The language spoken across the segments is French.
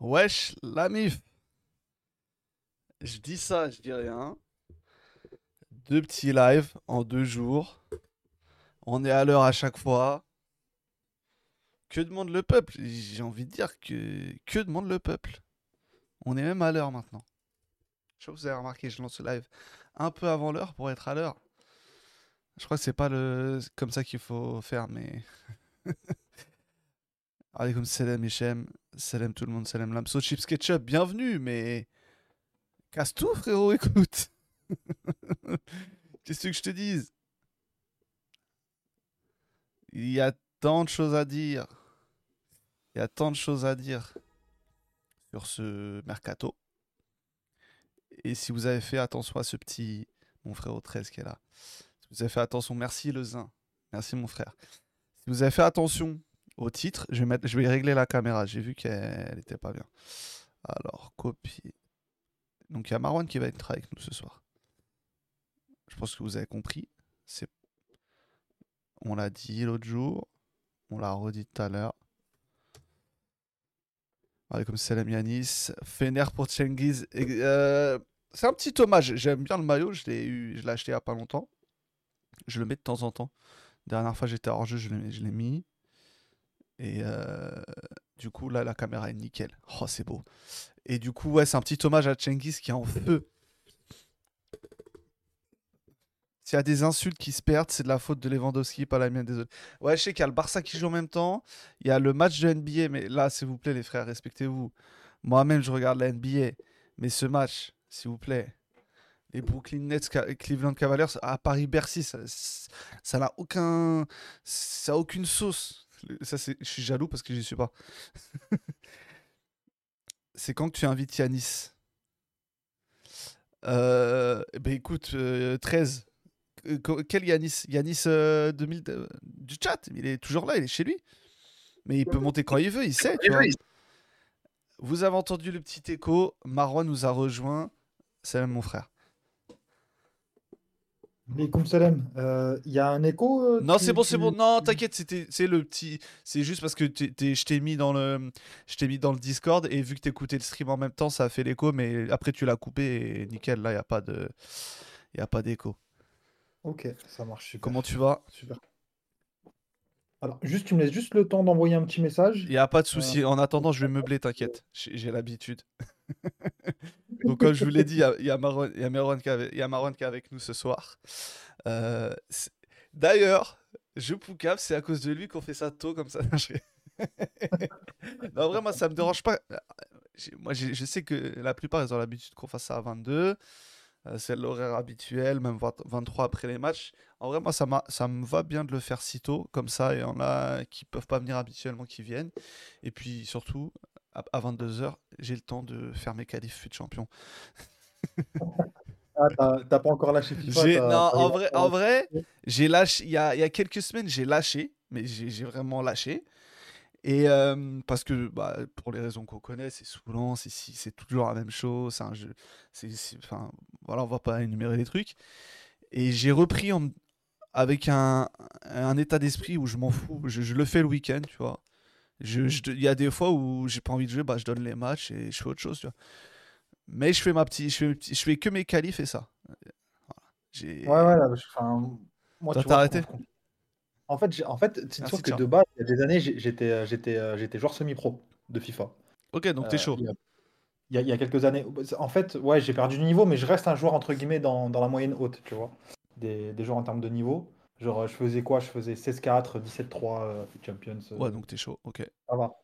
Wesh, la mif. Je dis ça, je dis rien. Deux petits lives en deux jours. On est à l'heure à chaque fois. Que demande le peuple? J'ai envie de dire que que demande le peuple? On est même à l'heure maintenant. Je sais pas si vous avez remarqué, je lance le live un peu avant l'heure pour être à l'heure. Je crois que c'est pas le comme ça qu'il faut faire, mais. comme salam Hichem, salam tout le monde, salam Lamso, Chips Ketchup, bienvenue, mais. Casse tout, frérot, écoute. Qu'est-ce que je te dise? Il y a tant de choses à dire. Il y a tant de choses à dire sur ce mercato. Et si vous avez fait attention à ce petit, mon frère au 13 qui est là, si vous avez fait attention, merci le zin, merci mon frère. Si vous avez fait attention au titre, je vais, régler la caméra, j'ai vu qu'elle n'était pas bien. Alors, copier. Donc il y a Marwan qui va être avec nous ce soir. Je pense que vous avez compris. C'est... On l'a dit l'autre jour, on l'a redit tout à l'heure. Comme salam Yanis. Fener pour Cengiz. Euh, c'est un petit hommage. J'aime bien le maillot. Je l'ai, eu, je l'ai acheté il n'y a pas longtemps. Je le mets de temps en temps. Dernière fois, j'étais hors jeu, je l'ai, je l'ai mis. Et euh, du coup, là, la caméra est nickel. Oh, c'est beau. Et du coup, ouais, c'est un petit hommage à Cengiz qui est en feu. S'il y a des insultes qui se perdent, c'est de la faute de Lewandowski, pas la mienne, désolé. Ouais, je sais qu'il y a le Barça qui joue en même temps. Il y a le match de NBA, mais là, s'il vous plaît, les frères, respectez-vous. Moi-même, je regarde la NBA. Mais ce match, s'il vous plaît, les Brooklyn Nets, Cleveland Cavaliers à Paris-Bercy, ça n'a aucun, ça a aucune sauce. Ça, c'est, je suis jaloux parce que j'y suis pas. c'est quand tu invites Yanis euh, Ben écoute, 13. Euh, euh, quel Yanis? Yanis 2000 euh, du chat, il est toujours là, il est chez lui. Mais il peut monter quand il veut, il sait. Vous avez entendu le petit écho, Marwan nous a rejoint. Salam mon frère. Mais comme salam, il y a un écho euh, Non, c'est bon, c'est bon. Non, t'inquiète, c'était c'est le petit c'est juste parce que je t'ai mis dans le je t'ai mis dans le Discord et vu que t'écoutais le stream en même temps, ça a fait l'écho mais après tu l'as coupé et nickel, là il y a pas de il y a pas d'écho. Ok, ça marche. Super. Comment tu vas? Super. Alors, juste, tu me laisses juste le temps d'envoyer un petit message. Il n'y a pas de souci. Euh, en attendant, je vais meubler, t'inquiète. J'ai l'habitude. Donc, comme je vous l'ai dit, il y a, Marwan, qui est avec nous ce soir. Euh, d'ailleurs, je poucave, c'est à cause de lui qu'on fait ça tôt comme ça. non, vraiment, ça me dérange pas. Moi, je sais que la plupart, ils ont l'habitude qu'on fasse ça à 22. Euh, c'est l'horaire habituel, même 23 après les matchs. En vrai, moi, ça, me va bien de le faire si tôt, comme ça, y en a qui peuvent pas venir habituellement qui viennent. Et puis surtout, à, 22h, j'ai le temps de faire mes qualifs de champion. ah, t'as pas encore lâché FIFA Non, en vrai, en vrai j'ai lâché, il y a, y a quelques semaines, j'ai lâché, mais j'ai vraiment lâché. Et parce que bah, pour les raisons qu'on connaît, c'est saoulant, c'est toujours la même chose, c'est un jeu. enfin, voilà, on va pas énumérer les trucs. Et j'ai repris avec un, un état d'esprit où je m'en fous, je, le fais le week-end, tu vois. Il y a des fois où j'ai pas envie de jouer, bah, je donne les matchs et je fais autre chose, tu vois. Mais je fais ma petite, je fais, je fais que mes qualifs et ça. Voilà. Ouais, ouais, enfin, moi, t'as arrêté en fait, en fait c'est sûr que de base, il y a des années, j'étais, euh, j'étais, euh, j'étais joueur semi-pro de FIFA. Ok, donc t'es euh, chaud. Il y, a, quelques années. En fait, ouais, j'ai perdu du niveau, mais je reste un joueur entre guillemets dans, la moyenne haute, tu vois. Des, des joueurs en termes de niveau. Genre, je faisais quoi? Je faisais 16-4, 17-3 Champions. Ouais, donc t'es chaud, ok. Ça va.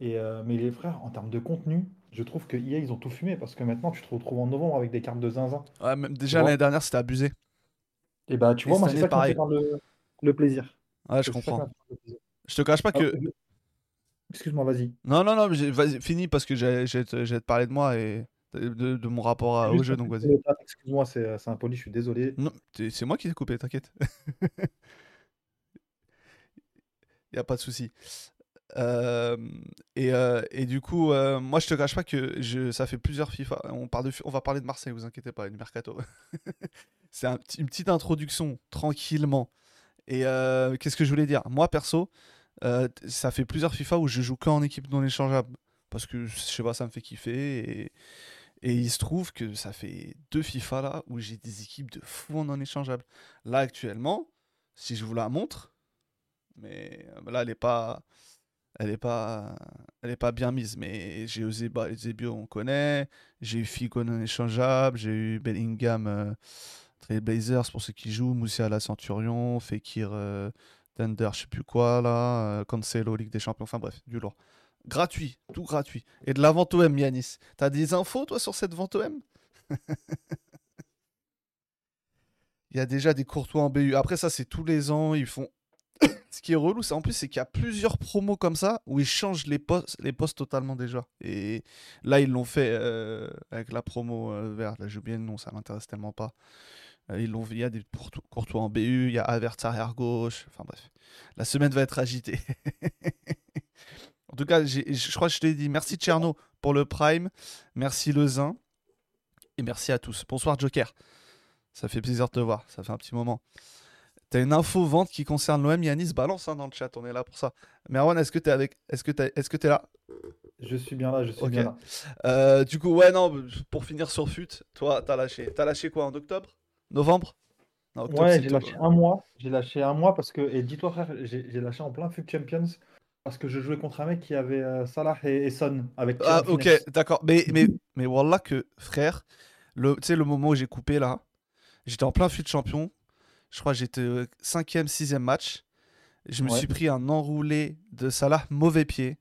Et, mais les frères, en termes de contenu, je trouve que EA, ils ont tout fumé parce que maintenant, tu te retrouves en novembre avec des cartes de zinzin. Ouais, même déjà l'année dernière, c'était abusé. Et bah, tu vois, moi, c'est ça qui me fait le, le plaisir. Ouais, je comprends. Je te cache pas que. Excuse-moi, vas-y. Non, non, non, vas-y, finis parce que j'ai te parler de moi et de, mon rapport au jeu, donc vas-y. Excuse-moi, c'est impoli, je suis désolé. Non, c'est moi qui t'ai coupé, t'inquiète. Il a pas de souci. Euh, et, euh, et, du coup, euh, moi je te cache pas que je, ça fait plusieurs FIFA. On, parle de, on va parler de Marseille, vous inquiétez pas, du mercato. c'est un, une petite introduction tranquillement et qu'est-ce que je voulais dire? Moi, perso, ça fait plusieurs FIFA où je joue qu'en équipe non échangeable. parce que je sais pas, ça me fait kiffer. Et, et il se trouve que ça fait deux FIFA là où j'ai des équipes de fous en non échangeable. Là, actuellement, si je vous la montre, mais euh, là, elle est pas. Elle est pas, elle est pas bien mise, mais j'ai eu Zebio, on connaît. J'ai eu Figo non échangeable. J'ai eu Bellingham, euh, Trailblazers pour ceux qui jouent. la Centurion, Fekir, euh, Thunder, je sais plus quoi là. Euh, Cancelo, Ligue des Champions. Enfin bref, du lourd. Gratuit, tout gratuit. Et de la vente OM, Yanis. T'as des infos, toi, sur cette vente OM Il y a déjà des courtois en BU. Après, ça, c'est tous les ans. Ils font. Ce qui est relou, c'est en plus, c'est qu'il y a plusieurs promos comme ça où ils changent les postes, les postes totalement déjà. Et là, ils l'ont fait euh, avec la promo euh, verte. Là, j'ai oublié le nom, ça m'intéresse tellement pas. Euh, ils l'ont, il y a des courtois en BU, il y a Avert arrière gauche. Enfin bref, la semaine va être agitée. En tout cas, je crois que je t'ai dit merci Tcherno pour le Prime, merci Lezin et merci à tous. Bonsoir Joker. Ça fait plaisir de te voir, ça fait un petit moment. T'as une info vente qui concerne l'OM, Yanis, balance hein, dans le chat, on est là pour ça. Merwan, est-ce que t'es avec Est-ce que t'es est là? Je suis bien là, je suis bien là. Euh, du coup, ouais, non, pour finir sur FUT, toi, t'as lâché. T'as lâché quoi en octobre? Novembre? Ouais, j'ai lâché un mois. J'ai lâché un mois parce que, et dis-toi frère, j'ai lâché en plein FUT Champions parce que je jouais contre un mec qui avait euh, Salah et, Son avec Ah, ok, d'accord. Mais, mais, mais voilà que, frère, tu sais, le moment où j'ai coupé là, j'étais en plein fut de champion. Je crois que j'étais 5ème, 6ème match. Je me suis pris un enroulé de Salah, mauvais pied.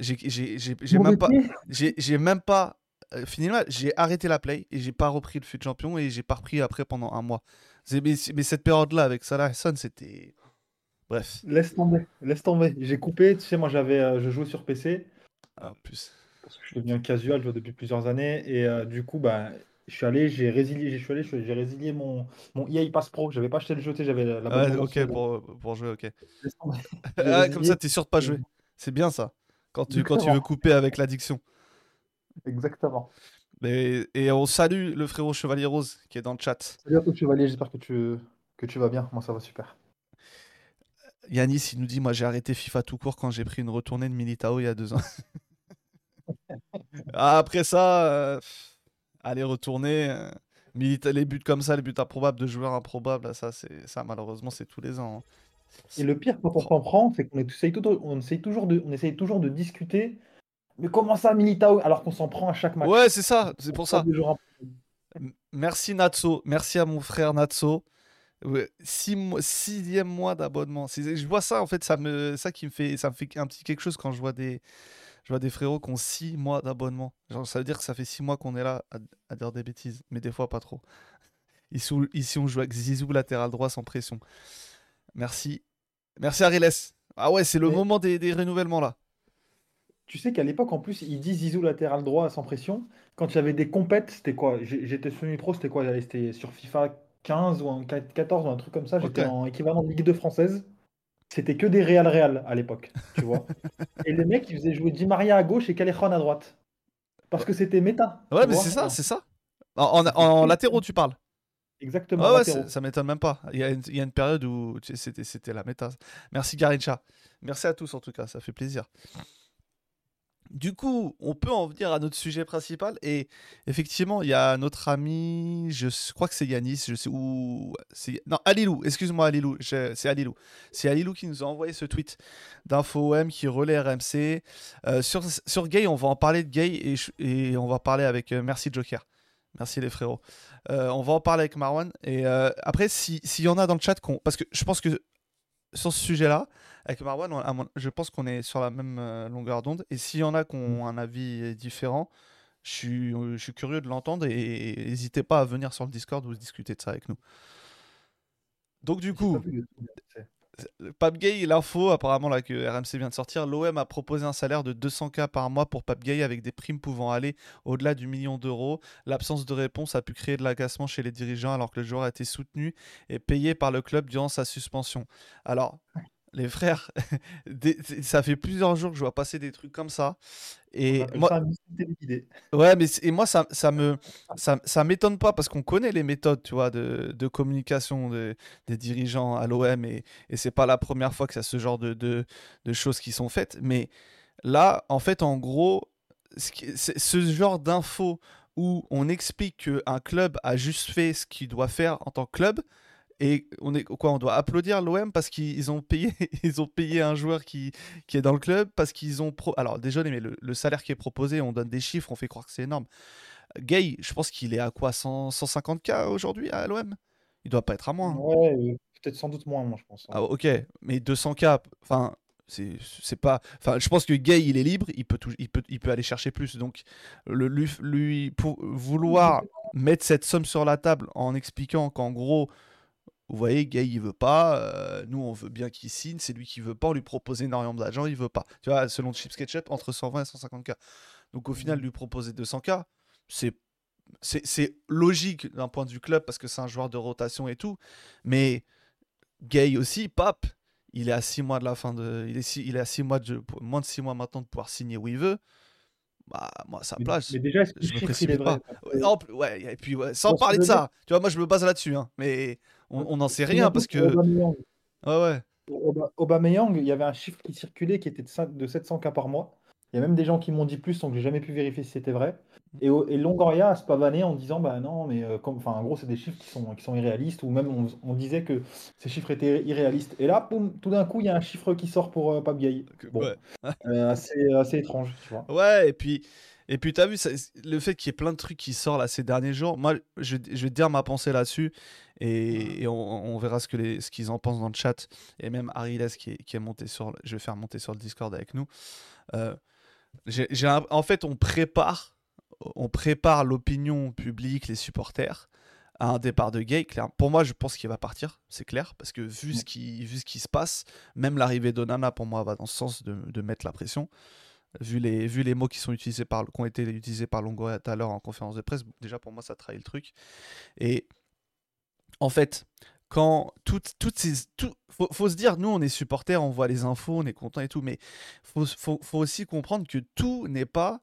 J'ai même, pas, j'ai même pas euh, fini là. J'ai arrêté la play et j'ai pas repris le fut de champion et j'ai pas repris après pendant un mois. Mais, mais cette période-là avec Salah et Son, c'était. Bref. Laisse tomber, laisse tomber. J'ai coupé, tu sais, moi j'avais, euh, je jouais sur PC. Ah, plus. Parce que je suis devenu un casual, je joue depuis plusieurs années. Et euh, du coup, bah, je suis allé, j'ai résilié, j'ai allé, j'ai résilié mon, mon EA Pass Pro. J'avais pas acheté le jeu, j'avais la bonne ok, pour, pour, jouer, ok. ah, comme ça, t'es sûr de pas jouer. C'est bien ça. Quand tu, quand tu veux couper avec l'addiction. Exactement. Et, et, on salue le frérot Chevalier Rose qui est dans le chat. Salut à toi, Chevalier, j'espère que tu, que tu vas bien. Moi, ça va super. Yanis, il nous dit Moi, j'ai arrêté FIFA tout court quand j'ai pris une retournée de Militao il y a deux ans. Après ça, euh, allez retourner. Euh, les buts comme ça, les buts improbables de joueurs improbables, ça, c'est ça malheureusement, c'est tous les ans. Hein. Et le pire, quand on comprend, c'est qu'on essaye, on essaye, toujours de, on essaye toujours de discuter. Mais comment ça, Militao Alors qu'on s'en prend à chaque match? Ouais, c'est ça, c'est pour ça. Merci Natso, merci à mon frère Natso sixième mois d'abonnement. Je vois ça, en fait, ça, me, ça qui me fait, ça me fait un petit quelque chose quand je vois des, je vois des frérots qui ont six mois d'abonnement. Genre, ça veut dire que ça fait six mois qu'on est là à, dire des bêtises, mais des fois pas trop. Ici, ici on joue avec Zizou latéral droit sans pression. Merci. Merci Ariles. Ah ouais, c'est le moment des, des renouvellements là. Tu sais qu'à l'époque, en plus, il dit Zizou latéral droit sans pression. Quand il y avait des compètes, c'était quoi? J'étais semi-pro, c'était quoi? C'était sur FIFA 15 ou en 14 ou un truc comme ça. J'étais en équivalent de Ligue 2 française. C'était que des Real Real à l'époque, tu vois. et les mecs, ils faisaient jouer Di Maria à gauche et Callejon à droite. Parce que c'était méta. Ouais, mais c'est ça, c'est ça. En, en, latéraux, tu parles. Exactement. Ah ouais, ça m'étonne même pas. Il y, a une, il y, a une, période où c'était la méta. Merci Garincha. Merci à tous en tout cas, ça fait plaisir. Du coup, on peut en venir à notre sujet principal. Et effectivement, il y a notre ami, je crois que c'est Yanis, je sais où. Non, Alilou, excuse-moi Alilou, c'est Alilou. C'est Alilou qui nous a envoyé ce tweet d'InfoM qui relaie RMC. Euh, sur, sur Gay, on va en parler de Gay et, on va parler avec. Euh, merci Joker. Merci les frérots. Euh, on va en parler avec Marwan. Et après, s'il y en a dans le chat, parce que je pense que sur ce sujet-là, avec Marwan, je pense qu'on est sur la même euh, longueur d'onde. Et s'il y en a qui ont mm. un avis différent, je suis, euh, je suis curieux de l'entendre et n'hésitez pas à venir sur le Discord ou discuter de ça avec nous. Donc du coup, Pape Gay, l'info apparemment là que RMC vient de sortir, l'OM a proposé un salaire de 200K par mois pour Pape Gay avec des primes pouvant aller au-delà du million d'euros. L'absence de réponse a pu créer de l'agacement chez les dirigeants alors que le joueur a été soutenu et payé par le club durant sa suspension. Alors, les frères, ça fait plusieurs jours que je vois passer des trucs comme ça. Et moi, ouais, mais et moi ça, ça me ça, ça m'étonne pas parce qu'on connaît les méthodes, tu vois, de, de communication des dirigeants à l'OM et, et c'est pas la première fois que y a ce genre de, de, de, choses qui sont faites. Mais Là, en fait, en gros, ce genre d'infos où on explique qu'un club a juste fait ce qu'il doit faire en tant que club, et on est quoi On doit applaudir l'OM parce qu'ils ont payé, ils ont payé un joueur qui, qui est dans le club parce qu'ils ont pro... alors désolé mais le, le salaire qui est proposé, on donne des chiffres, on fait croire que c'est énorme. Gay, je pense qu'il est à quoi 100 150K aujourd'hui à l'OM Il doit pas être à moins. hein. Ouais, euh, peut-être sans doute moins, moi, je pense. Ah, ok, mais 200K, enfin, c'est c'est pas. Enfin, je pense que Gay, il est libre, il peut, tout- il peut, il peut aller chercher plus. Donc, le, lui, lui- pour vouloir mettre cette somme sur la table en expliquant qu'en gros, vous voyez, Gay, il veut pas, euh, nous, on veut bien qu'il signe, c'est lui qui veut pas, on lui propose énormément d'argent, il veut pas. Tu vois, selon Chips Ketchup, entre 120 et 150K. Donc, au final, lui proposer 200K, c'est. C'est logique d'un point de vue club parce que c'est un joueur de rotation et tout, mais Gay aussi, Pape, il est à 6 mois de la fin de. Il est, six- il est à 6 mois de. moins de 6 mois maintenant de pouvoir signer où il veut. Bah, moi, sa Mais, place. mais déjà, je me précipite vrai? pas. Ouais, ouais, et puis, ouais, sans parler de ça, tu vois, moi je me base là-dessus, hein, mais on n'en sait rien parce que. Aubameyang, Ouais, ouais. Auba- Aubameyang, il y avait un chiffre qui circulait qui était de, cin- de 700K par mois. Il y a même des gens qui m'ont dit plus, donc j'ai jamais pu vérifier si c'était vrai. Et, Longoria a se pavané en disant bah non, mais euh, comme, enfin, en gros, c'est des chiffres qui sont, qui sont irréalistes, ou même on, on disait que ces chiffres étaient irréalistes. Et là, poum, tout d'un coup, il y a un chiffre qui sort pour euh, Gay. Bon, ouais. euh, assez, assez étrange, tu vois. Ouais, et puis, et puis t'as vu, ça- le fait qu'il y ait plein de trucs qui sortent là ces derniers jours, moi, je, je vais te dire ma pensée là-dessus, et, et on, on verra ce qu'ils en pensent dans le chat, et même Ariles qui est, qui est monté sur, le- je vais faire monter sur le Discord avec nous. Euh, un- en fait, on prépare, on prépare l'opinion publique, les supporters, à un départ de Gay. Clair. Pour moi, je pense qu'il va partir, c'est clair, parce que vu ce qui, vu ce qui se passe, même l'arrivée d'Onana, pour moi, va dans ce sens de, de mettre la pression vu les, mots qui, sont utilisés par, qui ont été utilisés par Longoria tout à l'heure en conférence de presse, déjà pour moi ça trahit le truc. Et en fait, quand toutes, ces. Tout, faut, se dire, nous on est supporters, on voit les infos, on est content et tout, mais faut, faut, aussi comprendre que tout n'est pas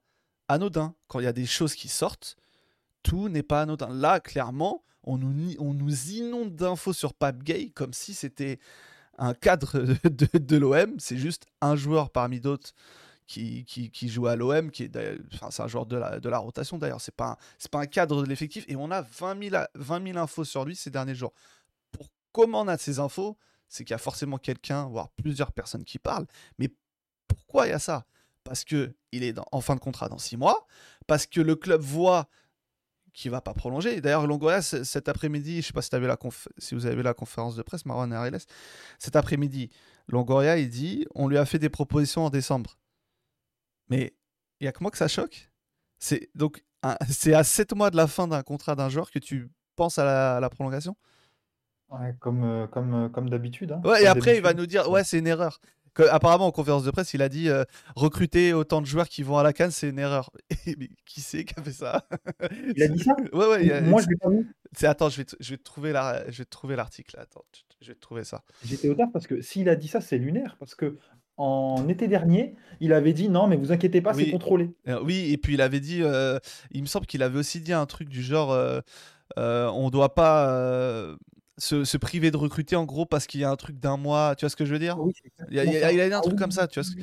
anodin. Quand il y a des choses qui sortent, tout n'est pas anodin. Là, clairement, on nous, inonde d'infos sur Gay comme si c'était un cadre de l'OM. C'est juste un joueur parmi d'autres qui, qui, qui joue à l'OM, qui est enfin, c'est un joueur de la, de la rotation d'ailleurs, c'est pas, pas un cadre de l'effectif, et on a 20 000, a- 20 000 infos sur lui ces derniers jours. Pour comment on a ces infos C'est qu'il y a forcément quelqu'un, voire plusieurs personnes qui parlent, mais pourquoi il y a ça? Parce que il est en fin de contrat dans 6 mois, parce que le club voit qu'il va pas prolonger. D'ailleurs, Longoria, cet après-midi, je sais pas si vous avez vu la conférence de presse, Marwan et Ariles, cet après-midi, Longoria, il dit on lui a fait des propositions en décembre. Mais il y a que moi que ça choque. C'est donc c'est à 7 mois de la fin d'un contrat d'un joueur que tu penses à la, à la prolongation? Ouais, comme euh, comme, euh, comme d'habitude. hein. Ouais, et après il va nous dire ouais, c'est une erreur. Que, apparemment en conférence de presse, il a dit euh, recruter autant de joueurs qui vont à la canne, c'est une erreur. Mais qui c'est qui a fait ça? Il a dit ça? Ouais ouais, a- Moi, je l'ai pas vu. c'est attends, je vais te, je vais te trouver la je vais te trouver l'article. Attends, je vais te trouver ça. J'étais au tard parce que s'il a dit ça, c'est lunaire. Parce que en été dernier, il avait dit non, mais vous inquiétez pas, Oui. c'est contrôlé. Euh, oui, et puis il avait dit, euh, il me semble qu'il avait aussi dit un truc du genre, euh, euh, on doit pas euh, se, se priver de recruter en gros parce qu'il y a un truc d'un mois, tu vois ce que je veux dire? Oui, il, a, il y exactement a- ça. il a dit un Ah truc oui, comme ça, tu vois ce.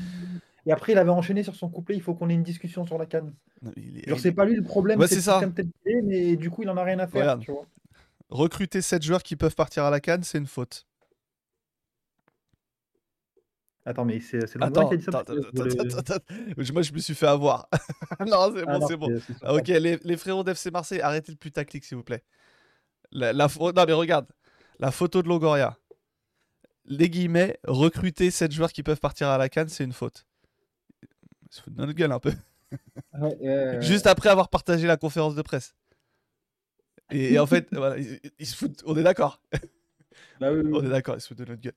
Et après, il avait enchaîné sur son couplet. Il faut qu'on ait une discussion sur la canne. Non, il est- Genre, il- c'est pas lui le problème, Ouais, c'est ça. mais du coup, il en a rien à faire. Regarde. Tu vois. Recruter 7 joueurs qui peuvent partir à la canne, c'est une faute. Attends, mais c'est c'est Longoria Attends, qui a dit ça. attends, attends, attends, attends. Moi je me suis fait avoir. non, c'est Ah bon, non, c'est bon. c'est- c'est Ah, ok, les, les frérots d'FC Marseille, arrêtez le putaclic s'il vous plaît. La, Non mais regarde, la photo de Longoria. Les guillemets, recruter 7 joueurs qui peuvent partir à la canne, c'est une faute. Il se fout de notre gueule un peu. Ouais, ouais, Juste après avoir partagé la conférence de presse. Et, et en fait, voilà, il, il se fout. On est d'accord. Bah oui, oui, On est d'accord, il se fout de notre gueule.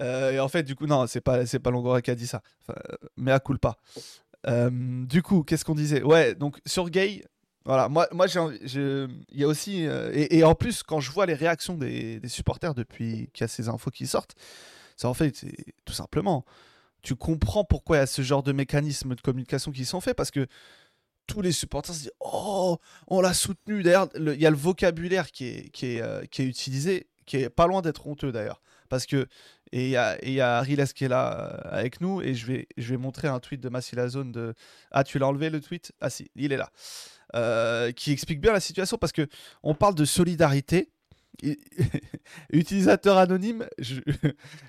Euh, et en fait, du coup, non, c'est pas, c'est pas Longoria qui a dit ça. Enfin, euh, mais à coup pas. du coup, qu'est-ce qu'on disait? Ouais, donc sur Gay, voilà, moi, moi j'ai, il y a aussi, euh, et, et en plus, quand je vois les réactions des, des supporters depuis qu'il y a ces infos qui sortent, ça en fait, c'est tout simplement, tu comprends pourquoi il y a ce genre de mécanismes de communication qui sont faits, parce que tous les supporters se disent Oh, on l'a soutenu. D'ailleurs, le- il y a le vocabulaire qui est, qui est, euh, qui est utilisé, qui est pas loin d'être honteux d'ailleurs. Parce que, Et il y a, et il y a Riles qui est là euh, avec nous. Et je vais, je vais montrer un tweet de Massilazone de. Ah, tu l'as enlevé le tweet? Ah, si, il est là. Euh, qui explique bien la situation parce que on parle de solidarité. Utilisateur anonyme, je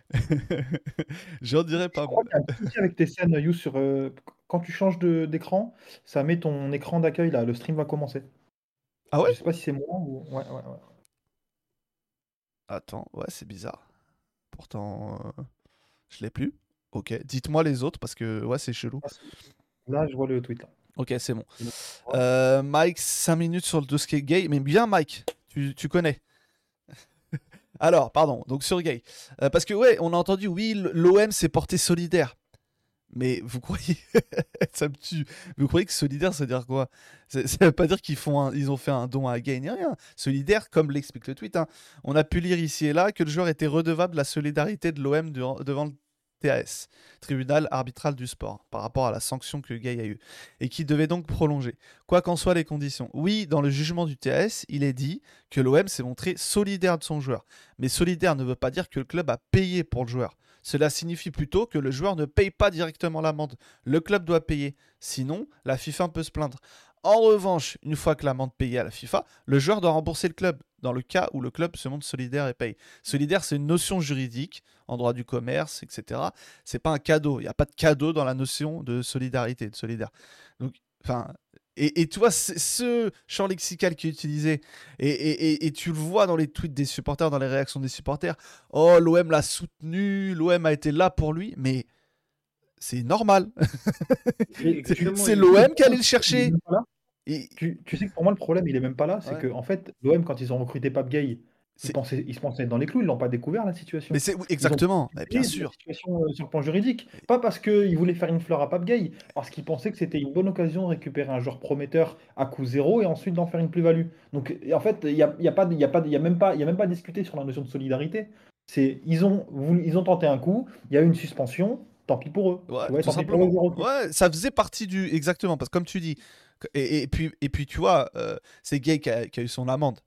j'en dirais pas Je un petit souci avec tes scènes, You, sur, euh, quand tu changes d'écran, ça met ton écran d'accueil là, le stream va commencer. Ah ouais? Je sais pas si c'est moi ou. Ouais, ouais, ouais. Attends, ouais, c'est bizarre. Pourtant, euh, je l'ai plus. Ok, dites-moi les autres parce que ouais, c'est chelou. Ah, Là, je vois le tweet là. Ok, c'est bon. Euh, Mike, 5 minutes sur le dossier gay, mais bien Mike, tu, tu connais. Alors, pardon, donc sur gay. Euh, parce que ouais, on a entendu, oui, l'OM s'est porté solidaire. Mais vous croyez, ça me. Vous croyez que solidaire, ça veut dire quoi? Ça, ça veut pas dire qu'ils font, ils ont fait un don à gay ni rien. Solidaire, comme l'explique le tweet, hein, on a pu lire ici et là que le joueur était redevable de la solidarité de l'OM devant le TAS, tribunal arbitral du sport, par rapport à la sanction que Gay a eue, et qui devait donc prolonger. Quoi qu'en soient les conditions. Oui, dans le jugement du TAS, il est dit que l'OM s'est montré solidaire de son joueur. Mais solidaire ne veut pas dire que le club a payé pour le joueur. Cela signifie plutôt que le joueur ne paye pas directement l'amende. Le club doit payer. Sinon, la FIFA peut se plaindre. En revanche, une fois que l'amende payée à la FIFA, le joueur doit rembourser le club, dans le cas où le club se montre solidaire et paye. Solidaire, c'est une notion juridique en droit du commerce, etc. C'est pas un cadeau. Il n'y a pas de cadeau dans la notion de solidarité, de solidaire. Donc, enfin, et, et tu vois, ce champ lexical qui est utilisé, et, et- et- tu le vois dans les tweets des supporters, dans les réactions des supporters. Oh, l'OM l'a soutenu, l'OM a été là pour lui, mais c'est normal. C'est l'OM qui allait le chercher. Tu, tu sais que pour moi, le problème, il est même pas là. C'est Ouais. que, en fait, l'OM, quand ils ont recruté Pape Gay, ils, pensaient, ils se pensaient dans les clous, ils l'ont pas découvert, la situation. mais c'est oui, exactement, bien sûr. La situation euh, sur le plan juridique. Pas parce qu'ils voulaient faire une fleur à Pape Gay, parce qu'ils pensaient que c'était une bonne occasion de récupérer un joueur prometteur à coût zéro et ensuite d'en faire une plus-value. Donc, en fait, il n'y a, y a, pas y a, pas y a, même pas- y a même pas discuté sur la notion de solidarité. C'est, ils, ont, voulu- ils ont tenté un coup, il y a eu une suspension, tant pis pour eux. Ouais, tant pis pour eux, ça faisait partie du. Exactement, parce que comme tu dis. Et, et puis, et puis, tu vois, euh, c'est Gay qui a, qui a eu son amende.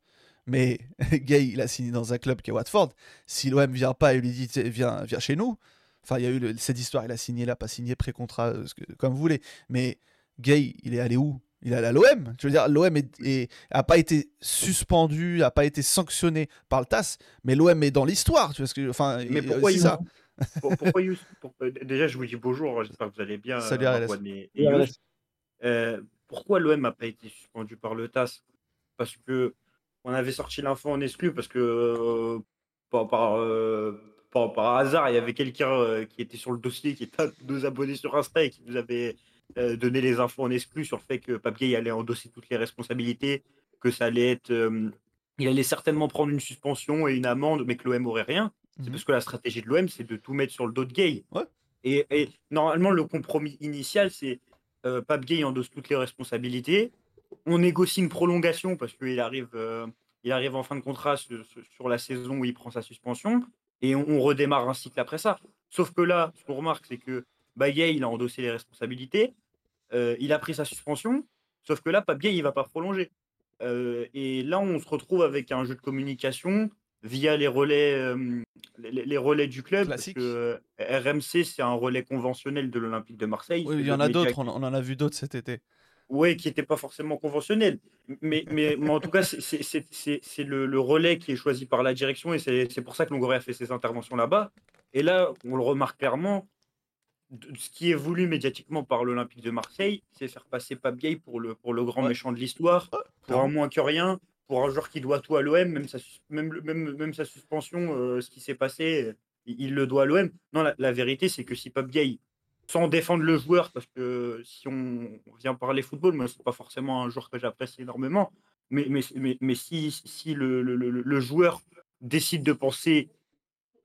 Mais Gay, il a signé dans un club qui est Watford. Si l'OM vient pas et lui dit viens, viens chez nous. Enfin, il y a eu le- cette histoire, il a signé là, pas signé, pré-contrat, euh, comme vous voulez. Mais Gay, il est allé où? Il est allé à l'OM. Je veux dire, l'OM est, est- a pas été suspendu, a pas été sanctionné par le TAS, mais l'OM est dans l'histoire. Tu vois ce que, enfin, Mais il y a pourquoi ça. Pour- pourquoi Yous pour- euh, Déjà, je vous dis bonjour, j'espère que vous allez bien. Salut, euh, RLS. Et- et. Euh, pourquoi l'OM n'a pas été suspendu par le TAS Parce que on avait sorti l'info en exclu parce que euh, par, par, euh, par- par hasard, il y avait quelqu'un euh, qui était sur le dossier, qui était un de nos abonnés sur Insta et qui nous avait euh, donné les infos en exclu sur le fait que Papier allait endosser toutes les responsabilités, que ça allait être. il allait certainement prendre une suspension et une amende, mais que l'OM aurait rien. C'est Mhm. parce que la stratégie de l'OM, c'est de tout mettre sur le dos de Gay. Ouais. Et, et normalement, le compromis initial, c'est euh, Pape Gay endosse toutes les responsabilités. On négocie une prolongation parce qu'il arrive, euh, il arrive en fin de contrat sur, la saison où il prend sa suspension. Et on, on redémarre un cycle après ça. Sauf que là, ce qu'on remarque, c'est que Gay, il a endossé les responsabilités. euh, il a pris sa suspension. Sauf que là, Gay, il va pas prolonger. Euh, et là, on se retrouve avec un jeu de communication via les relais, euh, les, les relais du club. parce que, euh, RMC, c'est un relais conventionnel de l'Olympique de Marseille. Oui, il y en a d'autres, on en a vu d'autres cet été. Oui, qui n'était pas forcément conventionnel. Mais, mais, mais en tout cas, c'est- le, le relais qui est choisi par la direction et c'est pour ça que Longoria a fait ses interventions là-bas. Et là, on le remarque clairement, ce qui est voulu médiatiquement par l'Olympique de Marseille, c'est faire passer Pape Gay pour le, pour le grand Ouais. méchant de l'histoire, Ouais, pour un moins que rien, pour un joueur qui doit tout à l'OM, même sa, même, même, même sa suspension, euh, ce qui s'est passé, il, il le doit à l'OM. Non, la, la vérité, c'est que si Pape Gay sans défendre le joueur, parce que si on vient parler football, moi, c'est pas forcément un joueur que j'apprécie énormément, mais, mais, mais, mais si, si le, le- le- joueur décide de penser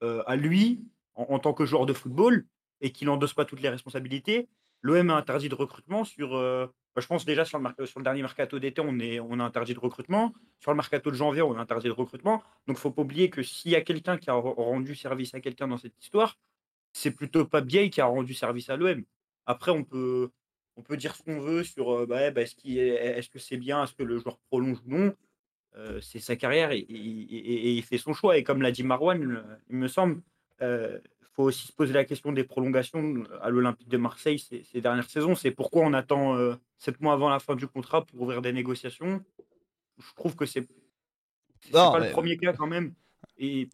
euh, à lui en, tant que joueur de football et qu'il n'endosse pas toutes les responsabilités, l'OM a interdit de recrutement sur. euh, bah, je pense déjà sur le, sur le dernier mercato d'été, on, on a interdit de recrutement. Sur le mercato de janvier, on a interdit de recrutement. Donc, il faut pas oublier que s'il y a quelqu'un qui a re- rendu service à quelqu'un dans cette histoire, c'est plutôt pas Biey qui a rendu service à l'OM. Après, on peut, on peut dire ce qu'on veut sur euh, bah, bah, est-ce, est- que c'est bien, est-ce que le joueur prolonge ou non. Euh, c'est sa carrière et, et- et- et il fait son choix. Et comme l'a dit Marwan, euh, il me semble, il faut aussi se poser la question des prolongations à l'Olympique de Marseille ces, dernières saisons. C'est pourquoi on attend sept mois avant la fin du contrat pour ouvrir des négociations. Je trouve que c'est pas le premier cas quand même. Et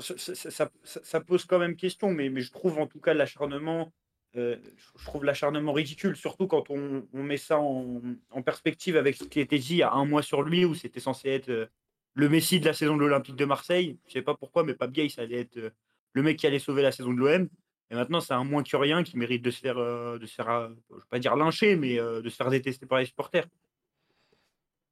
ça, pose quand même question, mais, je trouve en tout cas l'acharnement euh, je trouve l'acharnement ridicule, surtout quand on, met ça en, perspective avec ce qui était dit il y a un mois sur lui, où c'était censé être euh, le Messi de la saison de l'Olympique de Marseille. Je sais pas pourquoi, mais pas ça allait être euh, le mec qui allait sauver la saison de l'OM. Et maintenant, c'est un moins que rien qui mérite de se faire, de se faire je vais pas dire lyncher, mais de se faire détester par les supporters.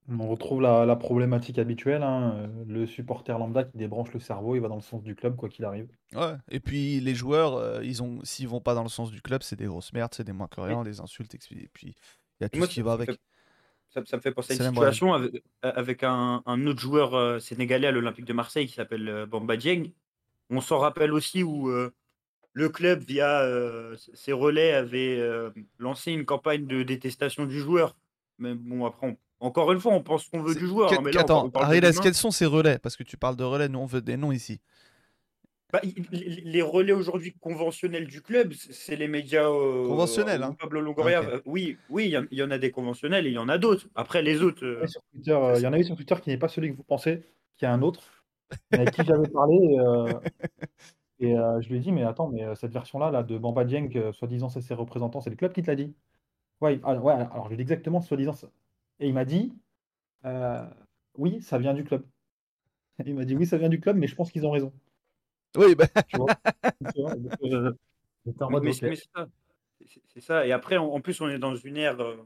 On retrouve la, problématique habituelle, hein, euh, le supporter lambda qui débranche le cerveau, il va dans le sens du club quoi qu'il arrive. Ouais, et puis les joueurs, euh, ils ont, s'ils vont pas dans le sens du club, c'est des grosses merdes, c'est des moins que rien, des insultes, et puis il y a tout ce qui va avec. ça, me fait penser à une situation avec, un, autre joueur euh, sénégalais à l'Olympique de Marseille qui s'appelle Bamba Dieng. On s'en rappelle aussi où le club, via ses relais, avait lancé une campagne de détestation du joueur. Mais bon, après, on encore une fois, on pense qu'on veut du joueur. Hein, mais attends, quels sont ces relais? Parce que tu parles de relais, nous on veut des noms ici. Bah, les relais aujourd'hui conventionnels du club, c'est les médias euh, conventionnels. Hein. Pablo Longoria, euh, oui, oui, il y, en a des conventionnels et il y en a d'autres. Après les autres, euh, il y en a eu sur Twitter qui n'est pas celui que vous pensez, qui est un autre, avec qui j'avais parlé. et je lui ai dit, mais attends, mais cette version-là, là, de Bamba Dieng, soi-disant c'est ses représentants, c'est le club qui te l'a dit. Ouais, ah, ouais, alors je lui ai dit exactement, soi-disant, et il m'a dit euh, Oui, ça vient du club. Il m'a dit Oui, ça vient du club, mais je pense qu'ils ont raison. Oui, bah. c'est ça. Et après, en plus, on est dans une ère, euh,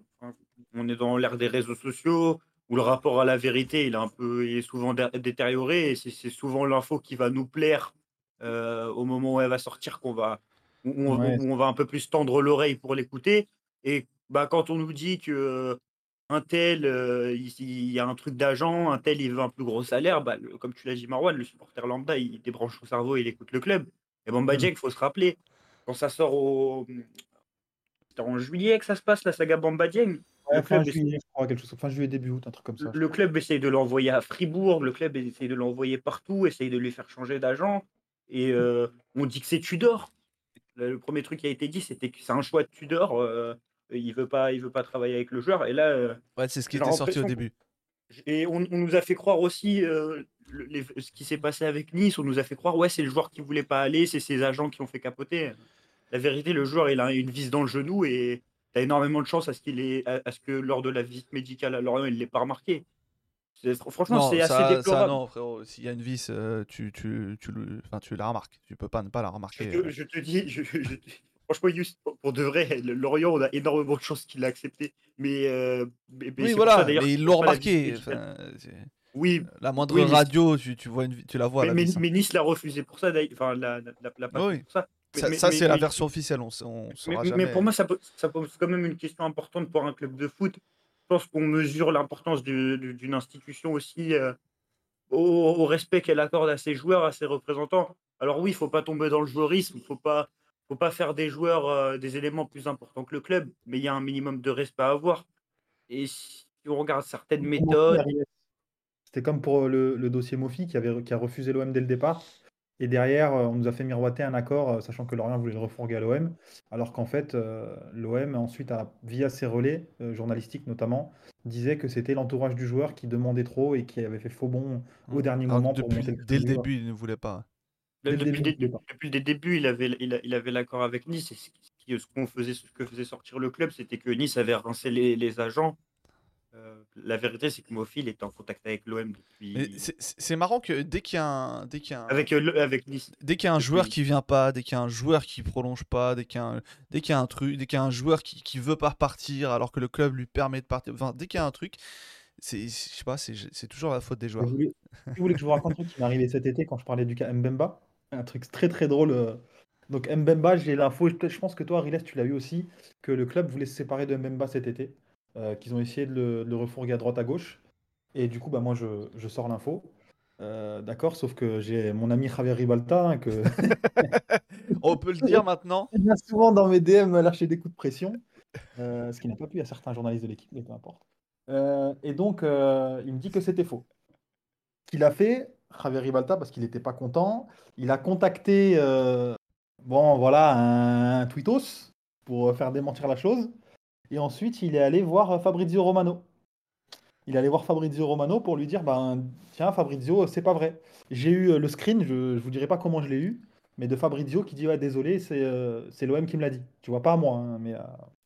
on est dans l'ère des réseaux sociaux où le rapport à la vérité, il est un peu, est souvent détérioré. Et c'est souvent l'info qui va nous plaire euh, au moment où elle va sortir qu'on va, on, on, va un peu plus tendre l'oreille pour l'écouter. Et bah, quand on nous dit que un tel, euh, il, y a un truc d'agent, un tel, il veut un plus gros salaire. Bah, comme tu l'as dit, Marwan, le supporter lambda, il débranche son cerveau, il écoute le club. Et bon, bah, il faut se rappeler, quand ça sort au. C'était en juillet que ça se passe, la saga Bamba Dieng. fin juillet, je crois, quelque chose. Fin juillet, début août, un truc comme ça. Le club essaye de l'envoyer à Fribourg, le club essaye de l'envoyer partout, essaye de lui faire changer d'agent. Et euh, on dit que c'est Tudor. Le, premier truc qui a été dit, c'était que c'est un choix de Tudor. Euh, il veut pas, il veut pas travailler avec le joueur. Et là, euh, ouais, c'est ce qui était sorti au début. Et on, nous a fait croire aussi euh, ce qui s'est passé avec Nice. On nous a fait croire, ouais, c'est le joueur qui voulait pas aller, c'est ses agents qui ont fait capoter. La vérité, le joueur, il a une vis dans le genou et il a énormément de chance à ce qu'il est, à, ce que lors de la visite médicale à Lorient, il l'ait pas remarqué. Franchement, c'est assez déplorable. non, frérot, s'il y a une vis, euh, tu, tu, tu, tu la remarques. Tu peux pas ne pas la remarquer. Je te, dis, je, Franchement, pour de vrai, Lorient, on a énormément de chance qu'il l'a accepté. Mais, euh, oui, voilà, mais ils l'ont remarqué. oui, la moindre radio, tu, tu, vois une, tu la vois. Mais, mais, Nice l'a refusé pour ça, enfin, la, la, la, pour ça. ça, c'est la version officielle, on, on mais, jamais. mais, pour moi, ça, ça, pose quand même une question importante pour un club de foot. Je pense qu'on mesure l'importance d'une institution aussi euh, au, au, respect qu'elle accorde à ses joueurs, à ses représentants. Alors oui, il ne faut pas tomber dans le joueurisme, il ne faut pas faut pas faire des joueurs euh, des éléments plus importants que le club, mais il y a un minimum de respect à avoir. Et si on regarde certaines méthodes. C'était comme pour le, dossier Mofi qui, avait, qui a refusé l'OM dès le départ. Et derrière, euh, on nous a fait miroiter un accord, euh, sachant que Lorient voulait le refourguer à l'OM, alors qu'en fait, l'OM, ensuite, a, via ses relais, journalistiques notamment, disait que c'était l'entourage du joueur qui demandait trop et qui avait fait faux bon au mmh. dernier moment. pour monter le dès le début, il ne voulait pas depuis, le début, il avait, il, avait l'accord avec Nice. Et ce, qu'on faisait, ce que faisait sortir le club, c'était que Nice avait rincé les, agents. Euh, la vérité, c'est que Mofil est en contact avec l'OM depuis. C'est marrant que dès qu'il y a un, dès qu'il y a avec euh, avec Nice. Dès qu'il y a un joueur qui vient pas, dès qu'il y a un joueur qui prolonge pas, dès qu'il y a un, dès qu'il y a un truc, dès qu'il y a un joueur qui, qui veut pas partir alors que le club lui permet de partir, enfin dès qu'il y a un truc, c'est, je sais pas, c'est toujours la faute des joueurs. Vous voulez, vous voulez que je vous raconte un truc qui m'est arrivé cet été quand je parlais du cas Mbemba un truc très très drôle. Euh. Donc Mbemba, j'ai l'info, je pense que toi, Riles, tu l'as eu aussi, que le club voulait se séparer de Mbemba cet été, euh, qu'ils ont essayé de le, refourguer à droite à gauche. Et du coup, bah, moi, je, sors l'info. Euh, d'accord, sauf que j'ai mon ami Javier Ribalta, hein, que on peut le dire maintenant. Il vient souvent dans mes DM lâcher des coups de pression, ce qui n'a pas pu à certains journalistes de l'équipe, mais peu importe. et donc, il me dit que c'était faux. Ce qu'il a fait, Javier Ribalta parce qu'il n'était pas content. Il a contacté, euh, bon, voilà, un, tweetos pour faire démentir la chose. Et ensuite, il est allé voir Fabrizio Romano. Il est allé voir Fabrizio Romano pour lui dire, ben, tiens, Fabrizio, c'est pas vrai. J'ai eu le screen, je, ne vous dirai pas comment je l'ai eu, mais de Fabrizio qui dit, désolé, c'est l'OM qui me l'a dit. Tu vois, pas moi, hein, mais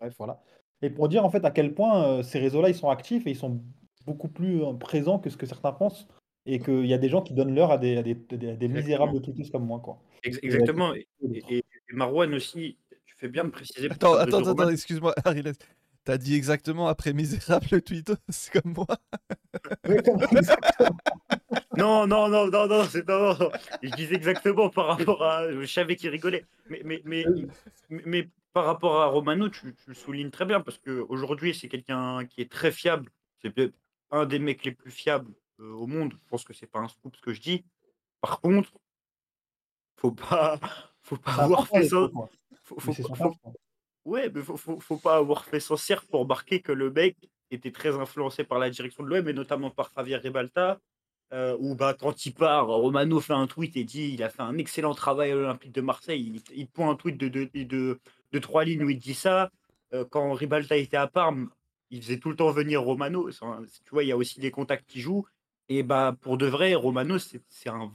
bref, voilà. Et pour dire en fait à quel point ces réseaux-là, ils sont actifs et ils sont beaucoup plus présents que ce que certains pensent et qu'il y a des gens qui donnent l'heure à des, à des, des, misérables tweetos comme moi. Quoi. Exactement. Et, et, Marwan aussi, tu fais bien de préciser. Attends, attends, attends, excuse-moi, Ariel. T'as dit exactement après misérable tweetos comme moi. non, non, non, non, non, c'est non, non, Je disais exactement par rapport à. Je savais qu'il rigolait. Mais, mais, mais, mais, par rapport à Romano, tu, tu le soulignes très bien parce qu'aujourd'hui, c'est quelqu'un qui est très fiable. C'est un des mecs les plus fiables au monde. Je pense que c'est pas un scoop ce que je dis. Par contre, faut pas, faut pas avoir fait ça. ouais, mais faut, faut, pas avoir fait sorcière pour remarquer que le mec était très influencé par la direction de l'OM et notamment par Javier Ribalta. Euh, où bah, quand il part, Romano fait un tweet et dit il a fait un excellent travail à l'Olympique de Marseille. Il, il un tweet de, de, de, de, trois lignes où il dit ça. Euh, quand Ribalta était à Parme, il faisait tout le temps venir Romano. Tu vois, il y a aussi des contacts qui jouent. Et bah, pour de vrai, Romano, c'est un.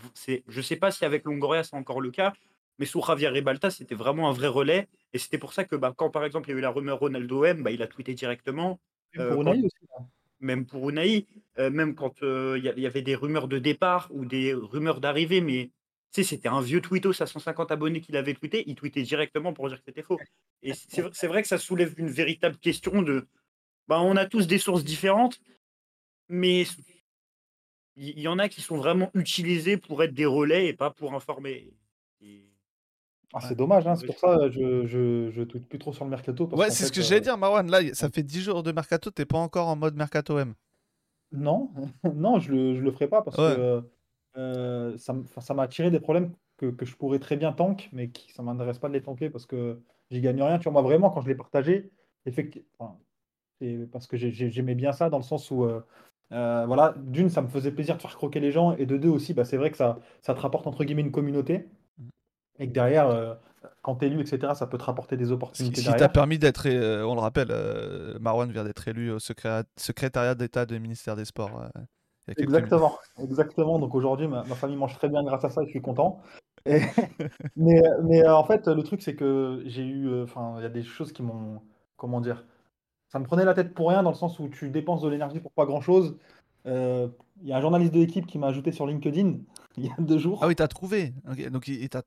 Je sais pas si avec Longoria c'est encore le cas, mais sous Javier Ribalta, c'était vraiment un vrai relais. Et c'était pour ça que bah, quand par exemple il y a eu la rumeur Ronaldo M, bah, il a tweeté directement. Même pour euh, Unai aussi. Hein. Même pour Unai, euh, même quand euh, il y, avait des rumeurs de départ ou des rumeurs d'arrivée, mais c'était un vieux tweetos à 150 abonnés qu'il avait tweeté, il tweetait directement pour dire que c'était faux. Et c'est vrai que ça soulève une véritable question de bah, on a tous des sources différentes, mais il y, en a qui sont vraiment utilisés pour être des relais et pas pour informer. Ah, c'est dommage, hein, c'est pour ça que je, je, je tweete plus trop sur le mercato. ouais, c'est ce que j'allais euh, dire, Marwan. Là, ça fait 10 jours de mercato, t'es pas encore en mode mercato M. Non, non, je le, je le ferai pas parce que euh, ça m'a attiré des problèmes que, que, je pourrais très bien tank, mais qui ça m'intéresse pas de les tanker parce que j'y gagne rien. Tu vois, moi, vraiment, quand je l'ai partagé, effectivement, parce que j'aimais bien ça dans le sens où, euh, euh, voilà, d'une, ça me faisait plaisir de faire croquer les gens, et de deux aussi, bah, c'est vrai que ça, ça te rapporte entre guillemets une communauté, mm. et que derrière, euh, quand tu es élu, etc., ça peut te rapporter des opportunités. Ce qui t'a permis d'être, on le rappelle, Marwan vient d'être élu au secrétariat d'État du ministère des Sports. Exactement, exactement. Donc aujourd'hui, ma, famille mange très bien grâce à ça et je suis content. mais, mais en fait, le truc, c'est que j'ai eu, enfin, il y a des choses qui m'ont, comment dire, ça me prenait la tête pour rien dans le sens où tu dépenses de l'énergie pour pas grand chose. Il euh, y a un journaliste de l'équipe qui m'a ajouté sur LinkedIn il y a deux jours. Ah oui, t'as trouvé. Donc il t'a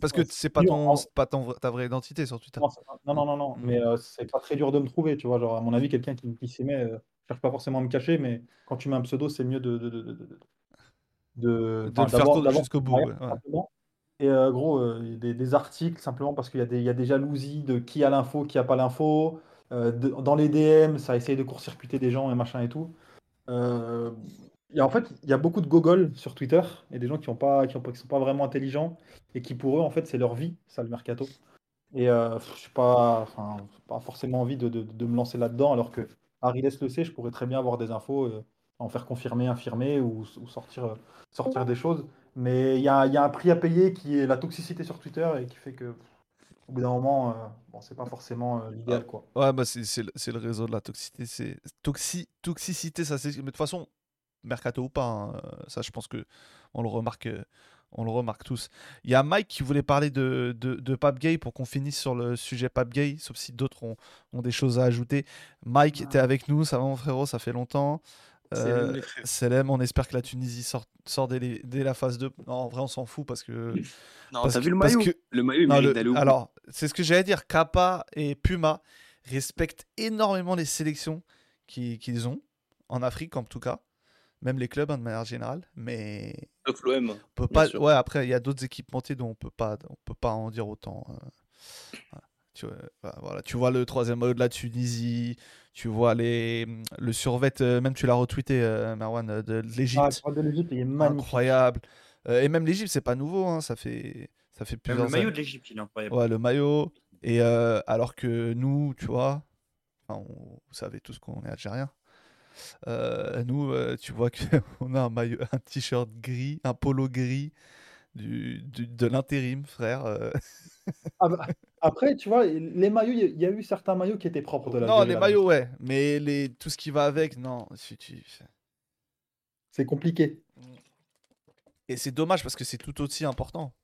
parce que c'est pas ton, pas ton, ta vraie identité sur Twitter. Non, non, non, non. Mm. Mais euh, c'est pas très dur de me trouver, tu vois. Genre à mon avis, quelqu'un qui, qui s'y met, euh, cherche pas forcément à me cacher, mais quand tu mets un pseudo, c'est mieux de de, de, de, de, le faire jusqu'au bout. Et gros, des, des, articles simplement parce qu'il y, y, a des jalousies de qui a l'info, qui a pas l'info. Euh, dans les DM, ça essaye de court-circuiter des gens et machin et tout. Euh, et en fait, il y a beaucoup de gogol sur Twitter et des gens qui qui sont pas vraiment intelligents et qui pour eux, en fait, c'est leur vie, ça le mercato. Et euh, je n'ai pas, pas forcément envie de, me lancer là-dedans, alors que Harry le sait, je pourrais très bien avoir des infos, en faire confirmer, infirmer ou, sortir, des choses. Mais il y a, un prix à payer qui est la toxicité sur Twitter et qui fait que au bout d'un moment, euh, bon, c'est pas forcément euh, l'idéal. Quoi. Ouais, bah c'est, le réseau de la toxicité. C'est... Toxi... Toxicité, ça c'est. Mais de toute façon, mercato ou pas, hein, euh, ça je pense que on le remarque. On le remarque tous. Il y a Mike qui voulait parler de, de, de Pape Gay pour qu'on finisse sur le sujet Pape Gay, sauf si d'autres ont, ont, des choses à ajouter. Mike, était avec nous, ça va mon frérot, ça fait longtemps. Euh, on espère que la Tunisie sort, sort dès, la phase 2. Non, en vrai, on s'en fout parce que. Non, t'as vu le maillot Le maillot, il Alors, c'est ce que j'allais dire. Kappa et Puma respectent énormément les sélections qu'ils ont, en Afrique en tout cas. Même les clubs hein, de manière générale. Mais. Sauf l'OM. pas. Ouais, après, il y a d'autres équipementiers dont on peut pas, on peut pas en dire autant. Euh. Tu vois, voilà, tu vois le troisième maillot de la Tunisie, tu vois les, le survêt, euh, même tu l'as retweeté, euh, Marwan, euh, de, l'Égypte. Ah, de l'Égypte, il est magnifique. Incroyable. et même l'Égypte, c'est pas nouveau, hein, ça fait, ça fait plusieurs Le maillot de l'Égypte, il est incroyable. Ouais, le maillot. Et alors que nous, tu vois, vous savez tous qu'on est algérien. nous, tu vois qu'on a un maillot, un t-shirt gris, un polo gris du, de l'intérim, frère. Ah bah, après, tu vois, les maillots, il y, a eu certains maillots qui étaient propres de la Non, les maillots, ouais. Mais les, tout ce qui va avec, non. C'est compliqué. Et c'est dommage parce que c'est tout aussi important.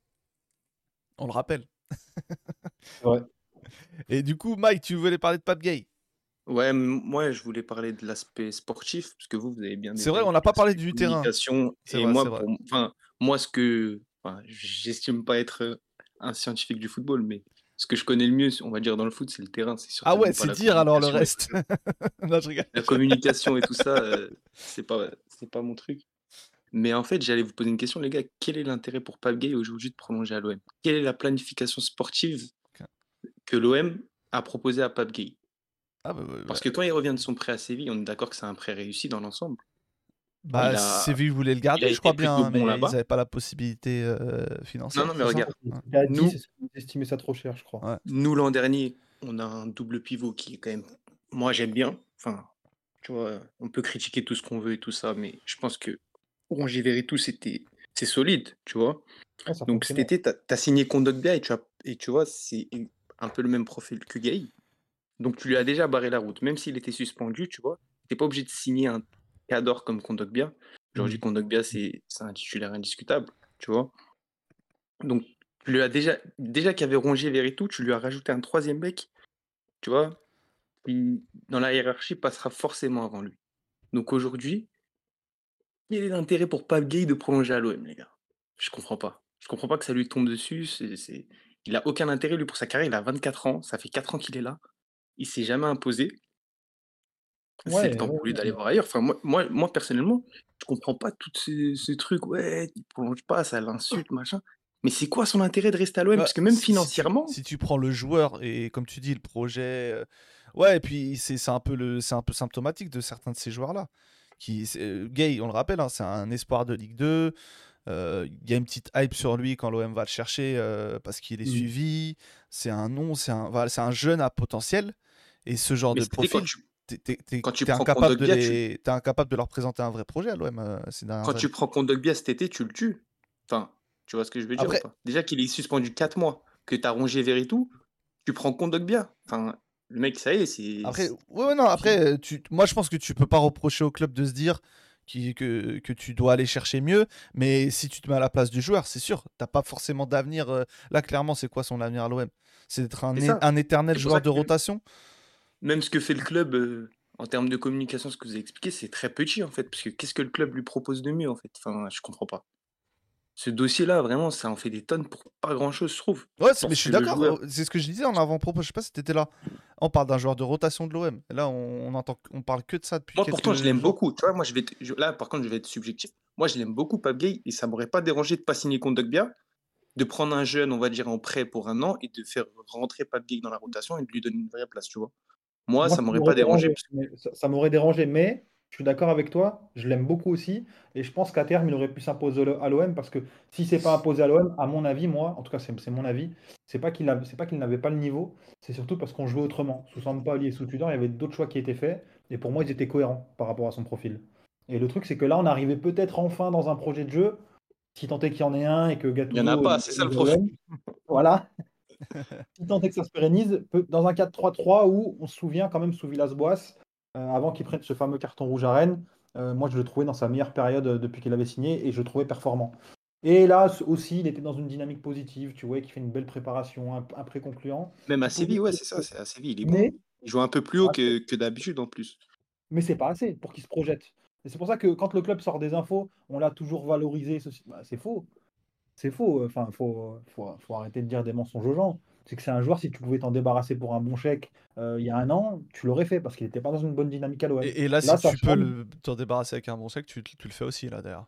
On le rappelle. ouais. Et du coup, Mike, tu voulais parler de Pape Gay? Ouais, moi je voulais parler de l'aspect sportif, parce que vous, vous avez bien C'est vrai, on n'a pas parlé du terrain. Et moi, enfin, moi, ce que. J'estime pas être un scientifique du football, mais ce que je connais le mieux, on va dire, dans le foot, c'est le terrain. Ah ouais, c'est dire alors le reste. La communication et tout ça, euh, c'est pas, c'est pas mon truc. Mais en fait, j'allais vous poser une question, les gars. Quel est l'intérêt pour Pape Gay aujourd'hui de prolonger à l'OM Quelle est la planification sportive que l'OM a proposée à Pape Gay ah bah, Parce que quand il revient de son prêt à Séville, on est d'accord que c'est un prêt réussi dans l'ensemble. Bah, Séville voulait le garder, je crois bien, mais ils n'avaient pas la possibilité euh, financière. Non, non, mais regarde. Nous, estimé ça trop cher, je crois. Nous, l'an dernier, on a un double pivot qui est quand même. Moi, j'aime bien. Enfin, tu vois, on peut critiquer tout ce qu'on veut et tout ça, mais je pense que Rongier tout c'était c'est solide, tu vois. Donc cet été, tu as, signé Kondogbia et tu, as, et tu vois, c'est un peu le même profil que Gay. Donc tu lui as déjà barré la route, même s'il était suspendu, tu vois. Tu pas obligé de signer un cadre comme Kondogbia. Aujourd'hui. Kondogbia, c'est un titulaire indiscutable, tu vois. Donc tu lui as déjà, déjà qu'il avait Rongier tout tu lui as rajouté un troisième mec, tu vois, qui dans la hiérarchie passera forcément avant lui. Donc aujourd'hui, quel est l'intérêt pour Pape Gay de prolonger à l'OM, les gars? Je comprends pas. Je comprends pas que ça lui tombe dessus. C'est, Il a aucun intérêt, lui, pour sa carrière. Il a 24 ans. Ça fait 4 ans qu'il est là. Il s'est jamais imposé. C'est le temps pour lui d'aller voir ailleurs. Enfin, moi, moi, moi, personnellement, je comprends pas tous ces, trucs. Ouais, il prolonge pas, ça l'insulte, machin. Mais c'est quoi son intérêt de rester à l'OM bah, Parce que même financièrement. Si, tu prends le joueur et comme tu dis, le projet. Euh, ouais, et puis c'est un, peu le, un peu symptomatique de certains de ces joueurs-là qui euh, Gay, on le rappelle, hein, c'est un espoir de Ligue 2. Euh, il y a une petite hype sur lui quand l'OM va le chercher euh, parce qu'il est suivi. C'est un nom, c'est un, voilà, un jeune à potentiel. Et ce genre de profil, tu es, incapable, de incapable de leur présenter un vrai projet à l'OM. quand tu prends Kondogbia cet été, tu le tues. Enfin, tu vois ce que je veux dire Déjà qu'il est suspendu 4 mois, que tu as rongé Veritou, tu prends Kondogbia. Enfin, le mec, ça y est, c'est. Après, ouais, non, après, tu... moi je pense que tu peux pas reprocher au club de se dire que, que tu dois aller chercher mieux, mais si tu te mets à la place du joueur, c'est sûr, t'as pas forcément d'avenir. Euh, là, clairement, c'est quoi son avenir à l'OM C'est d'être un, un, éternel joueur de rotation? Même ce que fait le club. Euh, en termes de communication, ce que vous avez expliqué, c'est très petit en fait. Parce que qu'est-ce que le club lui propose de mieux en fait? Enfin, je comprends pas ce dossier-là, vraiment, ça en fait des tonnes pour pas grand-chose, je trouve. Ouais, mais je suis d'accord. C'est ce que je disais en avant-propos. Je sais pas si t'étais là. On parle d'un joueur de rotation de l'OM. Là, on, entend, on parle que de ça depuis. Moi, pourtant, je l'aime beaucoup. Tu vois, moi, je vais là, par contre, je vais être subjectif. Moi, je l'aime beaucoup, Pape Gay, et ça m'aurait pas dérangé de pas signer contre bien, de prendre un jeune, on va dire, en prêt pour un an et de faire rentrer Pape Gay dans la rotation et de lui donner une vraie place, tu vois. Moi, ça m'aurait pas dérangé. ça m'aurait dérangé, mais je suis d'accord avec toi, je l'aime beaucoup aussi, et je pense qu'à terme, il aurait pu s'imposer à l'OM, parce que si c'est pas imposé à l'OM, à mon avis, moi, en tout cas c'est mon avis, c'est pas qu'il n'avait pas le niveau, c'est surtout parce qu'on jouait autrement. Sous Sampaoli et sous Tudor, il y avait d'autres choix qui étaient faits, et pour moi, ils étaient cohérents par rapport à son profil. Et le truc, c'est que là, on arrivait peut-être enfin dans un projet de jeu, si tant est qu'il y en ait un, et que Gattuso... Il n'y en a pas, c'est ça le profil. Voilà. si tant est que ça se pérennise, dans un 4-3-3 où on se souvient quand même sous Villas-Boas, euh, avant qu'il prenne ce fameux carton rouge à Rennes. Euh, moi, je le trouvais dans sa meilleure période euh, depuis qu'il avait signé et je le trouvais performant. Et là aussi, il était dans une dynamique positive, tu vois, qui fait une belle préparation, un, pré-concluant. Même à Séville, ouais, c'est ça, c'est à Séville, il est bon. Il joue un peu plus haut que, que d'habitude en plus. Mais c'est pas assez pour qu'il se projette. Et c'est pour ça que quand le club sort des infos, on l'a toujours valorisé. Bah, c'est faux. C'est faux. Enfin, faut, faut, faut, arrêter de dire des mensonges aux gens c'est que c'est un joueur, si tu pouvais t'en débarrasser pour un bon chèque euh, il y a un an, tu l'aurais fait parce qu'il n'était pas dans une bonne dynamique à l'OM. Et, là, si tu peux t'en débarrasser avec un bon chèque, tu, le fais aussi là d'ailleurs.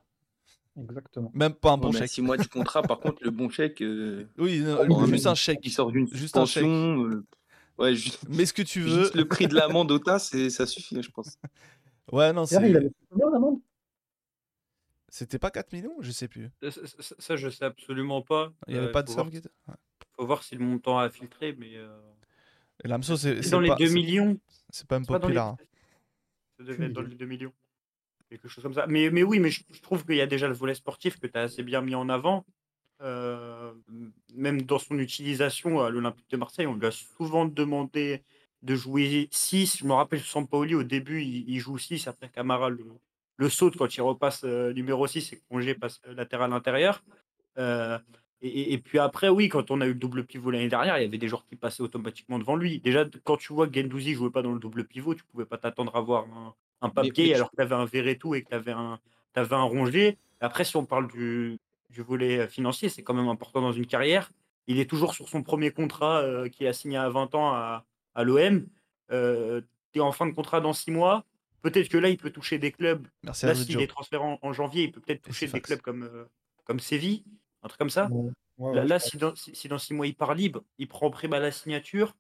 Exactement. Même pas un bon chèque. Six mois du contrat, par contre, le bon chèque. Euh, oui, juste un chèque. Il sort d'une juste un chèque. Euh, ouais, Mais ce que tu veux. le prix de l'amende au tas, ça suffit, je pense. Ouais, non, c'est. Il avait combien l'amende C'était pas 4 millions? Je sais plus. Ça, je sais absolument pas. Il n'y avait pas de somme faut voir si le montant a filtré, mais. Euh... Et l'AMSO, c'est. dans les 2 millions. C'est pas même populaire. Hein. Ça devait être dans les 2 millions. Quelque chose comme ça. Mais, mais oui, mais je, je trouve qu'il y a déjà le volet sportif que tu as assez bien mis en avant. Euh, même dans son utilisation à l'Olympique de Marseille, on lui a souvent demandé de jouer 6. Je me rappelle, Sampaoli, au début, il, il joue 6. Après, Camara le, le saute quand il repasse euh, numéro 6 et Congé passe euh, latéral intérieur. Euh, et, et, puis après, oui, quand on a eu le double pivot l'année dernière, il y avait des joueurs qui passaient automatiquement devant lui. Déjà, quand tu vois que Gendouzi jouait pas dans le double pivot, tu pouvais pas t'attendre à voir un, un papier alors que tu avais un Verretou et que tu avais un, avais un Rongier. Après, si on parle du, du volet financier, c'est quand même important dans une carrière. Il est toujours sur son premier contrat euh, qui a signé à 20 ans à, à l'OM. Euh, tu es en fin de contrat dans 6 mois. Peut-être que là, il peut toucher des clubs. Merci là, s'il est transféré en, en, janvier, il peut peut-être toucher des clubs comme, euh, comme Séville, un truc comme ça. Ouais, ouais, là, là si, dans, si, si, dans, six mois, il part libre, il prend prime à la signature,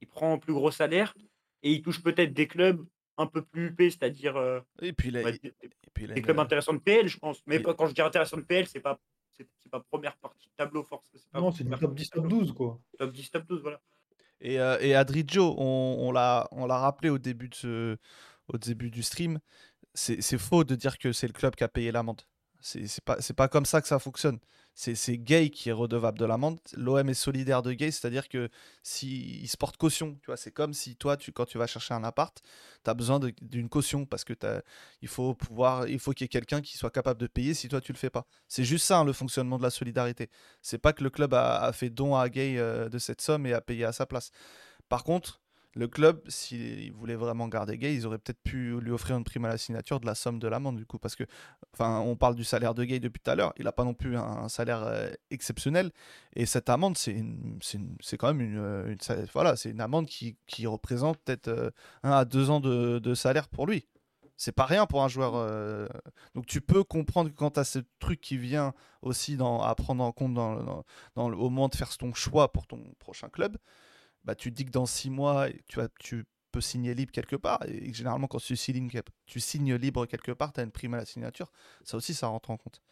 il prend un plus gros salaire et il touche peut-être des clubs un peu plus huppés, c'est-à-dire euh, et puis, là, bah, et puis là, des clubs intéressants de PL, je pense. Mais et... quand je dis intéressant de PL, c'est pas c'est pas première partie de tableau force. Pas non, c'est du top 10, top 12, quoi. Top 10, top 12, voilà. Et, euh, et Adrijo, on, on l'a rappelé au début, de ce, au début du stream, c'est faux de dire que c'est le club qui a payé l'amende. C'est pas, pas comme ça que ça fonctionne. C'est Gay qui est redevable de l'amende. L'OM est solidaire de Gay, c'est-à-dire que s'il si se porte caution, tu vois, c'est comme si toi, quand tu vas chercher un appart, tu as besoin d'une caution parce que il faut pouvoir, il faut qu'il y ait quelqu'un qui soit capable de payer si toi tu le fais pas. C'est juste ça hein, le fonctionnement de la solidarité. C'est pas que le club a, a, fait don à Gay euh, de cette somme et a payé à sa place. Par contre, le club, s'ils voulaient vraiment garder Gay, ils auraient peut-être pu lui offrir une prime à la signature de la somme de l'amende, du coup, parce que, enfin, on parle du salaire de Gay depuis tout à l'heure, il n'a pas non plus un, salaire euh, exceptionnel, et cette amende, c'est quand même une, une voilà, c'est une amende qui, qui représente peut-être euh, un à deux ans de, salaire pour lui. C'est pas rien pour un joueur. Euh... Donc tu peux comprendre que quand tu as ce truc qui vient aussi à prendre en compte dans, dans, au moment de faire ton choix pour ton prochain club, bah, tu te dis que dans six mois, tu, vas, tu peux signer libre quelque part. Et généralement, quand tu signes, tu signes libre quelque part, tu as une prime à la signature. Ça aussi, ça rentre en compte.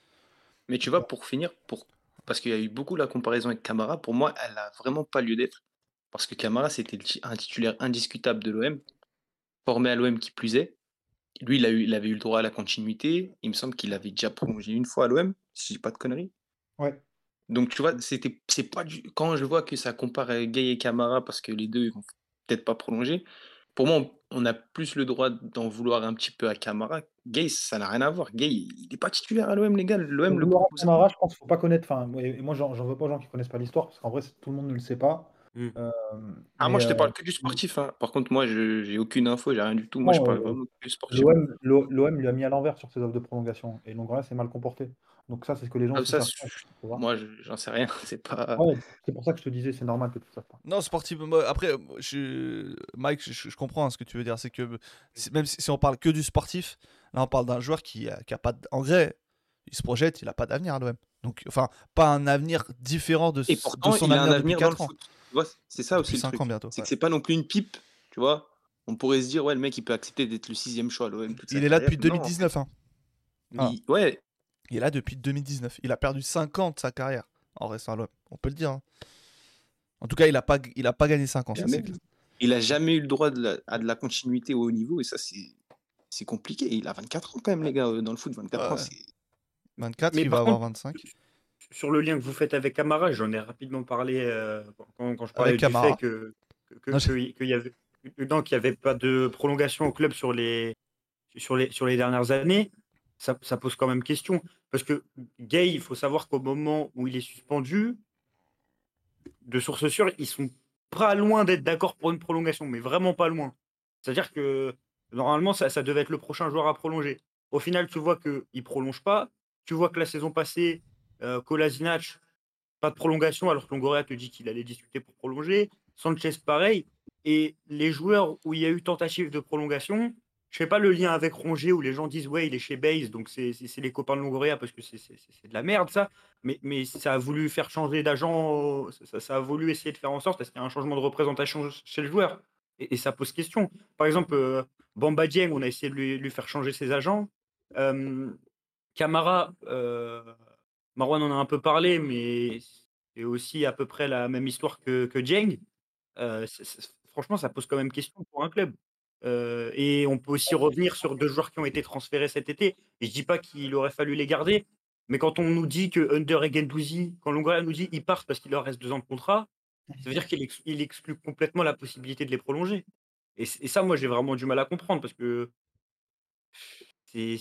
Mais tu vois, pour finir, pour... parce qu'il y a eu beaucoup la comparaison avec Camara, pour moi, elle n'a vraiment pas lieu d'être. Parce que Camara, c'était un titulaire indiscutable de l'OM, formé à l'OM qui plus est. Lui, il, a eu, il avait eu le droit à la continuité. Il me semble qu'il avait déjà prolongé une fois à l'OM, si je dis pas de conneries. Ouais. Donc, tu vois, c'était, c'est pas du... quand je vois que ça compare Gay et Camara, parce que les deux, ils vont peut-être pas prolonger, pour moi, on a plus le droit d'en vouloir un petit peu à Camara. Gay, ça n'a rien à voir. Gay, il n'est pas titulaire à l'OM, les gars. L'OM le propose. Camara, je pense qu'il ne faut pas connaître. Enfin, et moi, j'en veux pas aux gens qui ne connaissent pas l'histoire, parce qu'en vrai, tout le monde ne le sait pas. Mmh. Euh, ah, moi, je te parle que du sportif. Hein. Par contre, moi, je j'ai aucune info, j'ai rien du tout. Moi, non, je parle euh, vraiment que du sportif. L'OM lui a mis à l'envers sur ses offres de prolongation. Et donc, là, c'est mal comporté. Donc ça, c'est ce que les gens... Ah, ça, moi, j'en sais rien. C'est pas... Ouais, c'est pour ça que je te disais, c'est normal que tu ça pas. Non, sportif... Après, je... Mike, je, je comprends hein, ce que tu veux dire. C'est que même si, si, on parle que du sportif, là, on parle d'un joueur qui a, qui a pas... De... En vrai, il se projette, il n'a pas d'avenir à l'OM. Donc, enfin, pas un avenir différent de, Et pourtant, de son il avenir, a un avenir depuis dans le 4 ans. foot. C'est ça aussi Depuis le 5 truc. ans bientôt. C'est ouais. que c'est pas non plus une pipe, tu vois. On pourrait se dire, ouais, le mec, il peut accepter d'être le sixième choix à l'OM. Il est là depuis Non, 2019. Hein. Ah. il- Ouais, Il est là depuis 2019. Il a perdu 5 ans de sa carrière en restant à l'OM. On peut le dire. hein. En tout cas, il n'a pas, il a pas gagné 5 ans. ça, il a jamais eu le droit de la- à de la continuité au haut niveau et ça, c'est c'est compliqué. Il a 24 ans quand même, les gars, euh, dans le foot. 24 ans, c'est. 24, Mais il va avoir contre, 25. sur le lien que vous faites avec Camara, j'en ai rapidement parlé euh, quand, quand je parlais Avec du Camara. fait que que- Non, que- j'ai- que- qu'il y avait qu'il y avait pas de prolongation au club sur les sur les sur les dernières années. Ça, pose quand même question parce que Gay, il faut savoir qu'au moment où il est suspendu, de sources sûres, ils sont pas loin d'être d'accord pour une prolongation, mais vraiment pas loin. C'est-à-dire que normalement, ça, devait être le prochain joueur à prolonger. Au final, tu vois qu'il ne prolonge pas. Tu vois que la saison passée, euh, pas de prolongation, alors que Longoria te dit qu'il allait discuter pour prolonger. Sanchez, pareil. Et les joueurs où il y a eu tentative de prolongation, je fais pas le lien avec Rongier où les gens disent ouais, il est chez Base, donc c'est les copains de Longoria parce que c'est de la merde ça. Mais, mais ça a voulu faire changer d'agent, ça, a voulu essayer de faire en sorte à ce qu'il y ait un changement de représentation chez le joueur. Et, ça pose question. Par exemple, euh, Bamba Dieng, on a essayé de lui, faire changer ses agents. Euh, Camara, euh, Marwan en a un peu parlé, mais c'est aussi à peu près la même histoire que, que. Euh, franchement, ça pose quand même question pour un club. Euh, et on peut aussi revenir sur deux joueurs qui ont été transférés cet été. Et je dis pas qu'il aurait fallu les garder, mais quand on nous dit que Under et Gendouzi, quand Longoria nous dit qu'ils partent parce qu'il leur reste deux ans de contrat, ça veut dire qu'il ex- il exclut complètement la possibilité de les prolonger. Et, et ça, moi, j'ai vraiment du mal à comprendre parce que c'est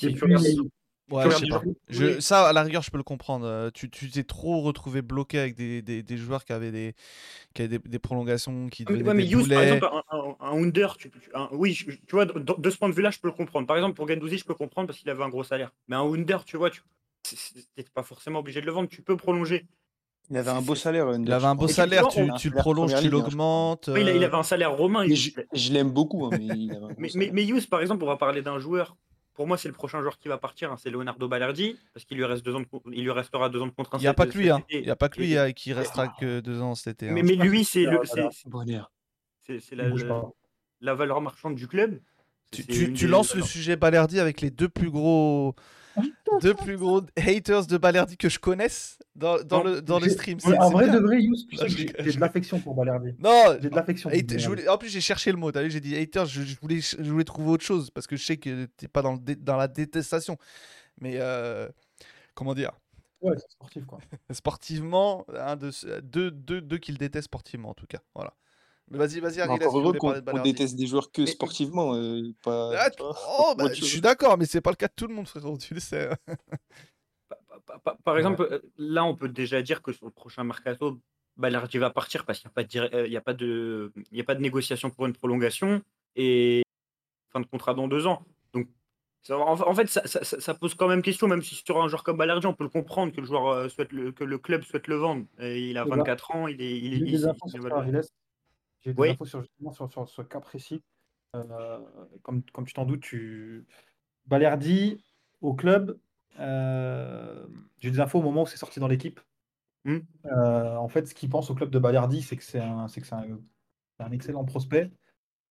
Ouais, je sais pas. Je, ça, à la rigueur, je peux le comprendre. Euh, Tu tu t'es trop retrouvé bloqué avec des, des, des joueurs qui avaient des, qui avaient des, des prolongations, qui Ah, devenaient ouais, mais des Hughes, par exemple, un, un, un Under, tu, tu- un- oui, je- tu vois, de, de ce point de vue-là, je peux le comprendre. Par exemple, pour Gendouzi, je peux comprendre parce qu'il avait un gros salaire. Mais un Under, tu vois, tu n'es pas forcément obligé de le vendre, tu peux prolonger. Il avait un beau salaire. Under, Il avait un beau salaire, tu, le prolonges, tu hein, l'augmentes. Il, euh, avait un salaire romain. Je, je l'aime beaucoup, hein, mais il avait un gros Mais, mais, salaire. mais Hughes, par exemple, on va parler d'un joueur. Pour moi, c'est le prochain joueur qui va partir, hein, c'est Leonardo Ballardi, parce qu'il lui reste deux ans de, il lui restera deux ans de contrat. Il n'y a cet- pas que lui, hein. Il n'y a pas que lui Et- euh, qui restera que deux ans cet été. hein. Mais, mais lui, c'est le, Ah, c'est- la, valeur marchande du club. Tu, tu- lances le sujet Balerdi avec les deux plus gros, deux plus gros haters de Balerdi que je connaisse dans, dans Non, le, dans le J'ai- stream. Ouais, en vrai bien. de vrai, tu j'ai de l'affection pour Balerdi. Non, J'ai de l'affection voulais- en plus j'ai cherché le mot. t'as vu, J'ai dit haters. Je, je voulais, je voulais trouver autre chose parce que je sais que t'es pas dans, le dé- dans la détestation. Mais euh, comment dire? Ouais, c'est sportif quoi. Sportivement, un de, deux, deux, deux qu'il déteste sportivement en tout cas. Voilà. Mais vas-y, vas-y, encore heureux qu'on déteste des joueurs que Mais- sportivement, euh, pas, Ah, oh, bah, je suis d'accord, mais c'est pas le cas de tout le monde, frérot. Tu le sais. hein. Pa- pa- pa- Par exemple, euh, là, on peut déjà dire que sur le prochain mercato, Ballardi va partir parce qu'il n'y a, pas de dire- euh, il y a, pas de- il y a pas de négociation pour une prolongation et fin de contrat dans deux ans. Donc, ça- en, en fait, ça, ça- ça- ça pose quand même question, même si sur un joueur comme Ballardi, on peut le comprendre que le, joueur, euh, souhaite le, que le club souhaite le vendre. Et il a C'est ça. 24 ans, il est. Il est il- il- J'ai des Oui. infos sur, justement sur, sur ce cas précis. Euh, comme, comme tu t'en doutes, tu... Balerdi au club, euh, j'ai des infos au moment où c'est sorti dans l'équipe. Hmm. Euh, en fait, ce qu'il pense au club de Balerdi, c'est que c'est un, c'est que c'est un, c'est un excellent prospect.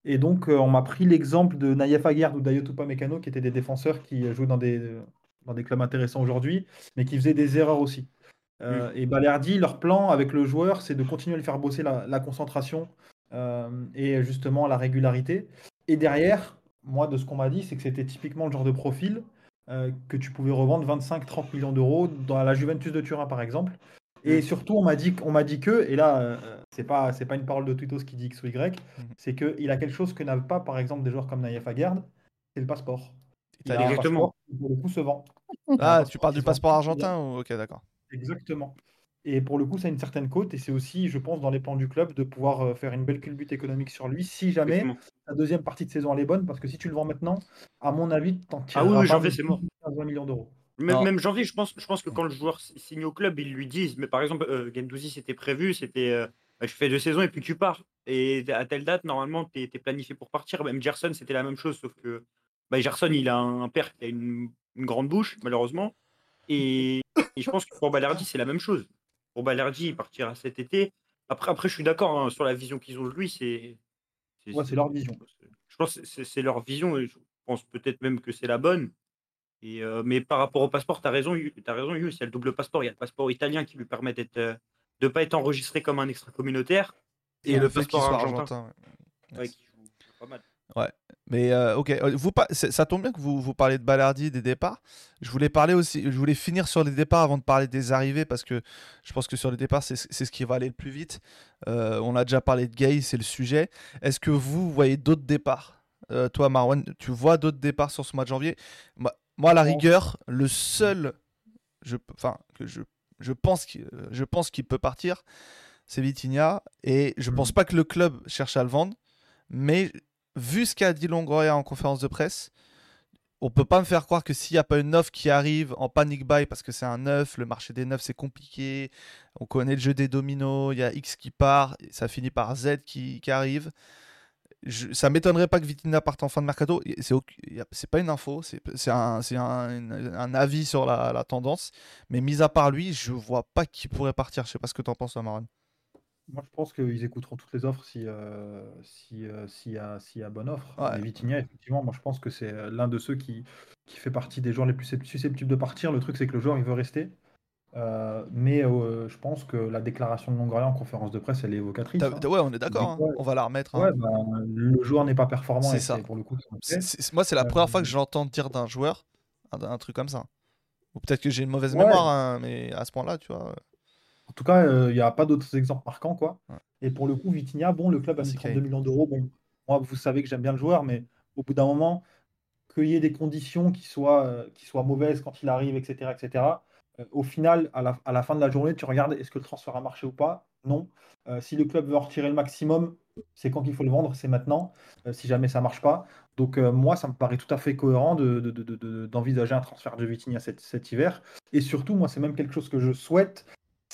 Et donc, on m'a pris l'exemple de Naïef Aguerd ou Dayotupa Mécano, qui étaient des défenseurs qui jouaient dans des, dans des clubs intéressants aujourd'hui, mais qui faisaient des erreurs aussi. Euh, Et Balerdi, leur plan avec le joueur, c'est de continuer à lui faire bosser la, la concentration et justement la régularité. Et derrière, moi, de ce qu'on m'a dit, c'est que c'était typiquement le genre de profil euh, que tu pouvais revendre 25-30 millions d'euros dans la Juventus de Turin, par exemple. Et Mm. surtout, on m'a dit, on m'a dit que, et là, euh, c'est pas, c'est pas une parole de Twitos qui dit X ou Y, Mhm. c'est qu'il a quelque chose que n'avent pas, par exemple, des joueurs comme Naïef Aguerd, c'est le passeport. Il a Exactement. passeport qui, pour le coup, se vend. Ah, tu parles du passeport argentin ou... Ok, d'accord. Exactement. Et pour le coup, ça a une certaine cote, et c'est aussi, je pense, dans les plans du club de pouvoir euh, faire une belle culbute économique sur lui, si jamais la deuxième partie de saison elle est bonne, parce que si tu le vends maintenant, à mon avis, t'en tireras Ah oui, janvier, de c'est mort. 15-20 millions d'euros. Même, même janvier, je pense, je pense que quand le joueur signe au club, ils lui disent, mais par exemple, euh, Gendouzi, c'était prévu, c'était euh, bah, je fais deux saisons et puis tu pars. Et à telle date, normalement, tu es, planifié pour partir. Même Gerson, c'était la même chose, sauf que bah, Gerson, il a un père qui a une, une grande bouche, malheureusement. Et, et je pense que pour Balerdi, c'est la même chose. Pour Balerdi, il partira cet été. Après, après je suis d'accord hein, sur la vision qu'ils ont de lui, c'est. Ouais, leur vision. Je pense que c'est- leur vision et je pense peut-être même que c'est la bonne. Et, euh, mais par rapport au passeport, tu as raison, tu as raison, Yus, il y a le double passeport. Il y a le passeport italien qui lui permet d'être, euh, de ne pas être enregistré comme un extra-communautaire. Et, un le passeport argentin. argentin. ouais. Ouais, qui joue pas mal. Mais euh, ok, Euh, vous ça tombe bien que vous, vous parlez de Balardi, des départs. Je voulais parler aussi, je voulais finir sur les départs avant de parler des arrivées parce que je pense que sur les départs c'est ce qui va aller le plus vite. Euh, on a déjà parlé de Gay, c'est le sujet. Est-ce que vous voyez d'autres départs? Euh, Toi, Marwan, tu vois d'autres départs sur ce mois de janvier? Moi, moi, à la rigueur, le seul, je, enfin que je, je pense qu'il, je pense qu'il peut partir, c'est Vitinha et je Mhm. pense pas que le club cherche à le vendre, mais vu ce qu'a dit Longoria en conférence de presse, on peut pas me faire croire que s'il n'y a pas une offre qui arrive en panic buy parce que c'est un neuf, le marché des neufs c'est compliqué, on connaît le jeu des dominos, il y a X qui part, ça finit par Z qui, qui arrive. Je, ça m'étonnerait pas que Vitinha parte en fin de mercato. C'est pas une info, c'est un, un, un avis sur la, la tendance. Mais mis à part lui, je vois pas qui pourrait partir. Je sais pas ce que t'en penses, Amaran. Moi, je pense qu'ils écouteront toutes les offres si, euh, si, euh, s'il y, a, s'il y a bonne offre. Ouais. Mais Vitinha, effectivement, moi, je pense que c'est euh, l'un de ceux qui, qui fait partie des joueurs les plus susceptibles de partir. Le truc, c'est que le joueur, il veut rester. Euh, mais euh, je pense que la déclaration de Longoria en conférence de presse, elle est évocatrice. Hein. ouais, on est d'accord. hein. On va la remettre. hein. Ouais, bah, le joueur n'est pas performant. C'est et ça. Pour le coup, moi, c'est la Euh, première fois que j'entends dire d'un joueur un, un truc comme ça. Ou peut-être que j'ai une mauvaise mémoire, hein, mais à ce point-là, tu vois. En tout cas, euh, il n'y a pas d'autres exemples marquants. Quoi. Ouais. Et pour le coup, Vitinha, bon, le club a Ah, mis c'est 32 Kane. millions d'euros. Bon, moi, vous savez que j'aime bien le joueur, mais au bout d'un moment, qu'il y ait des conditions qui soient, euh, qui soient mauvaises quand il arrive, etc., etc. euh, au final, à la, à la fin de la journée, tu regardes est-ce que le transfert a marché ou pas? Non. Si le club veut en retirer le maximum, c'est quand qu'il faut le vendre, c'est maintenant, si jamais ça marche pas. Donc euh, moi, ça me paraît tout à fait cohérent de- de- de- de- de- d'envisager un transfert de Vitinha cet, cet hiver. Et surtout, moi, c'est même quelque chose que je souhaite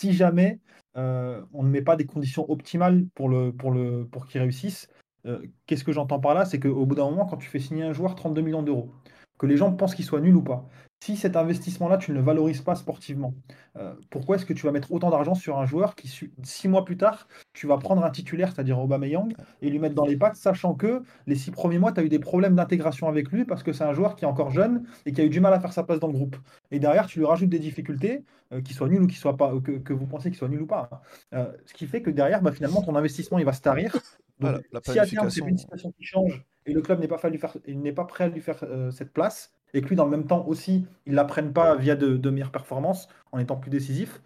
si jamais euh, on ne met pas des conditions optimales pour, le, pour, qu'il réussisse. Euh, Qu'est-ce que j'entends par là? C'est qu'au bout d'un moment, quand tu fais signer un joueur 32 millions d'euros, que les gens pensent qu'il soit nul ou pas, si cet investissement-là, tu ne le valorises pas sportivement, euh, pourquoi est-ce que tu vas mettre autant d'argent sur un joueur qui, six mois plus tard, tu vas prendre un titulaire, c'est-à-dire Aubameyang, et lui mettre dans les pattes, sachant que les six premiers mois, tu as eu des problèmes d'intégration avec lui parce que c'est un joueur qui est encore jeune et qui a eu du mal à faire sa place dans le groupe. Et derrière, tu lui rajoutes des difficultés, euh, qu'il soit nul ou qu'il soit pas, que, que vous pensez qu'il soit nul ou pas. hein. Euh, ce qui fait que derrière, bah, finalement, ton investissement, il va se tarir. Donc, Voilà, la si à terme, c'est une situation qui change et le club n'est pas, fallu faire, il n'est pas prêt à lui faire euh, cette place, et que lui, dans le même temps aussi, il ne la prenne pas via de, de meilleures performances en étant plus décisif,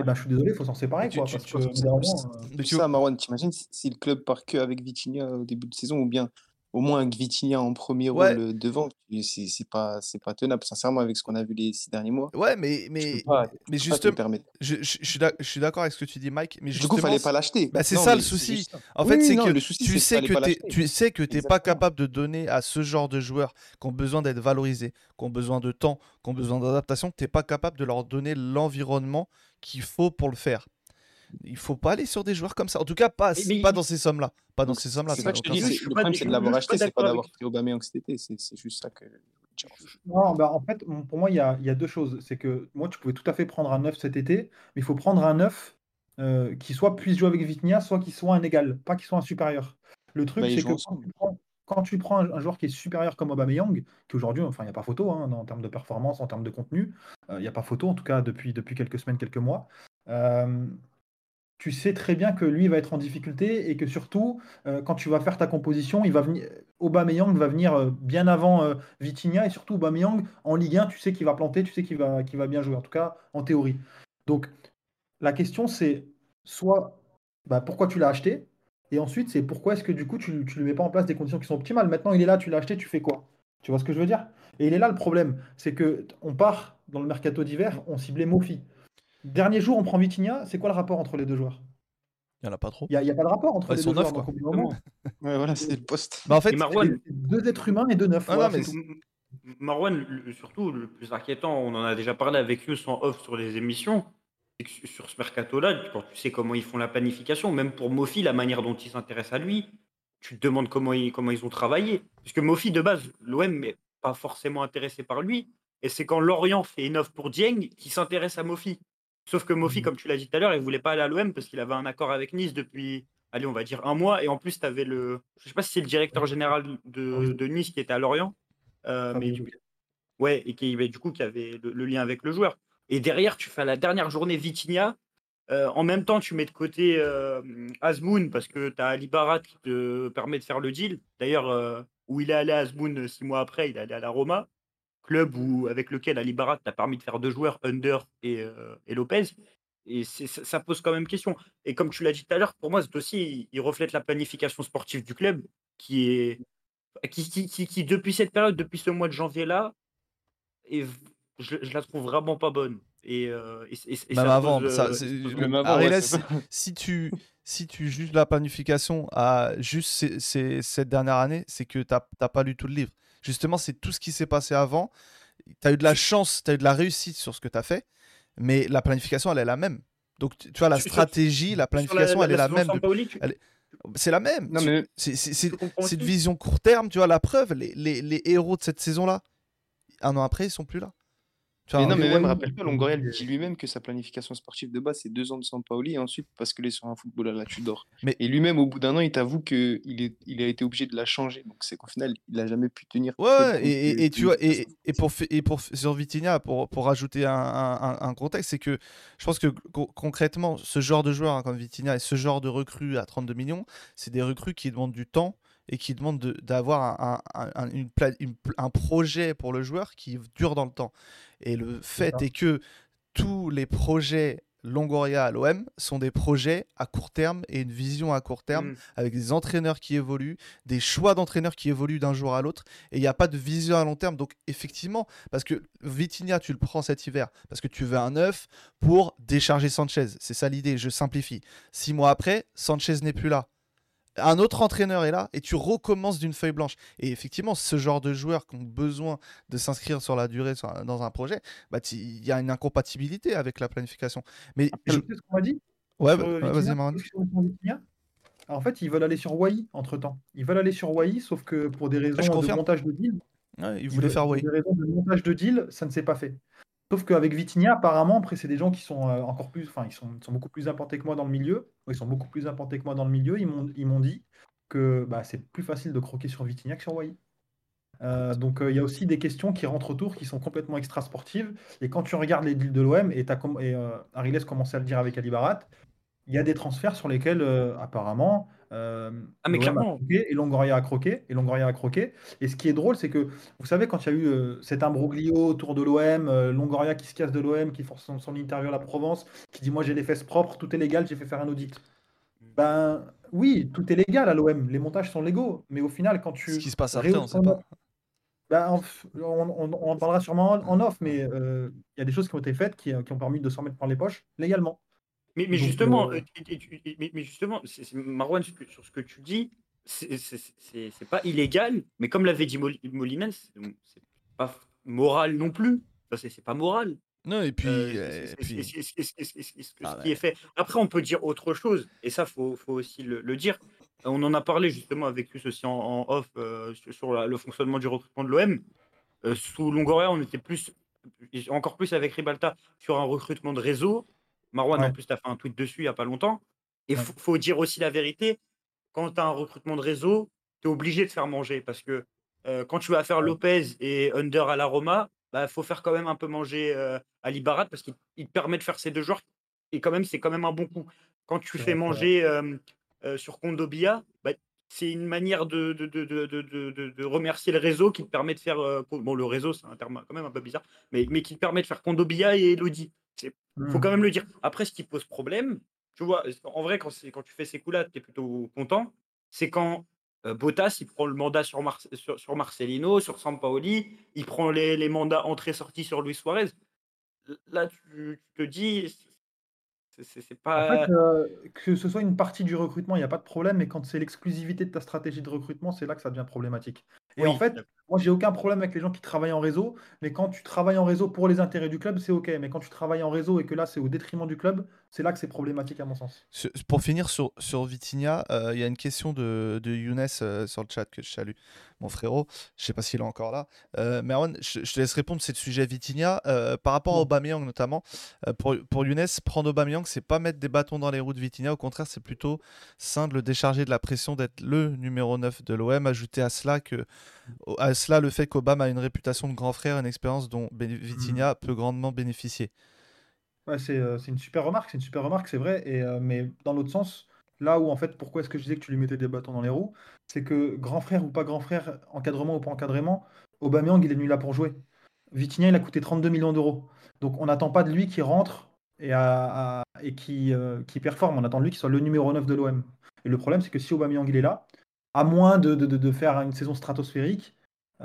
eh ben, je suis désolé, il faut s'en séparer. Tu- Quoi, tu- parce tu que, moment, euh, Ça, Marwan, t'imagines si- si le club part que avec Vitinha au début de saison ou bien au moins avec Vitinha en premier Ouais. rôle euh, devant, tu- c'est pas, c'est pas tenable, sincèrement, avec ce qu'on a vu les six derniers mois. Ouais, mais, Tu mais, pas, tu mais pas justement, je, je- je suis d'ac- je suis d'accord avec ce que tu dis, Mike. Mais Du coup, fallait pas l'acheter. bah, c'est ça le souci. En fait, oui, c'est que souci, tu sais que pas l'acheter. tu sais que t'es pas Exactement. capable de donner à ce genre de joueurs qui ont besoin d'être valorisés, qui ont besoin de temps, qui ont besoin d'adaptation, que t'es pas capable de leur donner l'environnement qu'il faut pour le faire. Il faut pas aller sur des joueurs comme ça. En tout cas, pas, Mais- mais- pas dans ces sommes-là. Pas dans ces sommes-là. Ça je dis, le pas- problème, c'est de l'avoir pas acheté, c'est pas d'avoir pris Aubameyang cet été. C'est c'est juste ça que. Non, bah, en fait, pour moi, il y a, il y a deux choses. C'est que moi, tu pouvais tout à fait prendre un neuf cet été, mais il faut prendre un neuf euh, qui soit puisse jouer avec Vitinha, soit qui soit un égal, pas qui soit un supérieur. Le truc, Bah, c'est que quand tu prends, quand tu prends un, un joueur qui est supérieur comme Aubameyang, qui aujourd'hui, enfin, il n'y a pas photo hein, en termes de performance, en termes de contenu, euh, il n'y a pas photo, en tout cas depuis, depuis quelques semaines, quelques mois. Euh, tu sais très bien que lui va être en difficulté et que surtout, euh, quand tu vas faire ta composition, il va venir, Aubameyang va venir euh, bien avant euh, Vitinha et surtout Aubameyang en Ligue 1, tu sais qu'il va planter, tu sais qu'il va, bien jouer, en tout cas en théorie. Donc la question c'est soit bah, pourquoi tu l'as acheté et ensuite c'est pourquoi est-ce que du coup tu ne lui mets pas en place des conditions qui sont optimales? Maintenant il est là, tu l'as acheté, tu fais quoi? Tu vois ce que je veux dire? Et il est là le problème, c'est que on part dans le mercato d'hiver, on ciblait Mofi. Dernier jour, on prend Vitinha, c'est quoi le rapport entre les deux joueurs? Il y en a pas trop. Il n'y a, pas de rapport entre Ouais, les deux joueurs. donc bout d'un moment, Ouais, voilà, c'est le poste. Bah, en fait, c'est deux êtres humains et deux neufs. Ah, voilà, mais Marwan, surtout, le plus inquiétant, on en a déjà parlé avec eux en off sur les émissions, c'est que su- sur ce mercato-là, quand tu sais comment ils font la planification, même pour Mofi, la manière dont ils s'intéressent à lui, tu te demandes comment ils, comment ils ont travaillé. Parce que Mofi, de base, l'OM n'est pas forcément intéressé par lui, et c'est quand Lorient fait une offre pour Dieng qui s'intéresse à Mofi. Sauf que Mofi, Mhm. comme tu l'as dit tout à l'heure, il voulait pas aller à l'OM parce qu'il avait un accord avec Nice depuis, allez, on va dire un mois, et en plus, tu avais le, je sais pas si c'est le directeur général de, Oui. de Nice qui était à Lorient, euh, Ah mais oui. Ouais, et qui, bah, du coup, qui avait le, le lien avec le joueur. Et derrière, tu fais à la dernière journée Vitinha. Euh, en même temps, tu mets de côté euh, Azmoun parce que tu as Ali Barat qui te permet de faire le deal. D'ailleurs, euh, où il est allé Azmoun euh, six mois après, il est allé à la Roma, club où, avec lequel Ali Barat t'a permis de faire deux joueurs, Under et, euh, et Lopez. Et c'est- ça, ça pose quand même question. Et comme tu l'as dit tout à l'heure, pour moi, ce dossier, il, il reflète la planification sportive du club qui est. Qui, qui, qui- qui, depuis cette période, depuis ce mois de janvier-là, et je, je la trouve vraiment pas bonne. Et, euh, et, et- et Même ça avant, pose, ça, euh, c'est- Même avant, ouais, si, c'est tu, si tu juges la planification à juste ces- ces- cette dernière année, c'est que tu n'as pas lu tout le livre. Justement, c'est tout ce qui s'est passé avant. Tu as eu de la chance, tu as eu de la réussite sur ce que tu as fait, mais la planification, elle est la même. Donc, tu vois, la stratégie, la planification, elle est la même. Tu- elle- C'est la même. Mais C'est aussi vision court terme, tu vois, la preuve, les, les- les héros de cette saison-là, un an après, ils sont plus là. Mais non, mais même, rappelle-toi, Longoria dit lui-même que sa planification sportive de base, c'est deux ans de Sampaoli et ensuite basculer sur un football à la Tudor. Mais- Et lui-même, au bout d'un an, il t'avoue qu'il est... il a été obligé de la changer. Donc c'est qu'au final, il n'a jamais pu tenir. Ouais, et, tu vois, et, et pour, et pour, sur Vitinha, pour, pour rajouter un, un- un- un contexte, c'est que je pense que co- concrètement, ce genre de joueur hein, comme Vitinha et ce genre de recrues à 32 millions, c'est des recrues qui demandent du temps et qui demandent de- d'avoir un, un- un- une pla- une pl- un projet pour le joueur qui dure dans le temps. Et le fait est que tous les projets Longoria à l'OM sont des projets à court terme et une vision à court terme Mm. avec des entraîneurs qui évoluent, des choix d'entraîneurs qui évoluent d'un jour à l'autre, et il n'y a pas de vision à long terme. Donc effectivement, parce que Vitinha, tu le prends cet hiver, parce que tu veux un neuf pour décharger Sanchez. C'est ça l'idée, je simplifie. Six mois après, Sanchez n'est plus là. Un autre entraîneur est là et tu recommences d'une feuille blanche. Et effectivement, ce genre de joueurs qui ont besoin de s'inscrire sur la durée sur un- dans un projet, bah, il y a une incompatibilité avec la planification. Mais Après, je- tu sais ce qu'on m'a dit ouais, bah- euh, ouais, vas-y, En fait, ils veulent aller sur Wai entre temps. Ils veulent aller sur Wai, sauf que pour des raisons de montage de deal, Ouais, il ils voulait veulent- faire pour des raisons de montage de deal, ça ne s'est pas fait. Sauf qu'avec Vitinha, apparemment, après, c'est des gens qui sont euh, encore plus, enfin, ils sont, beaucoup plus implantés que moi dans le milieu. Ils sont beaucoup plus implantés que moi dans le milieu. Ils m'ont, dit que bah, c'est plus facile de croquer sur Vitinha que sur Wai. Euh, donc euh, il y a aussi des questions qui rentrent autour qui sont complètement extra-sportives. Et quand tu regardes les deals de l'OM, et, com- Ariles commençait à le dire avec Ali Barat, il y a des transferts sur lesquels euh, apparemment euh, Ah, mais a clairement. croqué et Longoria a croqué et Longoria a croqué. Et ce qui est drôle, c'est que vous savez quand il y a eu euh, cet imbroglio autour de l'OM, euh, Longoria qui se casse de l'OM, qui force son, son interview à la Provence, qui dit moi j'ai les fesses propres, tout est légal, j'ai fait faire un audit. Ben oui, tout est légal à l'OM, les montages sont légaux, mais au final quand tu Ce qui se passe après, on sait pas. ben, on, on- on en parlera sûrement en, en off, mais euh, il y a des choses qui ont été faites qui, qui ont permis de s'en mettre par les poches légalement. Mais, justement, euh, mais, mais justement, Marwan, sur ce que- tu dis, c'est, pas illégal, mais comme l'avait dit Mol- Molimens, c'est, pas moral non plus. Enfin, c'est, pas moral. Non, et puis, ce qui est fait. Après, on peut dire autre chose, et ça, faut, faut aussi le, le dire. On en a parlé justement avec Luce aussi en, en off euh, sur, la- le fonctionnement du recrutement de l'OM. Euh, sous Longoria, on était plus, encore plus avec Ribalta, sur un recrutement de réseau. Marwan, Ouais. en plus, tu as fait un tweet dessus il n'y a pas longtemps. Et il Ouais. faut, dire aussi la vérité. Quand tu as un recrutement de réseau, tu es obligé de faire manger parce que euh, quand tu vas faire. Lopez et Under à la Roma, il bah, faut faire quand même un peu manger euh, Ali Barat parce qu'il il te permet de faire ces deux joueurs et quand même c'est quand même un bon coup. Quand tu fais manger euh, sur Kondobia, bah, c'est une manière de, de, de, de, de, de- de- de remercier le réseau qui te permet de faire. euh, bon, le réseau, c'est un terme quand même un peu bizarre, mais, mais qui te permet de faire Kondobia et Elodie. Il faut Hmm. quand même le dire. Après, ce qui pose problème, tu vois, en vrai, quand, tu fais ces coups-là, tu es plutôt content. C'est quand euh, Bottas, il prend le mandat sur, Mar- sur, sur Marcelino, sur Sampaoli, il prend les, les mandats entrée-sortie sur Luis Suarez. Là, tu, tu te dis, c'est- c'est En pas. fait, euh, que ce soit une partie du recrutement, il n'y a pas de problème, mais quand c'est l'exclusivité de ta stratégie de recrutement, c'est là que ça devient problématique. Et Oui, en fait, moi, j'ai aucun problème avec les gens qui travaillent en réseau, mais quand tu travailles en réseau pour les intérêts du club, c'est OK. Mais quand tu travailles en réseau et que là, c'est au détriment du club, c'est là que c'est problématique à mon sens. Pour finir sur, sur Vitinha, euh, il y a une question de, de Younes euh, sur le chat que je salue, mon frérot. Je sais pas s'il est encore là. Euh, Merwan, je, je te laisse répondre. C'est le sujet Vitinha. Euh, par rapport à. Aubameyang notamment, pour, pour Younes, prendre Aubameyang, c'est pas mettre des bâtons dans les roues de Vitinha. Au contraire, c'est plutôt sain de le décharger de la pression d'être le numéro 9 de l'OM. Ajouter à cela, que, à cela le fait qu'Obama a une réputation de grand frère, une expérience dont Vitinha peut grandement bénéficier. Ouais, c'est euh, c'est une super remarque, c'est une super remarque, c'est vrai. Et, euh, mais dans l'autre sens, là où en fait, pourquoi est-ce que je disais que tu lui mettais des bâtons dans les roues, c'est que grand frère ou pas grand frère, encadrement ou pas encadrement, Aubameyang, il est venu là pour jouer. Vitinha, il a coûté 32 millions d'euros. Donc on n'attend pas de lui qui rentre et, à- à- et qui, euh, qui performe. On attend de lui qu'il soit le numéro 9 de l'OM. Et le problème, c'est que si Aubameyang il est là, à moins de, de- de- de faire une saison stratosphérique,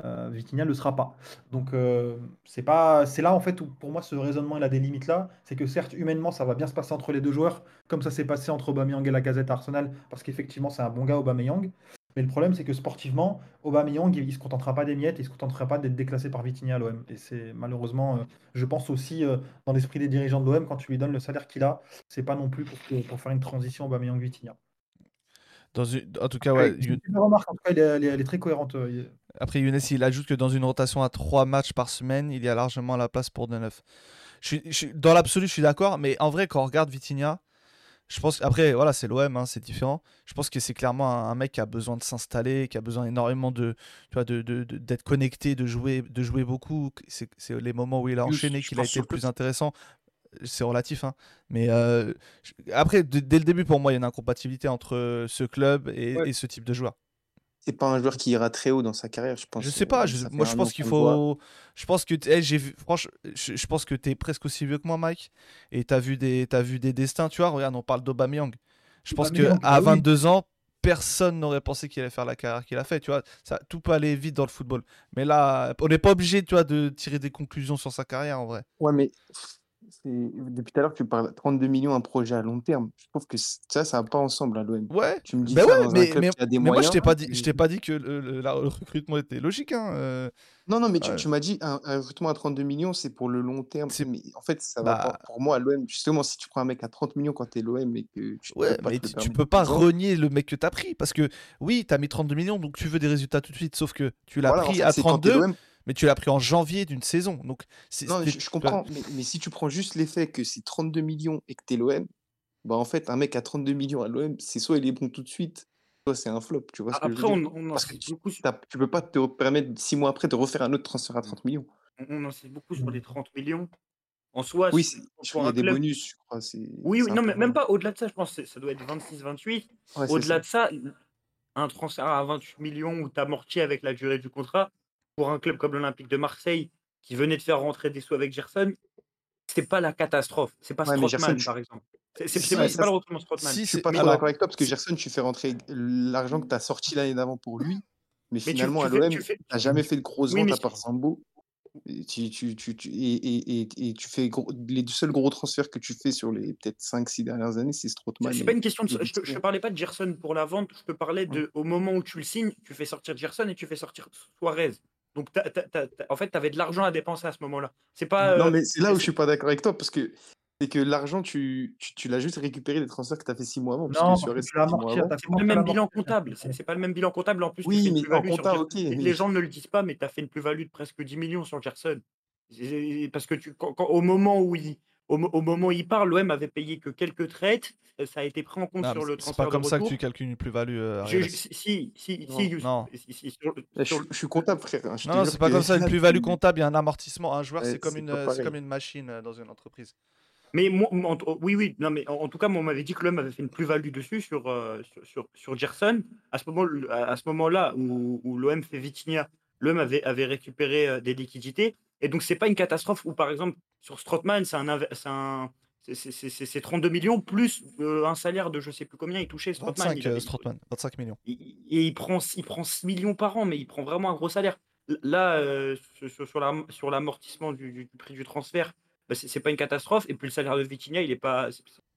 euh, Vitinha ne le sera pas. Donc euh, c'est pas, c'est là en fait où pour moi ce raisonnement il a des limites là. C'est que certes humainement ça va bien se passer entre les deux joueurs, comme ça s'est passé entre Aubameyang et la Gazette Arsenal, parce qu'effectivement c'est un bon gars Aubameyang. Mais le problème c'est que sportivement, Aubameyang il, il se contentera pas des miettes, il se contentera pas d'être déclassé par Vitinha à l'OM. Et c'est malheureusement, euh, je pense aussi euh, dans l'esprit des dirigeants de l'OM quand tu lui donnes le salaire qu'il a, c'est pas non plus pour, que- pour faire une transition Aubameyang-Vitinha. Dans une- En tout cas, ouais, une remarque, en tout cas elle est, elle est- elle est très cohérente. Après, Younes, il ajoute que dans une rotation à 3 matchs par semaine, il y a largement la place pour de neuf. Je je dans l'absolu, je suis d'accord, mais en vrai, quand on regarde Vitinha, je pense après, voilà, c'est l'OM, hein, c'est différent. Je pense que c'est clairement un, un mec qui a besoin de s'installer, qui a besoin énormément de, tu vois, de, de- de- d'être connecté, de jouer, de jouer beaucoup. C'est, les moments où il a enchaîné qu'il a été le plus intéressant. C'est relatif, hein. Mais euh, je- après, dès le début, pour moi, il y a une incompatibilité entre ce club et, Ouais. et ce type de joueur. C'est pas un joueur qui ira très haut dans sa carrière, je pense. Je sais pas, Euh, je- ça fait moi je pense qu'il faut. Je pense que. eh, j'ai vu, franchement, je, je pense que t'es presque aussi vieux que moi, Mike. Et t'as vu, des, t'as vu des destins, tu vois. Regarde, on parle d'Aubameyang. Je pense qu'à bah oui. 22 ans, personne n'aurait pensé qu'il allait faire la carrière qu'il a fait, tu vois. Ça, tout peut aller vite dans le football. Mais là, on n'est pas obligé, tu vois, de tirer des conclusions sur sa carrière en vrai. Ouais, mais depuis tout à l'heure, tu parles de 32 millions, un projet à long terme. Je trouve que ça, ça va pas ensemble à l'OM. Ouais. Tu me dis Ben ça ouais, dans un mais, club mais, qui a des mais moi je moyens. t'ai pas dit, je et- t'ai pas dit que le, le- la- le recrutement était logique. Hein. euh, Non, non, mais tu, Ouais. tu m'as dit un, un recrutement à 32 millions, c'est pour le long terme. Mais en fait, ça va Bah- pas. Pour moi, à l'OM, justement, si tu prends un mec à 30 millions quand t'es l'OM et que tu Ouais, peux pas mais tu, tu peux pas renier le mec que t'as pris. Parce que oui, t'as mis 32 millions, donc tu veux des résultats tout de suite. Sauf que tu l'as voilà, en pris fait, à c'est quand t'es 32, l'OM. Mais tu l'as pris en janvier d'une saison. Donc, c'est- Non, je, comprends, mais, mais si tu prends juste l'effet que c'est 32 millions et que t'es l'OM, bah en fait, un mec à 32 millions à l'OM, c'est soit il est bon tout de suite, soit c'est un flop. Tu vois ce que je veux Après, dire on, on en Parce que sait tu, beaucoup sur, t'as- tu peux pas te permettre six mois après de refaire un autre transfert à 30 millions. on en sait beaucoup sur les 30 millions. En soi, Oui, je crois des club. bonus, je crois. c'est- Oui, c'est oui, un non, mais même pas au-delà de ça, je pense que ça doit être 26-28. Ouais, c'est Au-delà ça. de ça, un transfert à 28 millions où tu amortis avec la durée du contrat, pour un club comme l'Olympique de Marseille, qui venait de faire rentrer des sous avec Gerson, c'est pas la catastrophe. C'est pas Ouais, Gerson, par exemple. C'est Si, c'est pas, pas le recrutement Strootman. si, je suis c'est. pas trop Alors, d'accord avec toi parce que Gerson, tu fais rentrer l'argent que tu as sorti l'année d'avant pour lui, mais finalement tu à l'OM, tu fais, n'as jamais fait de grosses oui, ventes à part Sambo. Et tu, tu, tu, tu- et, et, et, et tu fais gros- les seuls gros transferts que tu fais sur les peut-être 5-6 dernières années, c'est Strootman c'est pas une question de. Je Vitinha. parlais pas de Gerson pour la vente, je te parlais Ouais. de au moment où tu le signes, tu fais sortir Gerson et tu fais sortir Suarez. Donc, t'as- t'as- t'as- t'as- en fait, tu avais de l'argent à dépenser à ce moment-là. C'est pas. Non, euh, mais c'est là où je suis pas d'accord avec toi parce que c'est que l'argent, tu, tu, tu l'as juste récupéré des transferts que tu as fait 6 mois avant, Non, que parce Suarez, que tu l'as c'était 6 mois amorti, avant. t'as C'est pas le même bilan comptable. C'est c'est pas le même bilan comptable. En plus, Oui, une mais en plus-value sur compta, Gerson. ok. Les Mais les gens ne le disent pas, mais tu as fait une plus-value de presque 10 millions sur Gerson. C'est- Parce que tu, quand- quand- au moment où il, au, mo- au moment où il part, l'OM avait payé que quelques traites. euh, Ça a été pris en compte non, sur le c'est c'est pas transfert de comme ça que tu calcules une plus-value, euh, Je- si, si, si, non. si, Yous- Non. si- si, sur, Là, je, suis- je suis comptable, frère. hein, Je Non, non, c'est pas comme ça. Une plus-value comptable, il y a un amortissement. Un joueur, c'est comme une, comme une machine euh, dans une entreprise. Mais moi, en oui, oui, non, mais en, en tout cas, moi, on m'avait dit que l'homme avait fait une plus-value dessus sur, euh, sur, sur, sur Gerson. À ce moment, à, ce moment-là où, où l'OM fait Vitinha, l'OM avait, avait récupéré euh, des liquidités. Et donc, c'est pas une catastrophe où, par exemple, sur Strootman, c'est un, un- c'est- c'est- c'est- c'est 32 millions plus euh, un salaire de je sais plus combien il touchait Strootman. 25, Il, euh, avait- Strootman, 25 millions. il- et il prend, il prend 6 millions par an, mais il prend vraiment un gros salaire. Là, euh, sur, sur la- sur l'amortissement du, du prix du transfert, bah, c'est pas une catastrophe. Et puis le salaire de Vitinha, il est pas,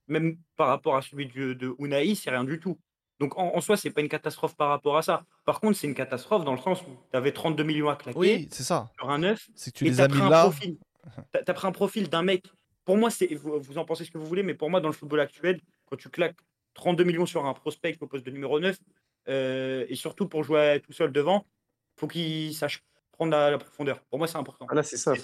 même par rapport à celui de, de Unai, c'est rien du tout. Donc en, en soi, c'est pas une catastrophe par rapport à ça. Par contre, c'est une catastrophe dans le sens où tu avais 32 millions à claquer Oui, c'est ça. sur un neuf C'est que tu et les as mis un là. profil. Tu as, pris un profil d'un mec. Pour moi, c'est vous, vous en pensez ce que vous voulez, mais pour moi, dans le football actuel, quand tu claques 32 millions sur un prospect au poste de numéro 9, euh, et surtout pour jouer tout seul devant, faut qu'il sache prendre la, la profondeur. Pour moi, c'est important. Ah, là, c'est ça.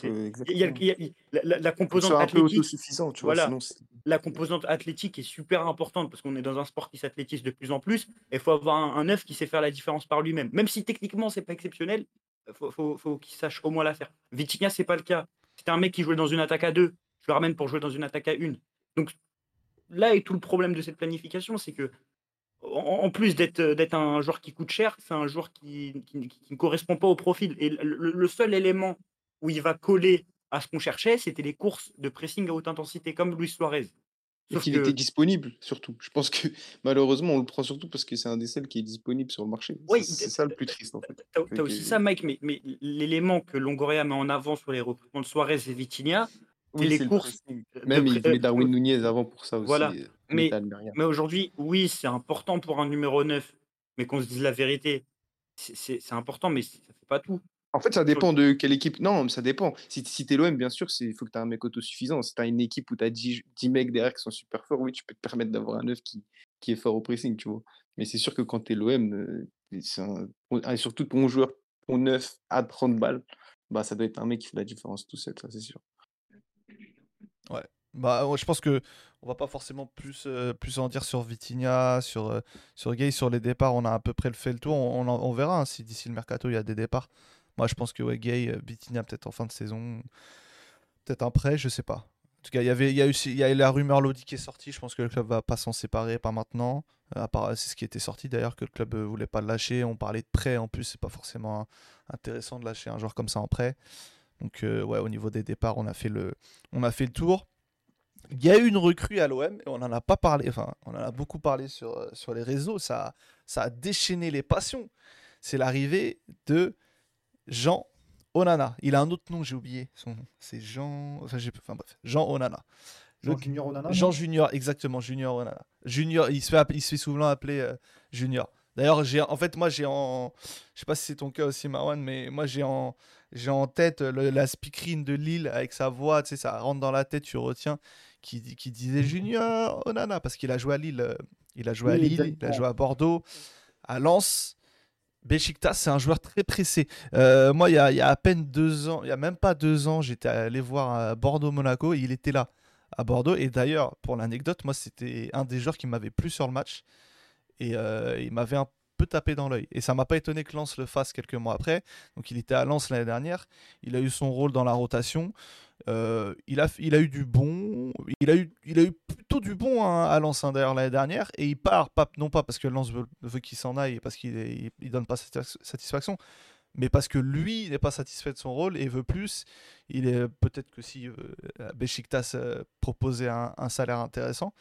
La, composante soit un peu athlétique, autosuffisant, tu vois. voilà, Sinon, c'est- la composante athlétique est super importante parce qu'on est dans un sport qui s'athlétise de plus en plus. Et il faut avoir un, un neuf qui sait faire la différence par lui-même. Même si techniquement, c'est pas exceptionnel, faut- faut qu'il sache au moins la faire. Vitinha, c'est pas le cas. C'était un mec qui jouait dans une attaque à deux. Je le ramène pour jouer dans une attaque à une. Donc là est tout le problème de cette planification, c'est que en, plus d'être d'être un joueur qui coûte cher, c'est un joueur qui, qui- qui ne correspond pas au profil. Et le, seul élément où il va coller à ce qu'on cherchait, c'était les courses de pressing à haute intensité, comme Luis Suarez. Et Sauf qu'il que, était disponible, surtout. Je pense que malheureusement, on le prend surtout parce que c'est un des seuls qui est disponible sur le marché. oui, C'est ça le plus triste, en fait. Fait t'as aussi ça, Mike, mais, mais l'élément que Longoria met en avant sur les recrutements de Suarez et Vitinha, Oui, les le courses Même il voulait Darwin Nunez avant pour ça aussi. Voilà. euh, Mais- aujourd'hui, oui, c'est important pour un numéro 9, mais qu'on se dise la vérité, c'est- important, mais ça fait pas tout. En fait, ça dépend de quelle équipe. Non, mais ça dépend. Si, si t'es l'OM, bien sûr, il faut que tu aies un mec autosuffisant. Si tu as une équipe où tu as 10, 10 mecs derrière qui sont super forts, oui, tu peux te permettre d'avoir un 9 qui, qui est fort au pressing, tu vois. Mais c'est sûr que quand tu es l'OM, euh, un- et surtout ton joueur au 9 à 30 balles, bah, ça doit être un mec qui fait la différence tout seul, ça c'est sûr. Bah, ouais, je pense que on va pas forcément plus, euh, plus en dire sur Vitinha, sur, euh, sur Gay, sur les départs. On a à peu près fait le tour. On, verra hein, si d'ici le mercato il y a des départs. Moi, je pense que Gay, euh, Vitinha peut-être en fin de saison, peut-être un prêt, je sais pas. En tout cas, il y avait, il y a eu, il y a la rumeur Lodi qui est sortie. Je pense que le club va pas s'en séparer, pas maintenant. C'est ce qui était sorti d'ailleurs que le club voulait pas le lâcher. On parlait de prêt en plus, c'est pas forcément hein, intéressant de lâcher un joueur comme ça en prêt. Donc euh, ouais, au niveau des départs, on a fait le, on a fait le tour. Il y a eu une recrue à l'OM et on n'en a pas parlé, enfin on en a beaucoup parlé sur, euh, sur les réseaux, ça, a- ça a déchaîné les passions. C'est l'arrivée de Jean Onana. Il a un autre nom, j'ai oublié son nom. C'est Jean, enfin, bref, Jean Onana. Jean Junior Onana. Jean Junior, exactement, Junior Onana. Junior, il se fait, il se fait souvent appeler euh, Junior. D'ailleurs, j'ai, en fait, moi, j'ai en, je sais pas si c'est ton cas aussi, Marwan, mais moi, j'ai en, j'ai en tête le- la speakerine de Lille avec sa voix, tu sais, ça rentre dans la tête, tu retiens, qui, di- qui disait Junior Onana parce qu'il a joué à Lille, euh, il a joué à Oui, Lille, il a joué à Bordeaux, à Lens. Besiktas, c'est un joueur très pressé. Euh, moi, il y, a, il y a à peine deux ans, il y a même pas deux ans, j'étais allé voir à Bordeaux-Monaco et il était là à Bordeaux. Et d'ailleurs, pour l'anecdote, moi, c'était un des joueurs qui m'avait plu sur le match. Et euh, il m'avait un peu tapé dans l'œil. Et ça m'a pas étonné que Lens le fasse quelques mois après. Donc il était à Lens l'année dernière. Il a eu son rôle dans la rotation. Euh, il, a, il a eu du bon. Il a eu, il a eu plutôt du bon hein, à Lens hein, l'année dernière. Et il part, pas, non pas parce que Lens veut, veut qu'il s'en aille et parce qu'il il, il donne pas satisfac- satisfaction, mais parce que lui n'est pas satisfait de son rôle et veut plus. Il est peut-être que si euh, Besiktas euh, proposait un salaire intéressant.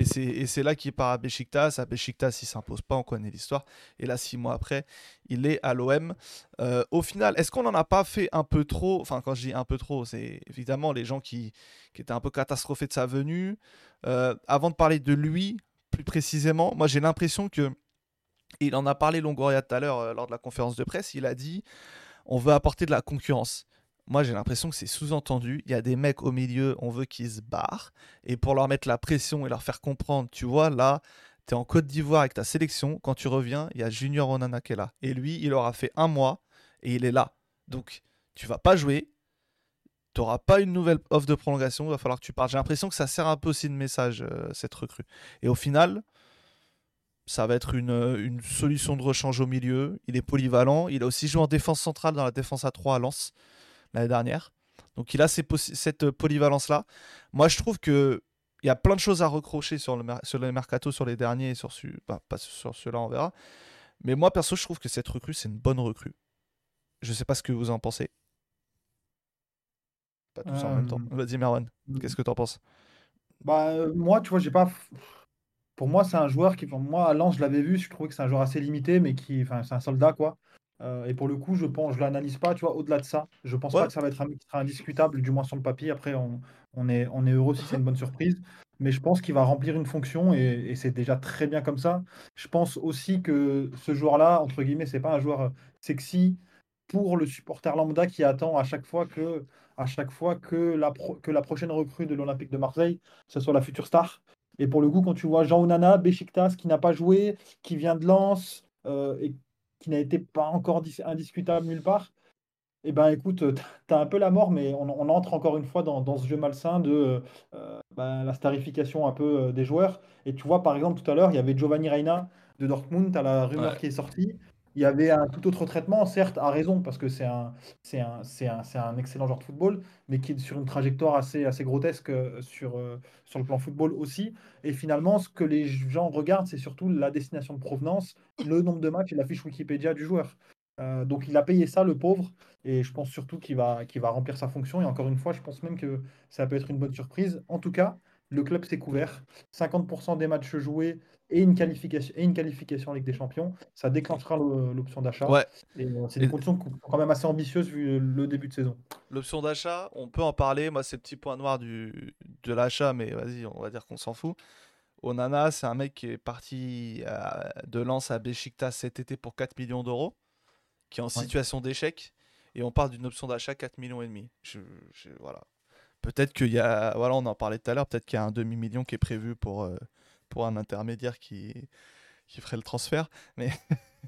Et c'est, là qu'il part à Besiktas. À Besiktas, il s'impose pas, on connaît l'histoire. Et là, six mois après, il est à l'OM. Euh, au final, est-ce qu'on n'en a pas fait un peu trop? Enfin, quand je dis un peu trop, c'est évidemment les gens qui, étaient un peu catastrophés de sa venue. Euh, avant de parler de lui, plus précisément, moi j'ai l'impression que il en a parlé Longoria tout à l'heure euh, lors de la conférence de presse. Il a dit on veut apporter de la concurrence. Moi, j'ai l'impression que c'est sous-entendu. Il y a des mecs au milieu, on veut qu'ils se barrent. Et pour leur mettre la pression et leur faire comprendre, tu vois, là, tu es en Côte d'Ivoire avec ta sélection. Quand tu reviens, il y a Junior Onana qui est là. Et lui, il aura fait un mois et il est là. Donc, tu vas pas jouer. Tu n'auras pas une nouvelle offre de prolongation. Il va falloir que tu partes. J'ai l'impression que ça sert un peu aussi de message, euh, cette recrue. Et au final, ça va être une, euh, une solution de rechange au milieu. Il est polyvalent. Il a aussi joué en défense centrale dans la défense à 3 à Lens l'année dernière. Donc il a ces cette polyvalence-là. Moi, je trouve que il y a plein de choses à recrocher sur le, sur le mercato, sur les derniers et sur bah, pas sur ceux-là, on verra. Mais moi, perso, je trouve que cette recrue, c'est une bonne recrue. Je sais pas ce que vous en pensez. Pas tous en même temps. Euh, Vas-y, Merwan, qu'est-ce que tu en penses? Bah, euh, moi, tu vois, j'ai pas. Pour moi, c'est un joueur qui, pour moi, à Lens, je l'avais vu, je trouvais que c'est un joueur assez limité, mais qui, enfin, c'est un soldat, quoi. Euh, et pour le coup, je pense, je l'analyse pas, tu vois, au-delà de ça. Je pense Ouais. pas que ça va être un mec qui sera indiscutable, du moins sur le papier. Après, on, on est, on est heureux si c'est une bonne surprise. Mais je pense qu'il va remplir une fonction et, et c'est déjà très bien comme ça. Je pense aussi que ce joueur-là, entre guillemets, c'est pas un joueur euh, sexy pour le supporter lambda qui attend à chaque fois que, à chaque fois que la, pro- que la prochaine recrue de l'Olympique de Marseille, ce soit la future star. Et pour le coup, quand tu vois Jean Onana, Besiktas, qui n'a pas joué, qui vient de Lens euh, et qui n'a été pas encore dis- indiscutable nulle part, eh ben écoute, tu as un peu la mort, mais on, on entre encore une fois dans, dans ce jeu malsain de euh, ben, la starification un peu euh, des joueurs. Et tu vois, par exemple, tout à l'heure, il y avait Giovanni Reina de Dortmund, tu as la rumeur Ouais. qui est sortie. Il y avait un tout autre traitement, certes, à raison, parce que c'est un, excellent joueur de football, mais qui est sur une trajectoire assez, grotesque euh, sur, euh, sur le plan football aussi. Et finalement, ce que les gens regardent, c'est surtout la destination de provenance, le nombre de matchs et la fiche Wikipédia du joueur. Euh, donc il a payé ça, le pauvre, et je pense surtout qu'il va, qu'il va remplir sa fonction. Et encore une fois, je pense même que ça peut être une bonne surprise. En tout cas, le club s'est couvert. 50% des matchs joués et une qualification, et une qualification en Ligue des Champions. Ça déclenchera le- l'option d'achat. Ouais, euh, c'est des Et- conditions quand même assez ambitieuses vu le début de saison. l'option d'achat, on peut en parler. Moi, c'est le petit point noir du, de l'achat, mais vas-y, on va dire qu'on s'en fout. Onana, c'est un mec qui est parti euh, de Lens à Besiktas cet été pour 4 millions d'euros, qui est en situation d'échec, et on parle d'une option d'achat 4 millions et demi. Je, je- voilà. Peut-être qu'il y a, voilà, on en parlait tout à l'heure, peut-être qu'il y a un demi-million qui est prévu pour, euh, pour un intermédiaire qui, qui ferait le transfert, mais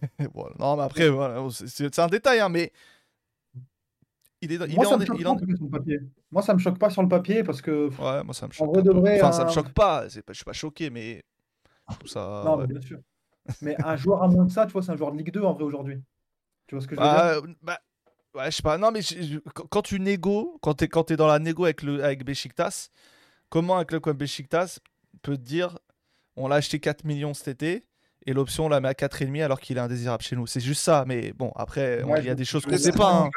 Bon, non, mais après, voilà, c'est un détail, hein, mais il est, il Moi, est ça en, me choque il pas, en- sur le papier. Moi, ça me choque pas sur le papier parce que. Ouais, moi ça me choque. vrai de peu. vrai, Enfin, ça me un- choque pas. pas- Je suis pas choqué, mais ça. Non, ouais. mais bien sûr. Mais un joueur à moins que ça, tu vois, c'est un joueur de Ligue 2 en vrai aujourd'hui. Tu vois ce que je veux dire? Ah, euh, bah, ouais, je sais pas. Non, mais je- quand tu négo, quand t'es quand es dans la négo avec le avec Besiktas, comment un club comme Besiktas peut te dire on l'a acheté 4 millions cet été et l'option on la met à 4,5 alors qu'il est indésirable chez nous. C'est juste ça. Mais bon, après, Ouais, il y a des choses qu'on sais sait pas. hein.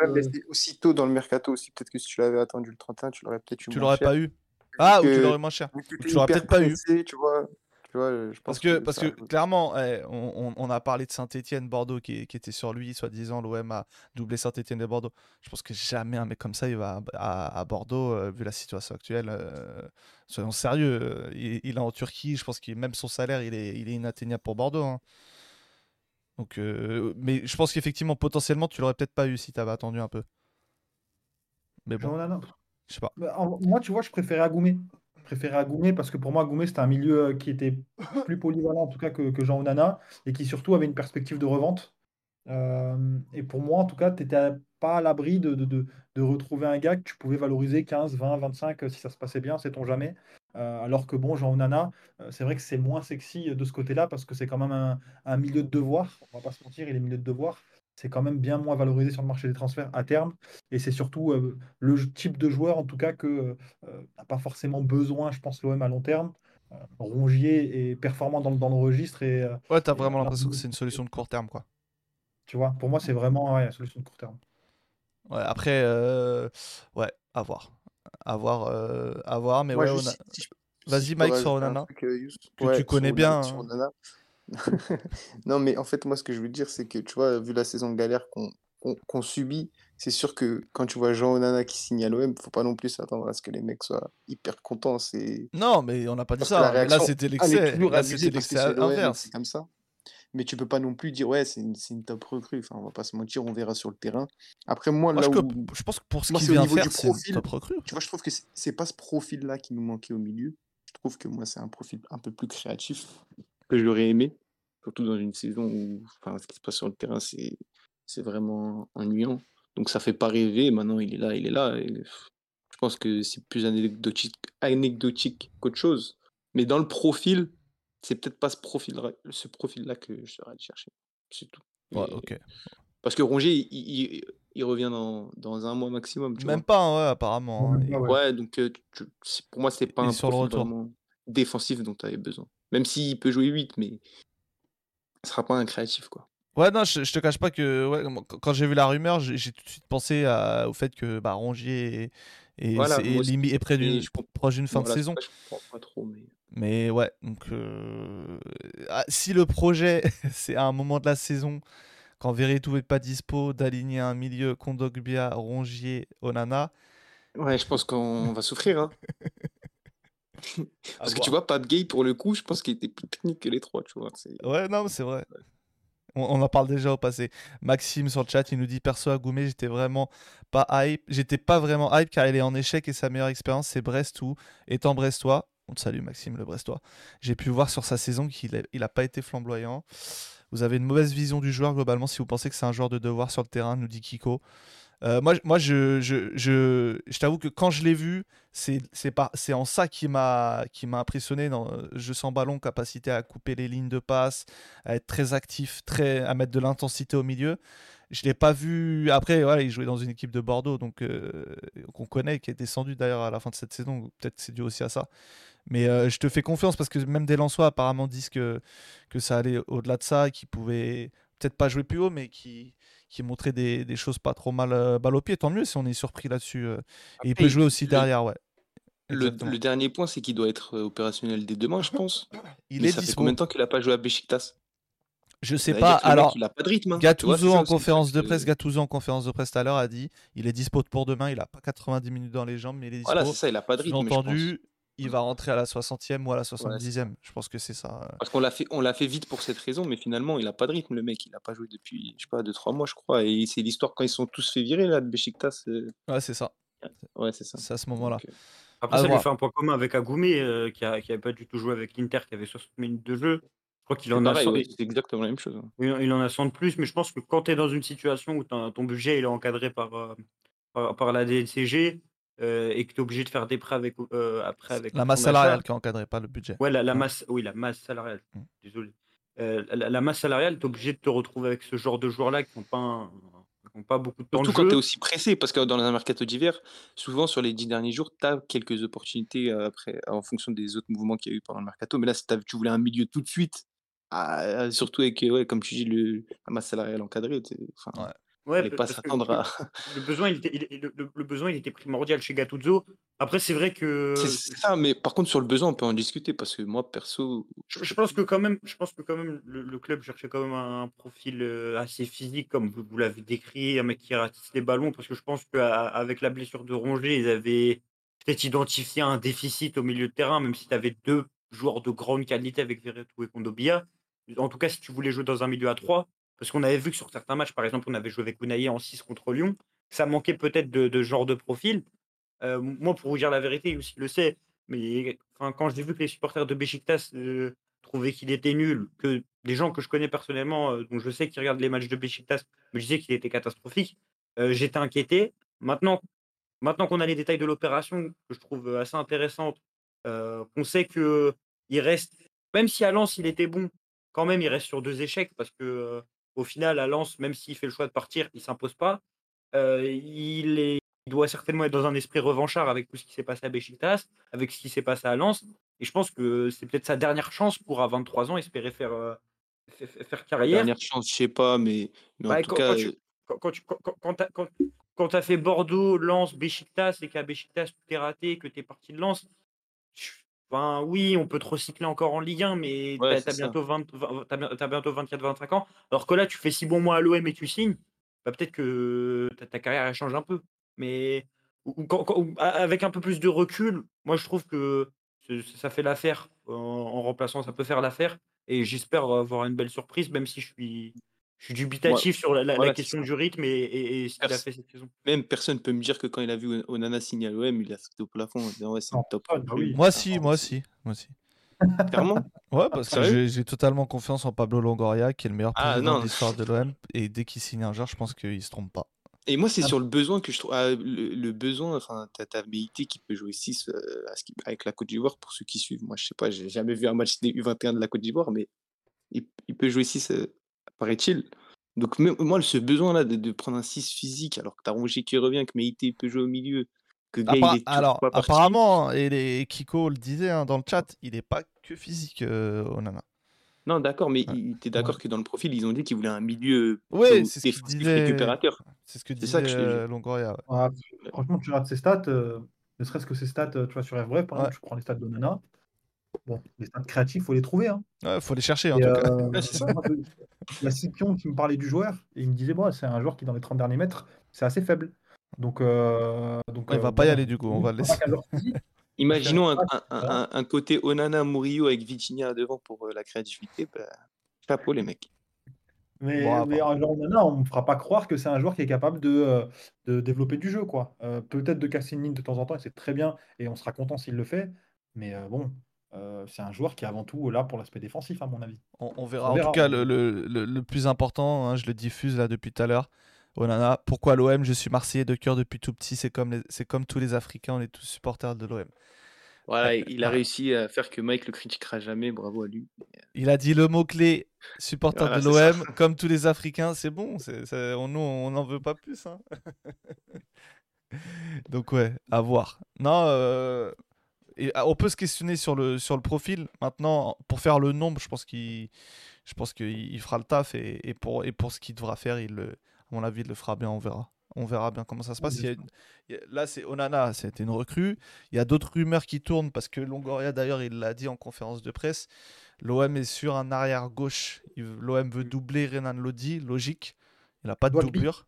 Aussitôt dans le mercato aussi. Peut-être que si tu l'avais attendu le 31, tu l'aurais peut-être eu Tu l'aurais pas eu. Ah, ou tu l'aurais moins cher. Tu l'aurais peut-être pas eu. Tu vois, tu vois, je Parce que, parce ça- que clairement, eh, on, on- on a parlé de Saint-Etienne, Bordeaux qui, qui était sur lui, soi-disant l'OM a doublé Saint-Etienne et Bordeaux. Je pense que jamais un mec comme ça il va à, à- à Bordeaux, euh, vu la situation actuelle. euh, soyons sérieux, euh, il, il est en Turquie, je pense que même son salaire il est, il est inatteignable pour Bordeaux. hein. Donc, euh, mais je pense qu'effectivement, potentiellement, tu l'aurais peut-être pas eu si tu avais attendu un peu. Mais bon, je sais pas. Bah, en- Moi, tu vois, je préférais Agoumé. Préférais Agoumé parce que pour moi, Agoumé, c'était un milieu euh, qui était plus polyvalent en tout cas que, Jean Onana et qui surtout avait une perspective de revente. Euh, et pour moi, en tout cas, tu n'étais pas à l'abri de, retrouver un gars que tu pouvais valoriser 15, 20, 25 euh, si ça se passait bien, sait-on jamais. Euh, alors que bon, Jean Onana, c'est vrai que c'est moins sexy de ce côté-là parce que c'est quand même un, un milieu de devoir. On va pas se mentir, il est milieu de devoir. C'est quand même bien moins valorisé sur le marché des transferts à terme. Et c'est surtout euh, le type de joueur, en tout cas, que euh, euh, n'a pas forcément besoin, je pense, l'OM à long terme. Euh, Rongier est performant dans, le- dans le registre et euh, Ouais, t'as Et vraiment l'impression que c'est une solution de court terme, quoi. tu vois, pour moi, c'est vraiment ouais, la solution de court terme. Ouais, après, euh, ouais, à voir. À voir, euh, à voir, mais Moi, ouais, juste on a- si- si je- Vas-y, Mike, sur rajouter un Onana, truc, euh, Yous. que Ouais, tu connais sur bien. Onana- hein. Non, mais en fait, moi, ce que je veux dire, c'est que, tu vois, vu la saison de galère qu'on subit, c'est sûr que quand tu vois Jean Onana qui signe à l'OM, faut pas non plus s'attendre à ce que les mecs soient hyper contents. C'est Non, mais on n'a pas dit parce ça. Là, réaction, c'était est l'excès. Là, c'était l'excès inverse. c'est comme ça. Mais tu peux pas non plus dire, ouais, c'est une, une top recrue. Enfin, on va pas se mentir, on verra sur le terrain. Après, moi, Moi, là je, où, je pense que pour ce au vient niveau faire, du c'est une profil. top recrue. Tu vois, je trouve que c'est c'est pas ce profil-là qui nous manquait au milieu. Je trouve que moi, c'est un profil un peu plus créatif que j'aurais aimé. Surtout dans une saison où enfin, ce qui se passe sur le terrain, c'est c'est vraiment ennuyant. Donc ça fait pas rêver. Maintenant, il est là, il est là. Et je pense que c'est plus anecdotique, anecdotique qu'autre chose. Mais dans le profil, c'est peut-être pas ce profil-là ce profil-là que je serais allé chercher. C'est tout. Ouais, Et- ok. Parce que Rongier, il, il- il revient dans, dans un mois maximum. Tu Même vois. pas, ouais, apparemment. hein. Ouais, Il- ouais. Ouais, donc euh, tu- pour moi, c'est pas il un sur le profil retour. vraiment défensif dont tu avais besoin. Même s'il peut jouer 8, mais ce sera pas un créatif, quoi. Ouais, non, je, je te cache pas que ouais, quand j'ai vu la rumeur, j'ai tout de suite pensé à- au fait que bah, Rongier est, est- Voilà, c'est- est moi aussi. limi- est près d'une proche d'une fin de Voilà, saison. que je comprends pas trop, mais Mais ouais, donc euh, ah, si le projet, c'est à un moment de la saison, quand Veretout n'est pas dispo, d'aligner un milieu Kondogbia, Rongier, Onana. ouais, je pense qu'on va souffrir. Hein. Parce que voir. tu vois, Pat Gay, pour le coup, je pense qu'il était plus technique que les trois, tu vois. c'est- Ouais, non, mais c'est vrai. On, on en parle déjà au passé. Maxime sur le chat, il nous dit perso à Goumet, j'étais vraiment pas hype. J'étais pas vraiment hype car il est en échec et sa meilleure expérience c'est Brest où, étant brestois, on te salue Maxime le brestois, j'ai pu voir sur sa saison qu'il a, il a pas été flamboyant. Vous avez une mauvaise vision du joueur globalement si vous pensez que c'est un joueur de devoir sur le terrain, nous dit Kiko. Euh, moi, moi, je, je, je, je t'avoue que quand je l'ai vu, c'est en ça qui m'a impressionné dans jeu sans ballon, capacité à couper les lignes de passe, à être très actif, très à mettre de l'intensité au milieu. Je l'ai pas vu. Après, il jouait dans une équipe de Bordeaux, donc euh, qu'on connaît, qui est descendu d'ailleurs à la fin de cette saison. Peut-être c'est dû aussi à ça. Mais euh, je te fais confiance parce que même des Lensois apparemment disent que que ça allait au-delà de ça, qu'il pouvait peut-être pas jouer plus haut, mais qui qui montrait des, des choses pas trop mal euh, balle au pied. Tant mieux si on est surpris là-dessus. euh. Et il peut jouer aussi le- derrière, ouais. Le, dernier point, c'est qu'il doit être euh, opérationnel dès demain, je pense. Il Mais est ça fait dispo. combien de temps qu'il a pas joué à Besiktas Je sais pas. Alors, il a pas de rythme. hein, vois, Gattuso ça en conférence de presse, Gattuso en conférence de presse tout à l'heure a dit, il est dispo pour demain. Il a pas 90 minutes dans les jambes, mais il est dispo. Voilà, c'est ça, il a pas de rythme, je pense. Il va rentrer à la 60e ou à la 70e. Je pense que c'est ça. euh. Parce qu'on l'a fait, on l'a fait vite pour cette raison, mais finalement, il a pas de rythme, le mec. Il a pas joué depuis, je sais pas, 2-3 mois, je crois. Et c'est l'histoire quand ils sont tous fait virer, là, de Besiktas. euh, Ouais, c'est ça. Ouais, c'est ça. C'est à ce moment-là. Donc, euh, Après, À ça lui fait un point commun avec Agoumé, euh, qui n'avait pas du tout joué avec l'Inter, qui avait 60 minutes de jeu. Je crois qu'il C'est en a pareil, 100 ouais, c'est exactement la même chose. hein. il il en a 100 de plus, mais je pense que quand tu es dans une situation où ton budget il est encadré par, heu, par par la DNCG, heu, et que tu es obligé de faire des prêts avec, heu, après avec La masse salariale qui est encadrée, pas le budget. Ouais, la la Ouais. masse oui, la masse salariale, Mmh. désolé. Heu, la la masse salariale, tu es obligé de te retrouver avec ce genre de joueurs-là qui ont pas un qui ont pas beaucoup de temps de Surtout quand tu es jeu. aussi pressé, parce que dans un mercato d'hiver, souvent sur les 10 derniers jours, tu as quelques opportunités euh, après, en fonction des autres mouvements qu'il y a eu pendant le mercato. Mais là, si tu voulais un milieu tout de suite, ah, surtout avec, euh, ouais, comme tu dis, le, la masse salariale encadrée, Ouais. Ouais, pas s'attendre le à. le besoin il était il le besoin il était primordial chez Gattuso. Après c'est vrai que c'est ça, mais par contre, sur le besoin, on peut en discuter, parce que moi, perso, Je, je pense que quand même, je pense que quand même le, le club cherchait quand même un, profil euh, assez physique, comme vous, vous l'avez décrit, un mec qui ratisse les ballons, parce que je pense qu'avec la blessure de Rongier, ils avaient peut-être identifié un déficit au milieu de terrain, même si tu avais deux joueurs de grande qualité avec Verretou et Kondobia. En tout cas, si tu voulais jouer dans un milieu à 3, parce qu'on avait vu que sur certains matchs, par exemple, on avait joué avec Unai en 6 contre Lyon, ça manquait peut-être de, genre de profil. Euh, moi, pour vous dire la vérité, aussi le sait, mais quand j'ai vu que les supporters de Besiktas euh, trouvaient qu'il était nul, que des gens que je connais personnellement, euh, dont je sais qu'ils regardent les matchs de Besiktas, me disaient qu'il était catastrophique, euh, j'étais inquiété. Maintenant, maintenant qu'on a les détails de l'opération, que je trouve assez intéressante, qu'on sait que il reste, même si à Lens il était bon, quand même il reste sur deux échecs parce que au final à Lens, même s'il fait le choix de partir, il s'impose pas. Euh, il est il doit certainement être dans un esprit revanchard avec tout ce qui s'est passé à Besiktas, avec ce qui s'est passé à Lens. Et je pense que c'est peut-être sa dernière chance pour, à 23 ans, espérer faire, euh, fa- fa- faire carrière. dernière chance, je sais pas, mais, mais en Bah, tout quand, cas, quand tu quand, quand tu quand, quand- quand quand t'as fait Bordeaux, Lens, Besiktas et qu'à Besiktas tout est raté, que tu es parti de Lens, enfin, oui, on peut te recycler encore en Ligue 1, mais Ouais, t'as as bientôt 20 20 t'as bien- t'as bientôt 24-25 ans. Alors que là, tu fais 6 bons mois à l'OM et tu signes, bah, peut-être que ta, ta carrière elle change un peu. Mais ou- quand- quand- avec un peu plus de recul, moi je trouve que ça fait l'affaire. En, en remplaçant, ça peut faire l'affaire. Et j'espère avoir une belle surprise, même si je suis, je suis dubitatif sur la, voilà, question du rythme et, et- et ce qu'il a fait cette saison. même personne peut me dire que quand il a vu Onana signer à l'OM, il a sauté au plafond en disant ouais, c'est Non, une top personne, bah recrue. oui. Moi si, moi si, moi si. Clairement. Ouais, parce que j'ai j'ai totalement confiance en Pablo Longoria, qui est le meilleur Ah, président non. de l'histoire de l'OM. Et dès qu'il signe un joueur, je pense qu'il se trompe pas. Et moi, c'est Ah. sur le besoin que je trouve. ah, le, le besoin, enfin, t'as t'as Meïté qui peut jouer 6 à ce qui- avec la Côte d'Ivoire pour ceux qui suivent. Moi, je sais pas, j'ai jamais vu un match des U21 de la Côte d'Ivoire, mais il, il peut jouer 6, paraît-il. Donc, même- moi, ce besoin-là de, de prendre un 6 physique, alors que t'as Rongier qui revient, que Meïté peut jouer au milieu, que Gay, Appa- il est Alors, pas apparemment, et les Kiko le disait hein, dans le chat, il est pas que physique, euh, Onana. Non, d'accord, mais Ouais. il- t'es d'accord que dans le profil, ils ont dit qu'ils voulaient un milieu Ouais, plutôt c'est ce disait. récupérateur. C'est ce que C'est disait ça que je euh, Longoria. ouais. Ah, franchement, tu regardes ses stats, euh, ne serait-ce que ses stats, euh, tu vois, sur FBref, par Ouais. exemple, je prends les stats de Nana. Bon, les stats créatifs, faut les trouver. Hein. Ouais, faut les chercher en Et, tout cas. euh, Ouais, ça. Il y a Scipion qui me parlait du joueur et il me disait bon, c'est un joueur qui, dans les 30 derniers mètres, c'est assez faible. Donc, euh, donc Il va euh, pas y aller du coup, on va le laisser. Imaginons un, un- un- côté Onana Murillo avec Vitinha devant pour euh, la créativité. Bah, chapeau les mecs. Mais, Bon, mais voir. un joueur Nana, on ne me fera pas croire que c'est un joueur qui est capable de, de développer du jeu. quoi. Euh, Peut-être de casser une ligne de temps en temps, et c'est très bien, et on sera content s'il le fait. Mais euh, bon, euh, c'est un joueur qui est avant tout là pour l'aspect défensif, à mon avis. On, on verra. On En tout cas, le, le- le- le plus important, hein, je le diffuse là depuis tout à l'heure. Onana, pourquoi l'OM Je suis Marseillais de cœur depuis tout petit. C'est comme, les- c'est comme tous les Africains, on est tous supporters de l'OM. Voilà, il a réussi à faire que Mike le critiquera jamais. Bravo à lui. Il a dit le mot-clé supporter Voilà, de l'OM, comme tous les Africains. C'est bon, c'est, c'est- on, nous, on n'en veut pas plus. hein. Donc, ouais, à voir. Non, euh, et, ah, on peut se questionner sur le, sur le profil. Maintenant, pour faire le nombre, je pense qu'il, je pense qu'il il fera le taf. Et, et pour, et pour ce qu'il devra faire, il le, à mon avis, il le fera bien. On verra. On verra bien comment ça se passe. Il y a une- il y a- là, c'est Onana, c'était une recrue. Il y a d'autres rumeurs qui tournent parce que Longoria, d'ailleurs, il l'a dit en conférence de presse. L'OM est sur un arrière gauche. L'OM veut doubler Renan Lodi, logique. Il n'a pas de Dwagby. doublure.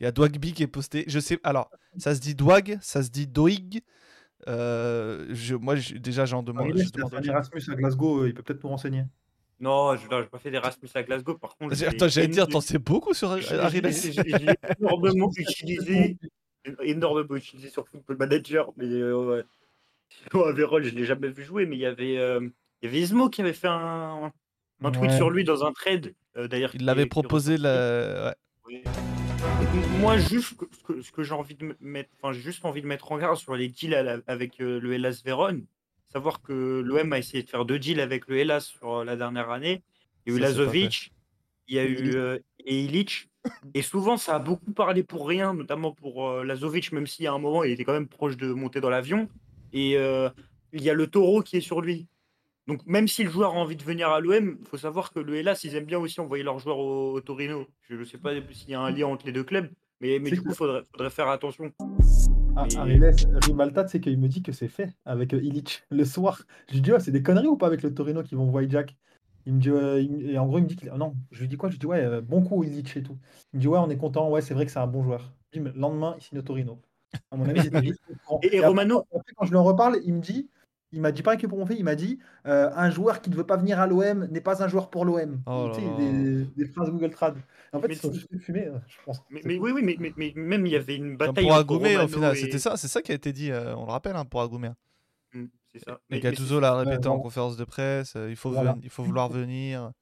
Il y a Dwagby qui est posté. Je sais. Alors, ça se dit Dwag, ça se dit Doig. Euh, je, moi, je- déjà, j'en demande. Ariel, je c'est demande un Erasmus à Glasgow, euh, il peut peut-être nous renseigner. Non, je n'ai pas fait d'Erasmus à Glasgow. Par contre, j'allais dire, t'en sais beaucoup sur je- je l'ai énormément utilisé. Énormément utilisé sur Football Manager. Mais euh, ouais. Vérol, je ne l'ai jamais vu jouer, mais il y avait, euh, il y avait Ismo qui avait fait un, un tweet Ouais. sur lui dans un trade, euh, d'ailleurs. Il l'avait proposé la... ouais. Moi, juste ce que, j'ai envie de me- mettre, enfin, j'ai juste envie de mettre en garde sur les deals à la- avec euh, le Hellas Vérone. Savoir que l'OM a essayé de faire deux deals avec le Hellas sur euh, la dernière année. Il y a eu Lazovic, il y a eu euh, et Ilic. Et souvent, ça a beaucoup parlé pour rien, notamment pour euh, Lazovic, même y a un moment, il était quand même proche de monter dans l'avion. Et il y a le taureau qui est sur lui. Donc, même si le joueur a envie de venir à l'OM, il faut savoir que le Hellas, ils aiment bien aussi envoyer leurs joueurs au, au Torino. Je ne sais pas s'il y a un lien entre les deux clubs, mais, mais C'est du coup, il faudrait, faudrait faire attention. Ah, Mais- Ariles, c'est qu'il me dit que c'est fait avec euh, Illich le soir. Je lui dis, ouais, c'est des conneries ou pas avec le Torino qui vont envoyer Jack il me dit, euh, il me- et en gros, il me dit qu'il. Non, je lui dis quoi? Je lui dis, ouais, euh, bon coup Illich et tout. Il me dit, ouais, on est content, ouais, c'est vrai que c'est un bon joueur. Bim, le lendemain, il signe au Torino. À mon avis, c'était juste. Et- et après, Romano après, quand je lui en reparle, il me dit, il m'a dit pareil que pour mon fait, il m'a dit, euh, un joueur qui ne veut pas venir à l'OM n'est pas un joueur pour l'OM. Oh tu sais, des, des phrases Google Trad. En fait, Mais ils sont juste fumés, euh, je pense. Mais, oui, oui, mais, mais, mais même il y avait une bataille pour Agoumé, au Romano final, et- c'était ça, c'est ça qui a été dit, euh, on le rappelle, hein, pour Agoumé. Hmm, c'est ça. Et Gattuso l'a répété en conférence de presse, euh, il, faut Voilà. il faut vouloir venir.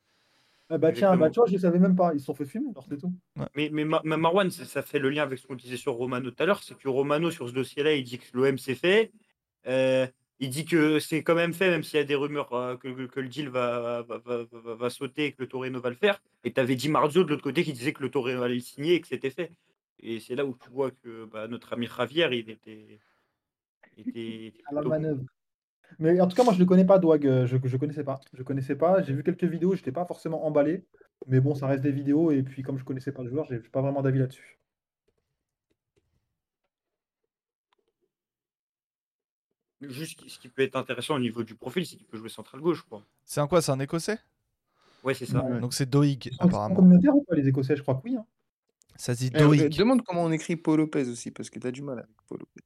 Ah bah tiens, bah tu vois, je ne savais même pas. Ils se sont fait fumer, alors c'est tout. Mais, mais, Ma- mais Marwan, ça, ça fait le lien avec ce qu'on disait sur Romano tout à l'heure, c'est que Romano, sur ce dossier-là, il dit que l'OM c'est fait. Il dit que c'est quand même fait, même s'il y a des rumeurs euh, que, le deal va, va, va, sauter et que le Torino va le faire. Et tu avais dit Marzio de l'autre côté qui disait que le Torino allait le signer et que c'était fait. Et c'est là où tu vois que bah, notre ami Javier, il était. était- À la manœuvre. Mais en tout cas, moi, je ne le connais pas, Douag. euh, Je ne connaissais pas. Je connaissais pas. J'ai vu quelques vidéos, je n'étais pas forcément emballé. Mais bon, ça reste des vidéos. Et puis, comme je ne connaissais pas le joueur, j'ai pas vraiment d'avis là-dessus. Juste ce qui peut être intéressant au niveau du profil, c'est qu'il peut jouer central gauche, je crois. C'est un quoi? C'est un écossais? Ouais, c'est ça. Ouais. Donc c'est Doig, apparemment. communautaires ou pas, les Écossais? Je crois que oui. hein. Ça se dit Eh, euh, Doig. demande comment on écrit Paul Lopez aussi, parce que t'as du mal avec Paul Lopez.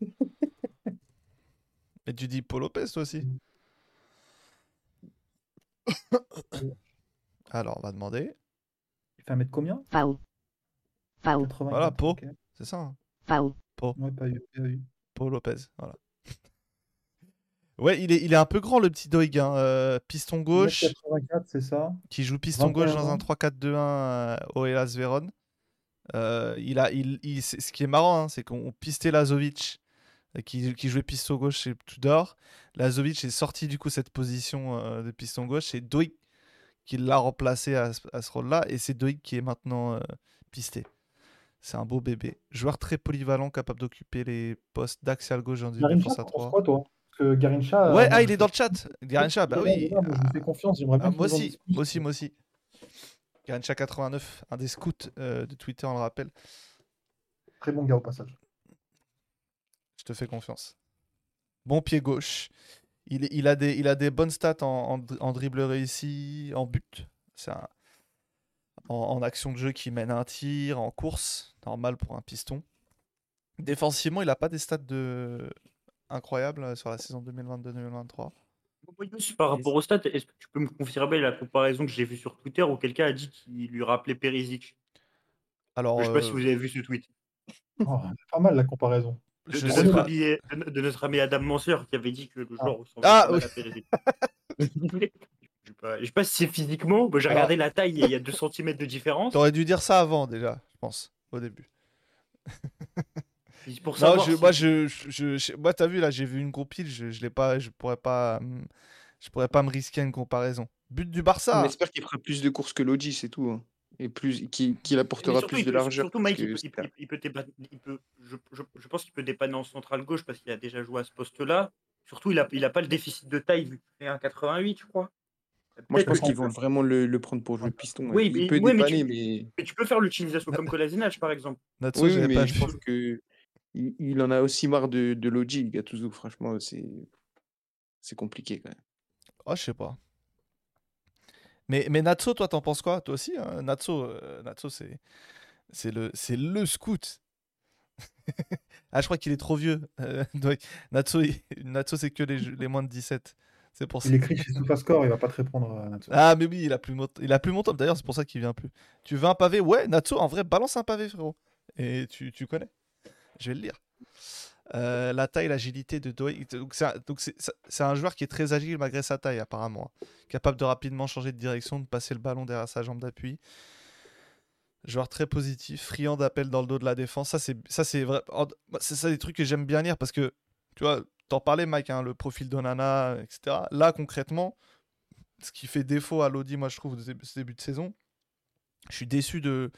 Mais tu dis Paul Lopez, toi aussi Alors, on va demander. Il fait un mètre combien? Foul. Foul. 84, Voilà, Pau. ok. C'est ça, hein Foul. Ouais, pas eu, pas eu. Paul Lopez, voilà. Ouais, il est, il est un peu grand, le petit Doig. hein, euh, piston gauche, 84, c'est ça. qui joue piston gauche 21 dans un ans. 3-4-2-1 euh, au Hellas Vérone. Euh, il a, il, ce qui est marrant, hein, c'est qu'on pistait Lazovic, euh, qui, qui jouait piston gauche chez Tudor. Lazovic est sorti du coup cette position euh, de piston gauche. C'est Doig qui l'a remplacé à, ce- à ce rôle-là. Et c'est Doig qui est maintenant pisté. C'est un beau bébé. Joueur très polyvalent, capable d'occuper les postes d'axial gauche Garincha, défense à t'en penses 3. quoi, toi? Parce que Garincha. Ouais, euh, ah, il est dans le chat. Garincha, bah oui. je fais confiance. J'aimerais bien Ah, moi en aussi, moi aussi, moi aussi. Garincha 89, un des scouts euh, de Twitter, on le rappelle. Très bon gars au passage. Je te fais confiance. Bon pied gauche. Il, il, a, des, il a des bonnes stats en, en, en dribble réussi, en but. C'est un- en, en action de jeu qui mène un tir, en course, normal pour un piston. Défensivement, il n'a pas des stats de... incroyables euh, sur la saison 2022-2023. Par rapport au stade, est-ce que tu peux me confirmer la comparaison que j'ai vue sur Twitter où quelqu'un a dit qu'il lui rappelait Perisic? Alors, Je sais pas si euh, vous avez vu ce tweet. Oh, pas mal la comparaison. De, notre ami, de, de notre ami Adam Manseur qui avait dit que le Ah. joueur ressemblait Ah, oui. à Perisic. Je sais pas, je sais pas si c'est physiquement. J'ai Alors- regardé la taille et il y a 2 cm de différence. T'aurais dû dire ça avant déjà, je pense, au début. Pour Non, savoir je, si- moi, je, je, je- moi, t'as vu là, j'ai vu une compile, je, je l'ai pas, je pourrais pas, hum, je pourrais pas me risquer à une comparaison. But du On Barça. espère qu'il fera plus de courses que Lodji, c'est tout. hein. Et plus, qu'il Mais apportera surtout, plus il de peut- largeur. Surtout, Mike, il peut, il peut- il peut dépanner- il peut- je, je- je pense qu'il peut dépanner en centrale gauche parce qu'il a déjà joué à ce poste-là. Surtout, il a, il a pas le déficit de taille vu qu'il fait un 88, je crois. Moi, je pense qu'ils vont vraiment le, le prendre pour jouer piston. Oui, il mais- peut oui, mais dépanner, tu- mais. Mais tu peux faire l'utilisation comme Kolasinac, par exemple. Natsu, Oui, mais pas je vu. pense que il, il en a aussi marre de, de Lodji, Gattuso. Franchement, c'est c'est compliqué quand même. Oh, je sais pas. Mais, mais Natsu, toi, t'en penses quoi? Toi aussi hein Natsu, euh, Natsu, c'est, c'est le, c'est le scout. ah, je crois qu'il est trop vieux. Euh, donc, Natsu, c'est que les, les moins de 17. C'est pour ça. Il écrit chez SofaScore, il va pas te répondre. euh, Natsu. Ah, mais oui, il a plus mon, il a plus mon top. D'ailleurs, c'est pour ça qu'il vient plus. Tu veux un pavé? Ouais, Natsu, en vrai, balance un pavé, frérot. Et tu, tu connais. Je vais le lire. Euh, la taille, l'agilité de Doig. Donc c'est un, joueur qui est très agile malgré sa taille apparemment. hein. Capable de rapidement changer de direction, de passer le ballon derrière sa jambe d'appui. Joueur très positif, friand d'appel dans le dos de la défense. Ça c'est ça c'est vrai. C'est ça des trucs que j'aime bien lire parce que tu vois, t'en parlais Mike, hein, le profil d'Onana, etc. Là concrètement, ce qui fait défaut à Lodi, moi je trouve, de ce début de saison, je suis déçu de,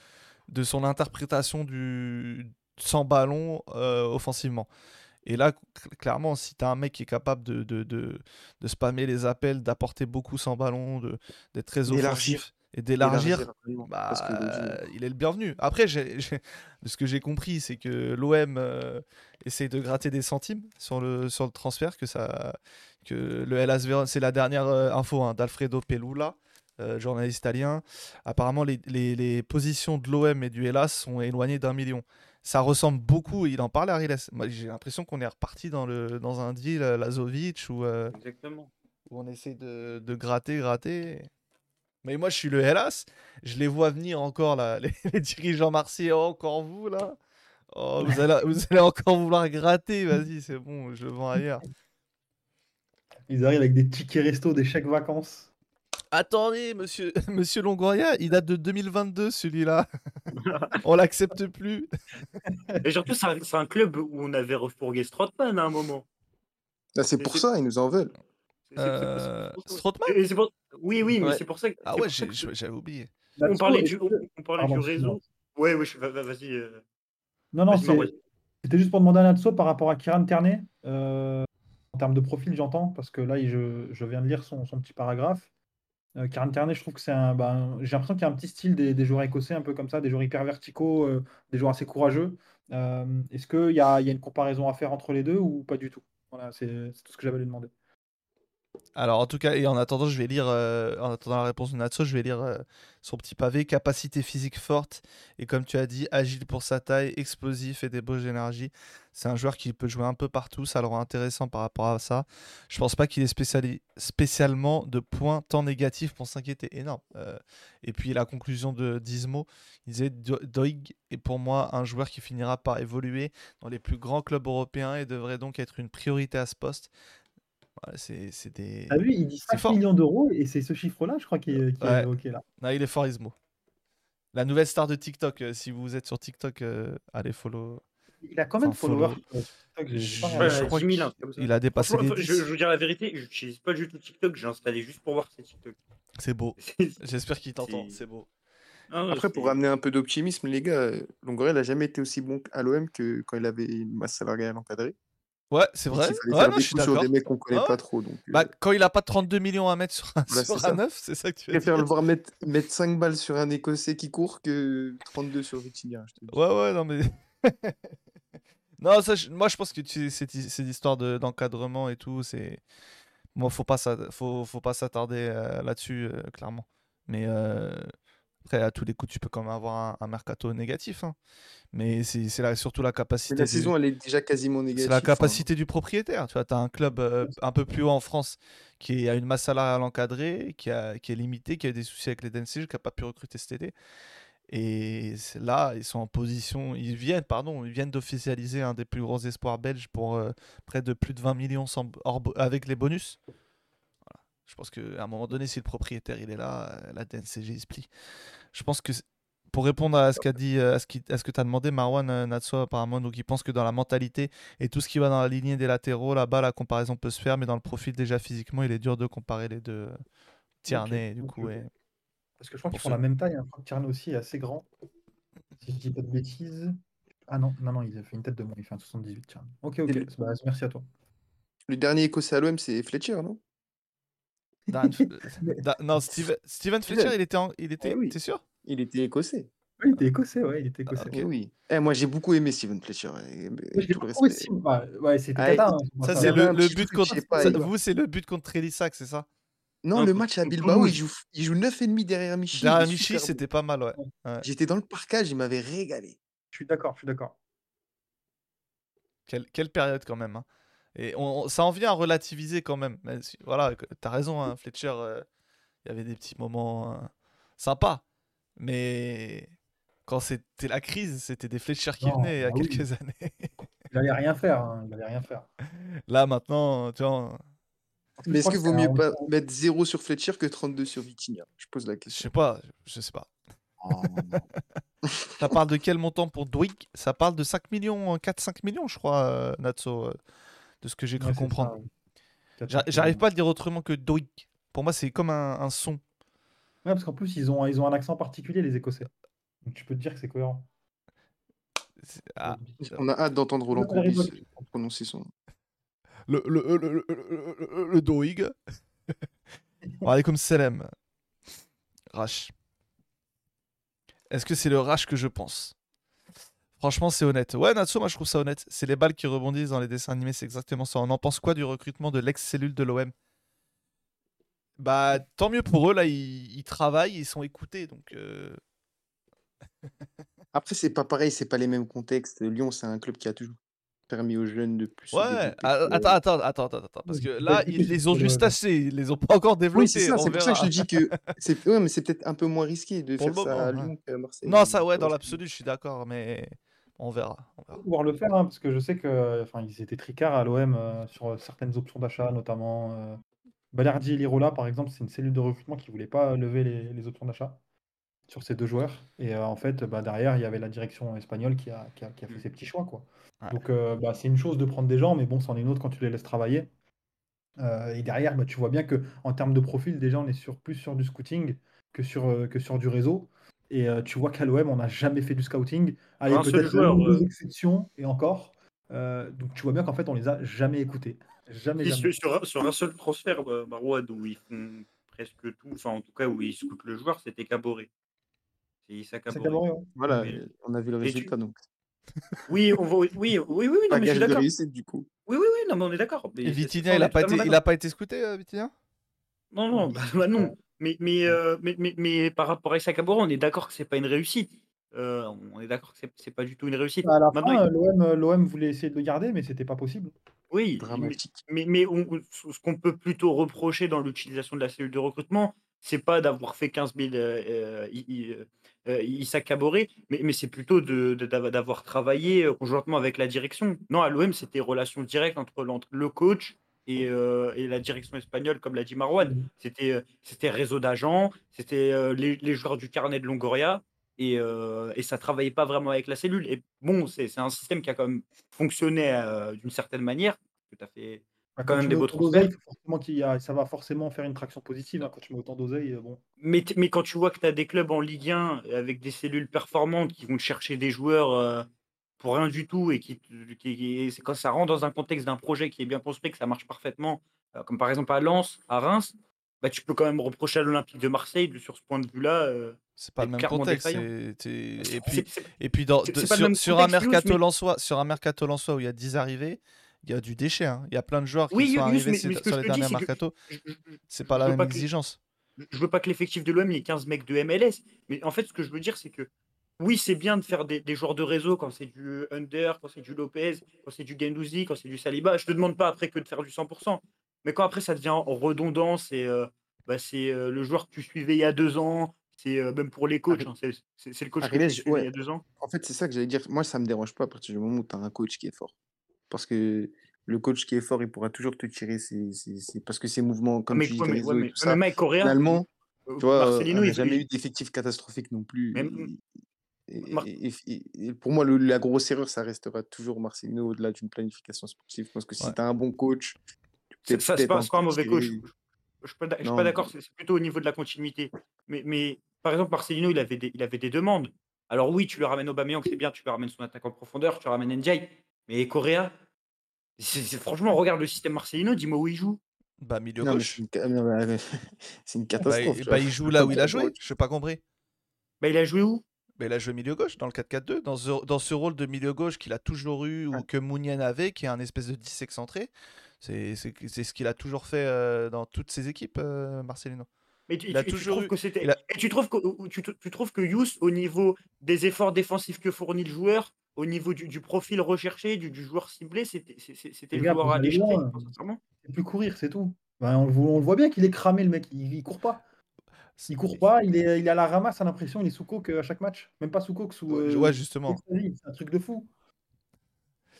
de son interprétation du sans ballon euh, offensivement. Et là, cl- clairement, si tu as un mec qui est capable de, de, de, de spammer les appels, d'apporter beaucoup sans ballon, d'être très offensif et d'élargir, bah, il est le bienvenu. Après, ce que j'ai compris, c'est que l'OM euh, essaie de gratter des centimes sur le, sur le transfert, que, ça, que le Hellas Vérone, c'est la dernière euh, info hein, d'Alfredo Pelula, euh, journaliste italien. Apparemment, les, les- les positions de l'OM et du Hellas sont éloignées d'un million. Ça ressemble beaucoup, il en parlait à Riles. J'ai l'impression qu'on est reparti dans, le, dans un deal euh, Lazovic où, euh, Exactement. où on essaie de, de gratter, gratter. Mais moi, je suis le Hellas. Je les vois venir encore, là, les, les dirigeants marseillais. Oh, encore vous, là Oh, vous, allez, vous allez encore vouloir gratter. Vas-y, c'est bon, je le vends ailleurs. Ils arrivent avec des tickets resto, des chèques vacances. Attendez, monsieur, monsieur Longoria, il date de 2022, celui-là. on l'accepte plus. Et surtout, c'est un, club où on avait refourgué Strootman à un moment. Ah, c'est pour ça, ils nous en veulent. Euh, c'est pour- Oui, oui, mais Ouais. c'est pour ça que. Ah ouais, que j'avais oublié. On parlait du, on, on parlait Pardon, du réseau. Ouais, ouais, je- va- va- vas-y. euh, Non, non, vas-y, c'est- Marouane. c'était juste pour demander à Natso par rapport à Kiran Ternet. euh, en termes de profil, j'entends, parce que là, je, je viens de lire son, son petit paragraphe. Euh, Kiran Ternet, je trouve que c'est un. ben, j'ai l'impression qu'il y a un petit style des, des joueurs écossais, un peu comme ça, des joueurs hyper verticaux, euh, des joueurs assez courageux. Euh, Est-ce qu'il y a, y a une comparaison à faire entre les deux ou pas du tout? Voilà, c'est c'est tout ce que j'avais à lui demander. Alors en tout cas, et en attendant, je vais lire, euh, en attendant la réponse de Natso, je vais lire euh, son petit pavé. Capacité physique forte et comme tu as dit, agile pour sa taille, explosif et débauche d'énergie. C'est un joueur qui peut jouer un peu partout, ça le rend intéressant par rapport à ça. Je pense pas qu'il ait spécialement de points tant négatifs pour s'inquiéter. Énorme. Euh, et puis la conclusion de Dismo, il disait Do- Doig est pour moi un joueur qui finira par évoluer dans les plus grands clubs européens et devrait donc être une priorité à ce poste. Voilà, c'est c'est des. T'as vu, il dit C'est 5 fort. millions d'euros et c'est ce chiffre-là, je crois, qui est, qui est Ouais. là. Non, il est fort, Ismo. La nouvelle star de TikTok. euh, si vous êtes sur TikTok, euh, allez follow. Il a combien de Enfin, followers follow. sur TikTok J'ai- j'ai pas Je- regardé. je Ouais, crois 10 000, qu'il- un truc comme ça. Il a dépassé Franchement, les je, 10. je veux dire la vérité, je n'utilise pas du tout TikTok, j'ai installé juste pour voir ces TikTok. C'est beau. J'espère qu'il t'entend. C'est- C'est beau. Non, Après, pour ramener un peu d'optimisme, les gars, euh, Longoria n'a jamais été aussi bon à l'OM que quand il avait une masse salariale encadrée. Ouais, c'est vrai. fallait Ouais, non, des je suis sur des mecs qu'on connaît Ah ouais. pas trop. Donc, euh, Bah, quand il a pas 32 millions à mettre sur un, Voilà, sur c'est un ça. neuf, c'est ça que tu je veux préfère dire. le voir mettre, mettre 5 balles sur un Écossais qui court que 32 sur Vitinha. je. Ouais, ouais, non, mais. non, ça, je- moi, je pense que tu, cette, hi- cette histoire de- d'encadrement et tout, c'est. Moi, faut pas s'a- faut, faut pas s'attarder euh, là-dessus, euh, clairement. Mais euh, après, à tous les coups, tu peux quand même avoir un, un mercato négatif. hein. Mais c'est surtout la capacité. Mais la du- saison, elle est déjà quasiment négative. C'est la capacité du propriétaire. Tu vois, as un club euh, un peu plus haut en France qui a une masse salariale encadrée, qui, a, qui est limitée, qui a eu des soucis avec les DNCG, qui n'a pas pu recruter cet été. Et là, ils sont en position, ils viennent, pardon, ils viennent d'officialiser un des plus gros espoirs belges pour euh, près de plus de 20 millions sans, avec les bonus. Je pense qu'à un moment donné, si le propriétaire il est là, euh, la DNCG il se plie. Je pense que pour répondre à ce qu'a dit, euh, à ce, qui- à ce que tu as demandé, Marwan euh, Natso, apparemment, donc il pense que dans la mentalité et tout ce qui va dans la lignée des latéraux, là-bas, la comparaison peut se faire, mais dans le profil déjà physiquement, il est dur de comparer les deux. Tierney, du coup, ouais. Parce que je crois qu'ils font la même taille. Hein. Je crois que Tierney aussi est assez grand. Si je dis pas de bêtises. Ah non, non, non, il a fait une tête de moins. Il fait un 78, Tierney. Ok, ok. Le- Bah, merci à toi. Le dernier Écossais à l'OM, c'est Fletcher, non? Dan- Da- non, Steven, Steven Fletcher, il était, en- il était, Eh oui. t'es sûr? Il était écossais. Oui, il était écossais, ouais, il était écossais. Eh oui. Eh, moi, j'ai beaucoup aimé Steven Fletcher. et- aussi. Ouais, c'était Ah, hein, Ça, c'est le, un le but contre. pas, ça- vous, c'est le but contre Trélissac, c'est ça? Non, Non, le match à Bilbao, il joue, il joue 9,5 derrière Michi. Derrière Michi, c'était pas mal, ouais. J'étais dans le parcage, il m'avait régalé. Je suis d'accord, je suis d'accord. Quelle, quelle période quand même. hein. Et on, on- ça en vient à relativiser quand même. Mais voilà, t'as raison, hein, Fletcher. euh, Il y avait des petits moments euh, sympas. Mais quand c'était la crise, c'était des Fletcher qui Non, venaient il y a bah oui. quelques années. Il il allait rien faire. hein, Il allait rien faire. Là, maintenant, tu vois, Mais est-ce qu'il que vaut mieux pas mettre 0 sur Fletcher que 32 sur Vitinha? Je pose la je question. sais pas, je sais pas. Oh, Ça parle de quel montant pour Dwick Ça parle de 5 millions, 4-5 millions, je crois, euh, Natso, euh, de ce que j'ai cru Ouais, comprendre. J'arrive pas à le dire autrement que Dwick. Pour moi, c'est comme un, un son. Ouais, parce qu'en plus, ils ont, ils ont un accent particulier, les Écossais. Donc tu peux te dire que c'est cohérent. Ah, On a hâte d'entendre Roland Courbis prononcer son. le, le, le, le, le, le- le Doig. Salam. Rash. Est-ce que c'est le Rash que je pense? Franchement, c'est honnête. Ouais, Natsu, moi je trouve ça honnête. C'est les balles qui rebondissent dans les dessins animés, c'est exactement ça. On en pense quoi du recrutement de l'ex-cellule de l'OM Bah, tant mieux pour eux, là, ils, ils travaillent, ils sont écoutés, donc... euh, Après, c'est pas pareil, c'est pas les mêmes contextes. Lyon, c'est un club qui a toujours permis aux jeunes de plus Ouais, ah, que- attends, attends, attends, attends, parce que là, ils les ont juste achetés, ils les ont pas encore développés. Oui, c'est ça, on c'est pour ça que je te dis que c'est ouais, mais c'est peut-être un peu moins risqué de faire ça à. Lyon qu'à Marseille. Non, ça, ouais, dans l'absolu, je suis d'accord, mais on verra. On verra. pouvoir le faire, hein, parce que je sais que, enfin, ils étaient tricards à l'OM euh, sur certaines options d'achat, notamment euh, Balerdi et Lirola, par exemple, c'est une cellule de recrutement qui voulait pas lever les, les options d'achat sur ces deux joueurs. Et euh, en fait, bah, derrière, il y avait la direction espagnole qui a, qui a, qui a fait ses petits choix, quoi. Ouais. Donc, euh, bah, c'est une chose de prendre des gens, mais bon, c'en est une autre quand tu les laisses travailler. Euh, et derrière, bah, tu vois bien que en termes de profil, déjà, on est sur, plus sur du scouting que sur, euh, que sur du réseau. Et euh, tu vois qu'à l'OM, on n'a jamais fait du scouting. Allez, Un seul peut-être joueur, une ou deux euh. exceptions, et encore. Euh, donc tu vois bien qu'en fait, on les a jamais écoutés. Jamais, jamais. sur, sur un, sur un seul transfert, bah, Marouad, où ils font presque tout, enfin en tout cas où ils scoutent le joueur, c'était Caboret. C'est Issa Caboret. Caboret, ouais. Voilà, Mais- euh, on a vu le tu- résultat donc. Oui, on oui, oui, oui, oui, non, mais je suis d'accord. réussite du coup. Oui, oui, oui, non, mais on est d'accord. Mais Et Vitinha, il on a est pas été, pas été scouté, euh, Vitinha? Non, non, bah, bah non. Mais, mais, euh, mais, mais, mais par rapport à Issa Caboret, on est d'accord que c'est pas une réussite. Euh, on est d'accord que c'est- pas du tout une réussite. À la Maintenant, fin, l'OM, l'OM voulait essayer de le garder, mais c'était pas possible. Oui, mais, Dramatique. mais, mais on- on- ce qu'on peut plutôt reprocher dans l'utilisation de la cellule de recrutement, c'est pas d'avoir fait 15 000 euh, euh, I- I- Issa Caboret, mais, mais c'est plutôt de- de- d'av- d'avoir travaillé conjointement avec la direction. Non, à l'OM, c'était relation directe entre, le coach et, euh, et la direction espagnole, comme l'a dit Marouane. C'était euh, c'était réseau d'agents, c'était euh, les, les joueurs du carnet de Longoria. Et, euh, et ça travaillait pas vraiment avec la cellule. Et bon, c'est c'est un système qui a quand même fonctionné d'une certaine manière. Tu as fait Bah, quand quand même des beaux autant d'oseille, transferts. faut forcément qu'il y a- ça va forcément faire une traction positive. hein, quand tu mets autant d'oseille, bon. Mais, t- mais quand tu vois que tu as des clubs en Ligue 1 avec des cellules performantes qui vont chercher des joueurs pour rien du tout et qui, qui- c'est quand ça rentre dans un contexte d'un projet qui est bien construit, que ça marche parfaitement, euh, comme par exemple à Lens, à Reims, bah, tu peux quand même reprocher à l'Olympique de Marseille de, sur ce point de vue-là. euh, C'est pas le même contexte. Et puis, et puis dans, de- sur, un contexte, mercato mais- lensois, sur un mercato lensois où il y a 10 arrivées, il y a du déchet. hein. Il y a plein de joueurs qui Oui, sont arrivés mais- mais sur les derniers mercato. C'est pas la même que- exigence. je veux pas que l'effectif de l'OM il y ait 15 mecs de MLS, mais en fait, ce que je veux dire, c'est que oui, c'est bien de faire des, des joueurs de réseau quand c'est du Under, quand c'est du Lopez, quand c'est du Gendouzi, quand c'est du Saliba. Je te demande pas après que de faire du 100%, mais quand après ça devient redondant, c'est euh, bah, c'est euh, le joueur que tu suivais il y a deux ans, c'est euh, même pour les coachs, hein, c'est le coach que tu suivais ouais. il y a deux ans. En fait, c'est ça que j'allais dire. Moi, ça me dérange pas à partir du moment où tu as un coach qui est fort. Parce que le coach qui est fort, il pourra toujours te tirer ses, ses- ses- parce que ses mouvements, comme mais, tu dis, ouais, mais, ouais, mais- ça, mais Correa, finalement, euh, tu vois, Marcelino, on n'a il- jamais il- eu d'effectif catastrophique non plus. Et, et- Mar- et- et- et pour moi, le- la grosse erreur, ça restera toujours Marcelino au-delà d'une planification sportive. Parce que si Ouais. tu as un bon coach, tu ça, c'est peut-être pas, c'est pas un mauvais coach. Je je suis pas, d'ac- je suis pas d'accord, c'est plutôt au niveau de la continuité. Mais, mais par exemple, Marcelino, il avait, des, il avait des demandes. Alors oui, tu le ramènes Aubameyang, c'est bien, tu le ramènes son attaque en profondeur, tu le ramènes Ndiaye. Mais Correa, franchement, regarde le système Marcelino, dis-moi où il joue. Bah, milieu Non, gauche. c'est une, Bah, catastrophe. bah, il joue là où il a joué. Je n'ai pas compris. Bah, il a joué où? Mais il a joué milieu gauche dans le 4-4-2, dans ce, dans ce rôle de milieu gauche qu'il a toujours eu ou que Mounian avait, qui est un espèce de 10 excentré. C'est c'est- c'est ce qu'il a toujours fait euh, dans toutes ses équipes, euh, Marcelino. Mais tu, Il a tu- tu toujours trouves eu- que c'était. il a- Et tu trouves que tu, tu trouves que Yous, au niveau des efforts défensifs que fournit le joueur, au niveau du, du profil recherché, du, du joueur ciblé, c'était le gars, joueur à loin. sincèrement. C'est plus courir, c'est tout. Bah, on, le voit- on le voit bien qu'il est cramé, le mec. Il, il court pas. Il court pas, il est, il est à la ramasse, à l'impression, il est sous coke à chaque match. Même pas sous coke, sous. Ouais, euh, justement. C'est un truc de fou.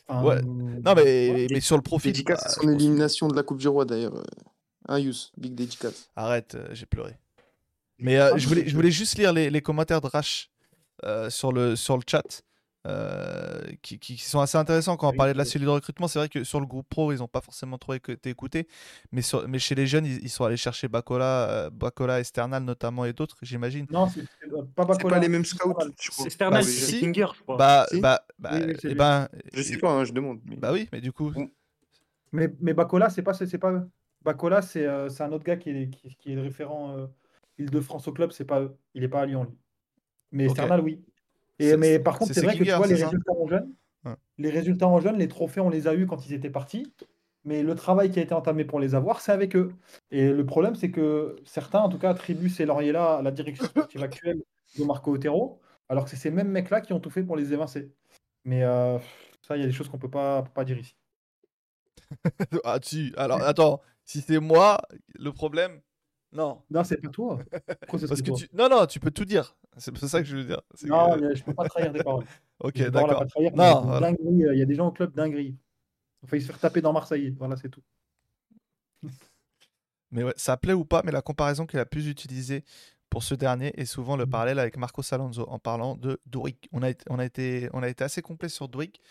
Enfin, Ouais. euh, Non, mais, ouais. mais sur le profil. Dédicace bah, à son élimination de la Coupe du Roi d'ailleurs. euh. Hein, Yous, big dédicace. Arrête, euh, j'ai pleuré. Mais euh, Ah, je, voulais, je voulais juste lire les, les commentaires de Rash euh, sur, le, sur le chat. Euh, qui, sont assez intéressants quand on Oui, parlait de la cellule de recrutement. C'est vrai que sur le groupe pro, ils n'ont pas forcément trop été écoutés. Mais, sur- mais chez les jeunes, ils, ils sont allés chercher Bacola, euh, Bacola Esternal notamment et d'autres, j'imagine. Non, c'est euh, pas Bacola. pas les mêmes scouts. Sternal. je crois. C'est Sternal, Bah, c'est si. Kinger, je crois. Bah, si. bah, bah, Oui, oui, c'est eh ben, Je sais pas, hein, je demande. mais- Bah oui, mais du coup, Mais, mais Bacola, c'est pas, c'est pas eux. Bacola, c'est euh, c'est un autre gars qui est, qui, qui est le référent euh, Île-de-France au club, c'est pas eux. Il est pas à Lyon, lui. Mais Ok. Sternal, oui. Et, mais par contre, c'est vrai que tu vois, les résultats en jeunes, Ouais. les résultats en jeunes, les trophées, on les a eus quand ils étaient partis. Mais le travail qui a été entamé pour les avoir, c'est avec eux. Et le problème, c'est que certains, en tout cas, attribuent ces lauriers-là à la direction sportive actuelle de Marco Otero, alors que c'est ces mêmes mecs-là qui ont tout fait pour les évincer. Mais euh, ça, il y a des choses qu'on peut pas, peut pas dire ici. ah tu, alors attends, si c'est moi, le problème, non. Non, c'est pas toi. Pourquoi Parce que toi tu... Non, non, tu peux tout dire. C'est c'est ça que je veux dire. Non, que- mais je peux pas trahir des paroles. Ok, d'accord. voilà. euh, Il y a des gens au club dinguerie. Il a failli se faire taper dans Marseille. Voilà, c'est tout. Mais ouais, ça plaît ou pas, mais la comparaison qui est la plus utilisée pour ce dernier est souvent le Mhm. parallèle avec Marco Alonso en parlant de Dourik. On a, été- on a, été, on a été assez complet sur Dourik.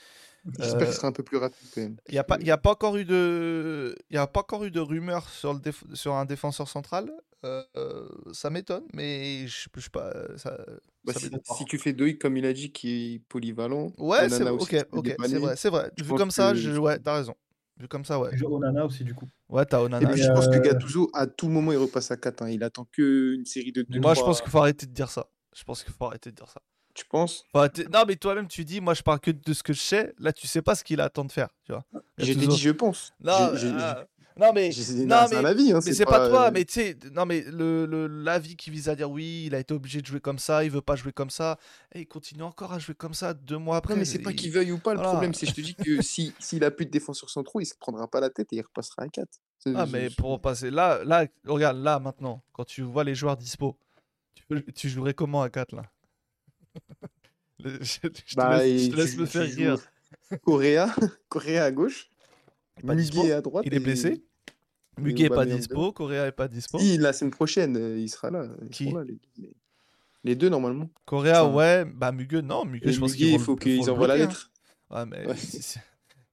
J'espère Euh, qu'il sera un peu plus rapide quand même. Il n'y a, pas- y a pas encore eu de, il y a pas encore eu de rumeur sur, le déf- sur un défenseur central. Euh, ça m'étonne, mais je je sais pas. euh, Ça, Bah, ça si, tu fais Doig comme il a dit, qui est polyvalent, Ouais, c'est vrai, c'est vrai. je Vu comme ça, que- je, ouais, t'as raison. Vu comme ça, ouais. J'ai Onana aussi, du coup. Ouais, t'as Et Onana. puis Mais, je pense que Gattuso, à tout moment, il repasse à 4. hein. Il attend qu'une série de 2 Moi, je pense qu'il faut arrêter de dire ça. Je pense qu'il faut arrêter de dire ça. Tu penses? Arrêter- Non, mais toi-même, tu dis, moi, je parle que de ce que je sais. Là, tu sais pas ce qu'il attend de faire, tu vois. J'ai Gattuso. dit je pense. Non, ah, non, mais, j'ai- non, mais, avis. hein, mais c'est pas, toi. euh, Mais tu sais, non, mais le, le- l'avis qui vise à dire oui, il a été obligé de jouer comme ça, il veut pas jouer comme ça, et il continue encore à jouer comme ça deux mois après. Non, mais c'est pas il- qu'il veuille ou pas. Le Voilà. problème, c'est que je te dis que si s'il a plus de défenseurs centraux, il se prendra pas la tête et il repassera à 4. C'est- Ah, mais pour passer là, là, regarde, là, maintenant, quand tu vois les joueurs dispo, tu, tu jouerais comment à 4 là? Je, je te Bah, laisse, je te laisse tu- me faire rire. Correa, Correa à gauche, Pas. Muguet à droite. Il est blessé. et Muguet est pas dispo, Correa est pas dispo. Si, la semaine prochaine, euh, il sera là. Ils Qui là, les, deux, normalement. Correa, Enfin, ouais, bah Muguet, non, Muguet, Et je pense qu'il il faut qu'ils envoient la lettre. Ouais, mais.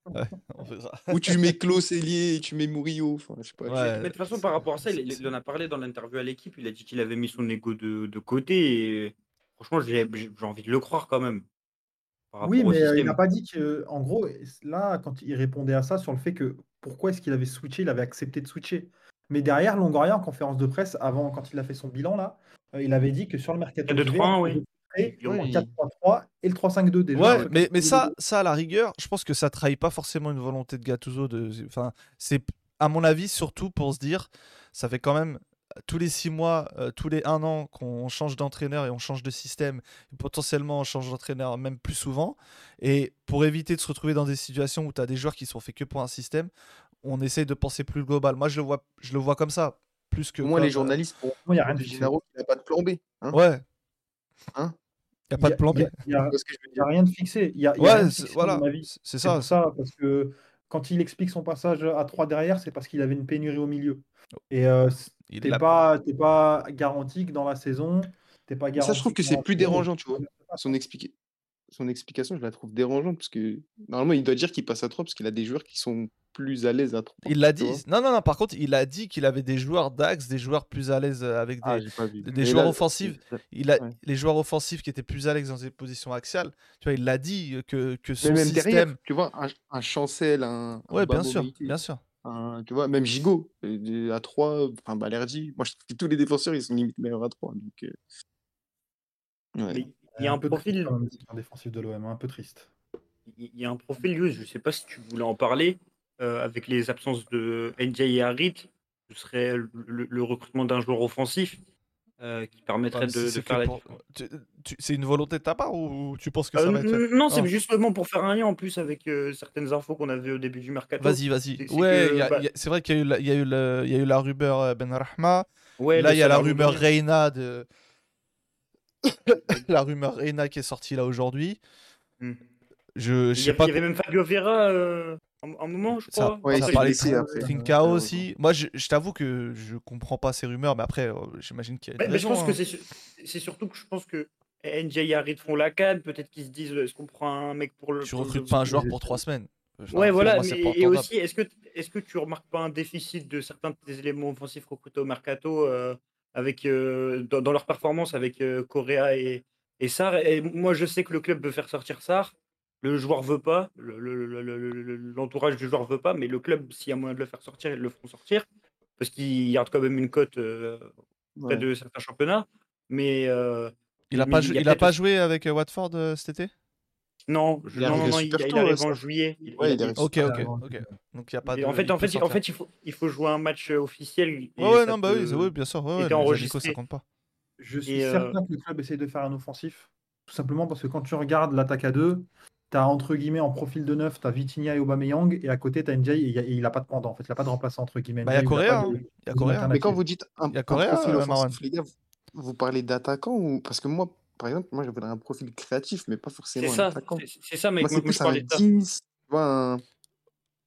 Ouais. on verra. Ou tu mets Klaus et tu mets Murillo. Enfin, je sais pas. Ouais. Mais de toute façon, par rapport à ça, il, il en a parlé dans l'interview à l'équipe. Il a dit qu'il avait mis son ego de, de côté. Et franchement, j'ai envie de le croire quand même. Oui, mais il n'a pas dit que, en gros, là, quand il répondait à ça sur le fait que pourquoi est-ce qu'il avait switché, il avait accepté de switcher. Mais derrière, Longoria, en conférence de presse, avant, quand il a fait son bilan là, euh, il avait dit que sur le mercato 4-2-3-1, d'hiver, on oui. pouvait créer Oui. en 4-3-3 et le 3-5-2 déjà. Ouais, mais, mais ça, ça, à la rigueur, je pense que ça trahit pas forcément une volonté de Gattuso. De... Enfin, c'est, à mon avis, surtout pour se dire, ça fait quand même tous les six mois, euh, tous les un an qu'on change d'entraîneur et on change de système, et potentiellement on change d'entraîneur même plus souvent. Et pour éviter de se retrouver dans des situations où tu as des joueurs qui sont faits que pour un système, on essaye de penser plus global. Moi, je le vois, je le vois comme ça, plus que. Moins, les euh, journalistes Moi, il n'y a rien de. Gennaro qui n'a pas de plan B. Hein Ouais. Hein Il n'y a pas de plan B. Il y a- il a- il a rien de fixé. Il y a, il y a rien Ouais, de c'est- voilà, ça. ça, parce que quand il explique son passage à 3 derrière, c'est parce qu'il avait une pénurie au milieu. Et euh, t'es l'a- pas, t'es pas garanti que dans la saison, t'es pas Ça, garanti je trouve que c'est plus dérangeant, tu vois. Son, son explication, je la trouve dérangeante parce que normalement, il doit dire qu'il passe à 3 parce qu'il a des joueurs qui sont plus à l'aise à 3. Il l'a dit. Non, non, non. Par contre, il a dit qu'il avait des joueurs d'axe, des joueurs plus à l'aise euh, avec des. Ah, des Mais joueurs là, offensifs. il a ouais. les joueurs offensifs qui étaient plus à l'aise dans des positions axiales. Tu vois, il l'a dit euh, que, que Mais son même système. derrière, tu vois, un, un Chancel, un, un bien sûr, bien sûr. Tu vois, même Gigot, euh, à 3, enfin Balerdi. Moi, je trouve que tous les défenseurs, ils sont limite meilleurs à 3. Donc, euh, ouais. Il y a un peu profil, triste, même, défensif de l'OM, un peu triste. il y a un profil, je sais pas si tu voulais en parler, euh, avec les absences de NJ et Harit, ce serait le, le- le recrutement d'un joueur offensif euh, qui permettrait Ouais, mais de, faire la pour- C'est une volonté de ta part ou tu penses que ça Euh, va être non, c'est Ah. justement pour faire un lien en plus avec euh, certaines infos qu'on avait au début du mercato. Vas-y, vas-y. C'est Ouais, bah- c'est vrai qu'il y a eu la, y y a eu rumeur Ben Rahma. Ouais, là, il y a la rumeur. Reina de. la rumeur Reina qui est sortie là aujourd'hui. Hmm. Je, je Il y sais avait, pas. il y avait même Fabio Vera euh, un, un moment, je Ça- crois. Ouais, il ça s'est parlait blessé de après. Trincao Euh, aussi. Moi, je, je t'avoue que je comprends pas ces rumeurs, mais après, euh, j'imagine qu'il y a Mais, une mais je pense que c'est c'est surtout que je pense que NJ et Harit font la canne. Peut-être qu'ils se disent est-ce qu'on prend un mec pour le. Tu recrutes pas un joueur pour trois semaines. Enfin, Ouais, voilà. mais- et aussi, est-ce que, est que tu remarques pas un déficit de certains de tes éléments offensifs recrutés au mercato euh, avec, euh, dans, dans leur performance avec euh, Correa et, et Sarr? Et moi, je sais que le club veut faire sortir Sarr. Le joueur veut pas. le- le- le- le- le- L'entourage du joueur veut pas. Mais le club, s'il y a moyen de le faire sortir, ils le feront sortir. Parce qu'il garde quand même une cote euh, ouais. de certains championnats. Mais. euh, Il a mais pas, il a il a peut-être pas joué avec euh, Watford euh, cet été? Non, je- Il non, non, non, il, il arrive en juillet. Il- Ouais, Ok, ok, ok. Donc il y a pas de. en fait, il en fait, en sortir. fait, il faut, il faut jouer un match officiel. et Ouais, non, bah oui, peut- oui, bien sûr. Ouais, ouais, enregistré. ça compte pas. Je suis Et, euh, certain que le club essaye de faire un offensif. Tout simplement parce que quand tu regardes l'attaque à deux, tu as entre guillemets en profil de neuf, tu as Vitinha et Aubameyang, et à côté tu as NJ, et il y a- et il n'a pas de pendant. En fait, il n'a pas de remplaçant entre guillemets. Bah, il y a Correa, hein. Il y a Correa. Mais quand vous dites un, Il y a un Correa, profil euh, offensif, les gars, vous, vous parlez d'attaquant ou parce que moi, par exemple, moi je voudrais un profil créatif, mais pas forcément un ça, attaquant. c'est ça, mec. Moi, Moi, je un parlais de ça. 10, tu vois, un,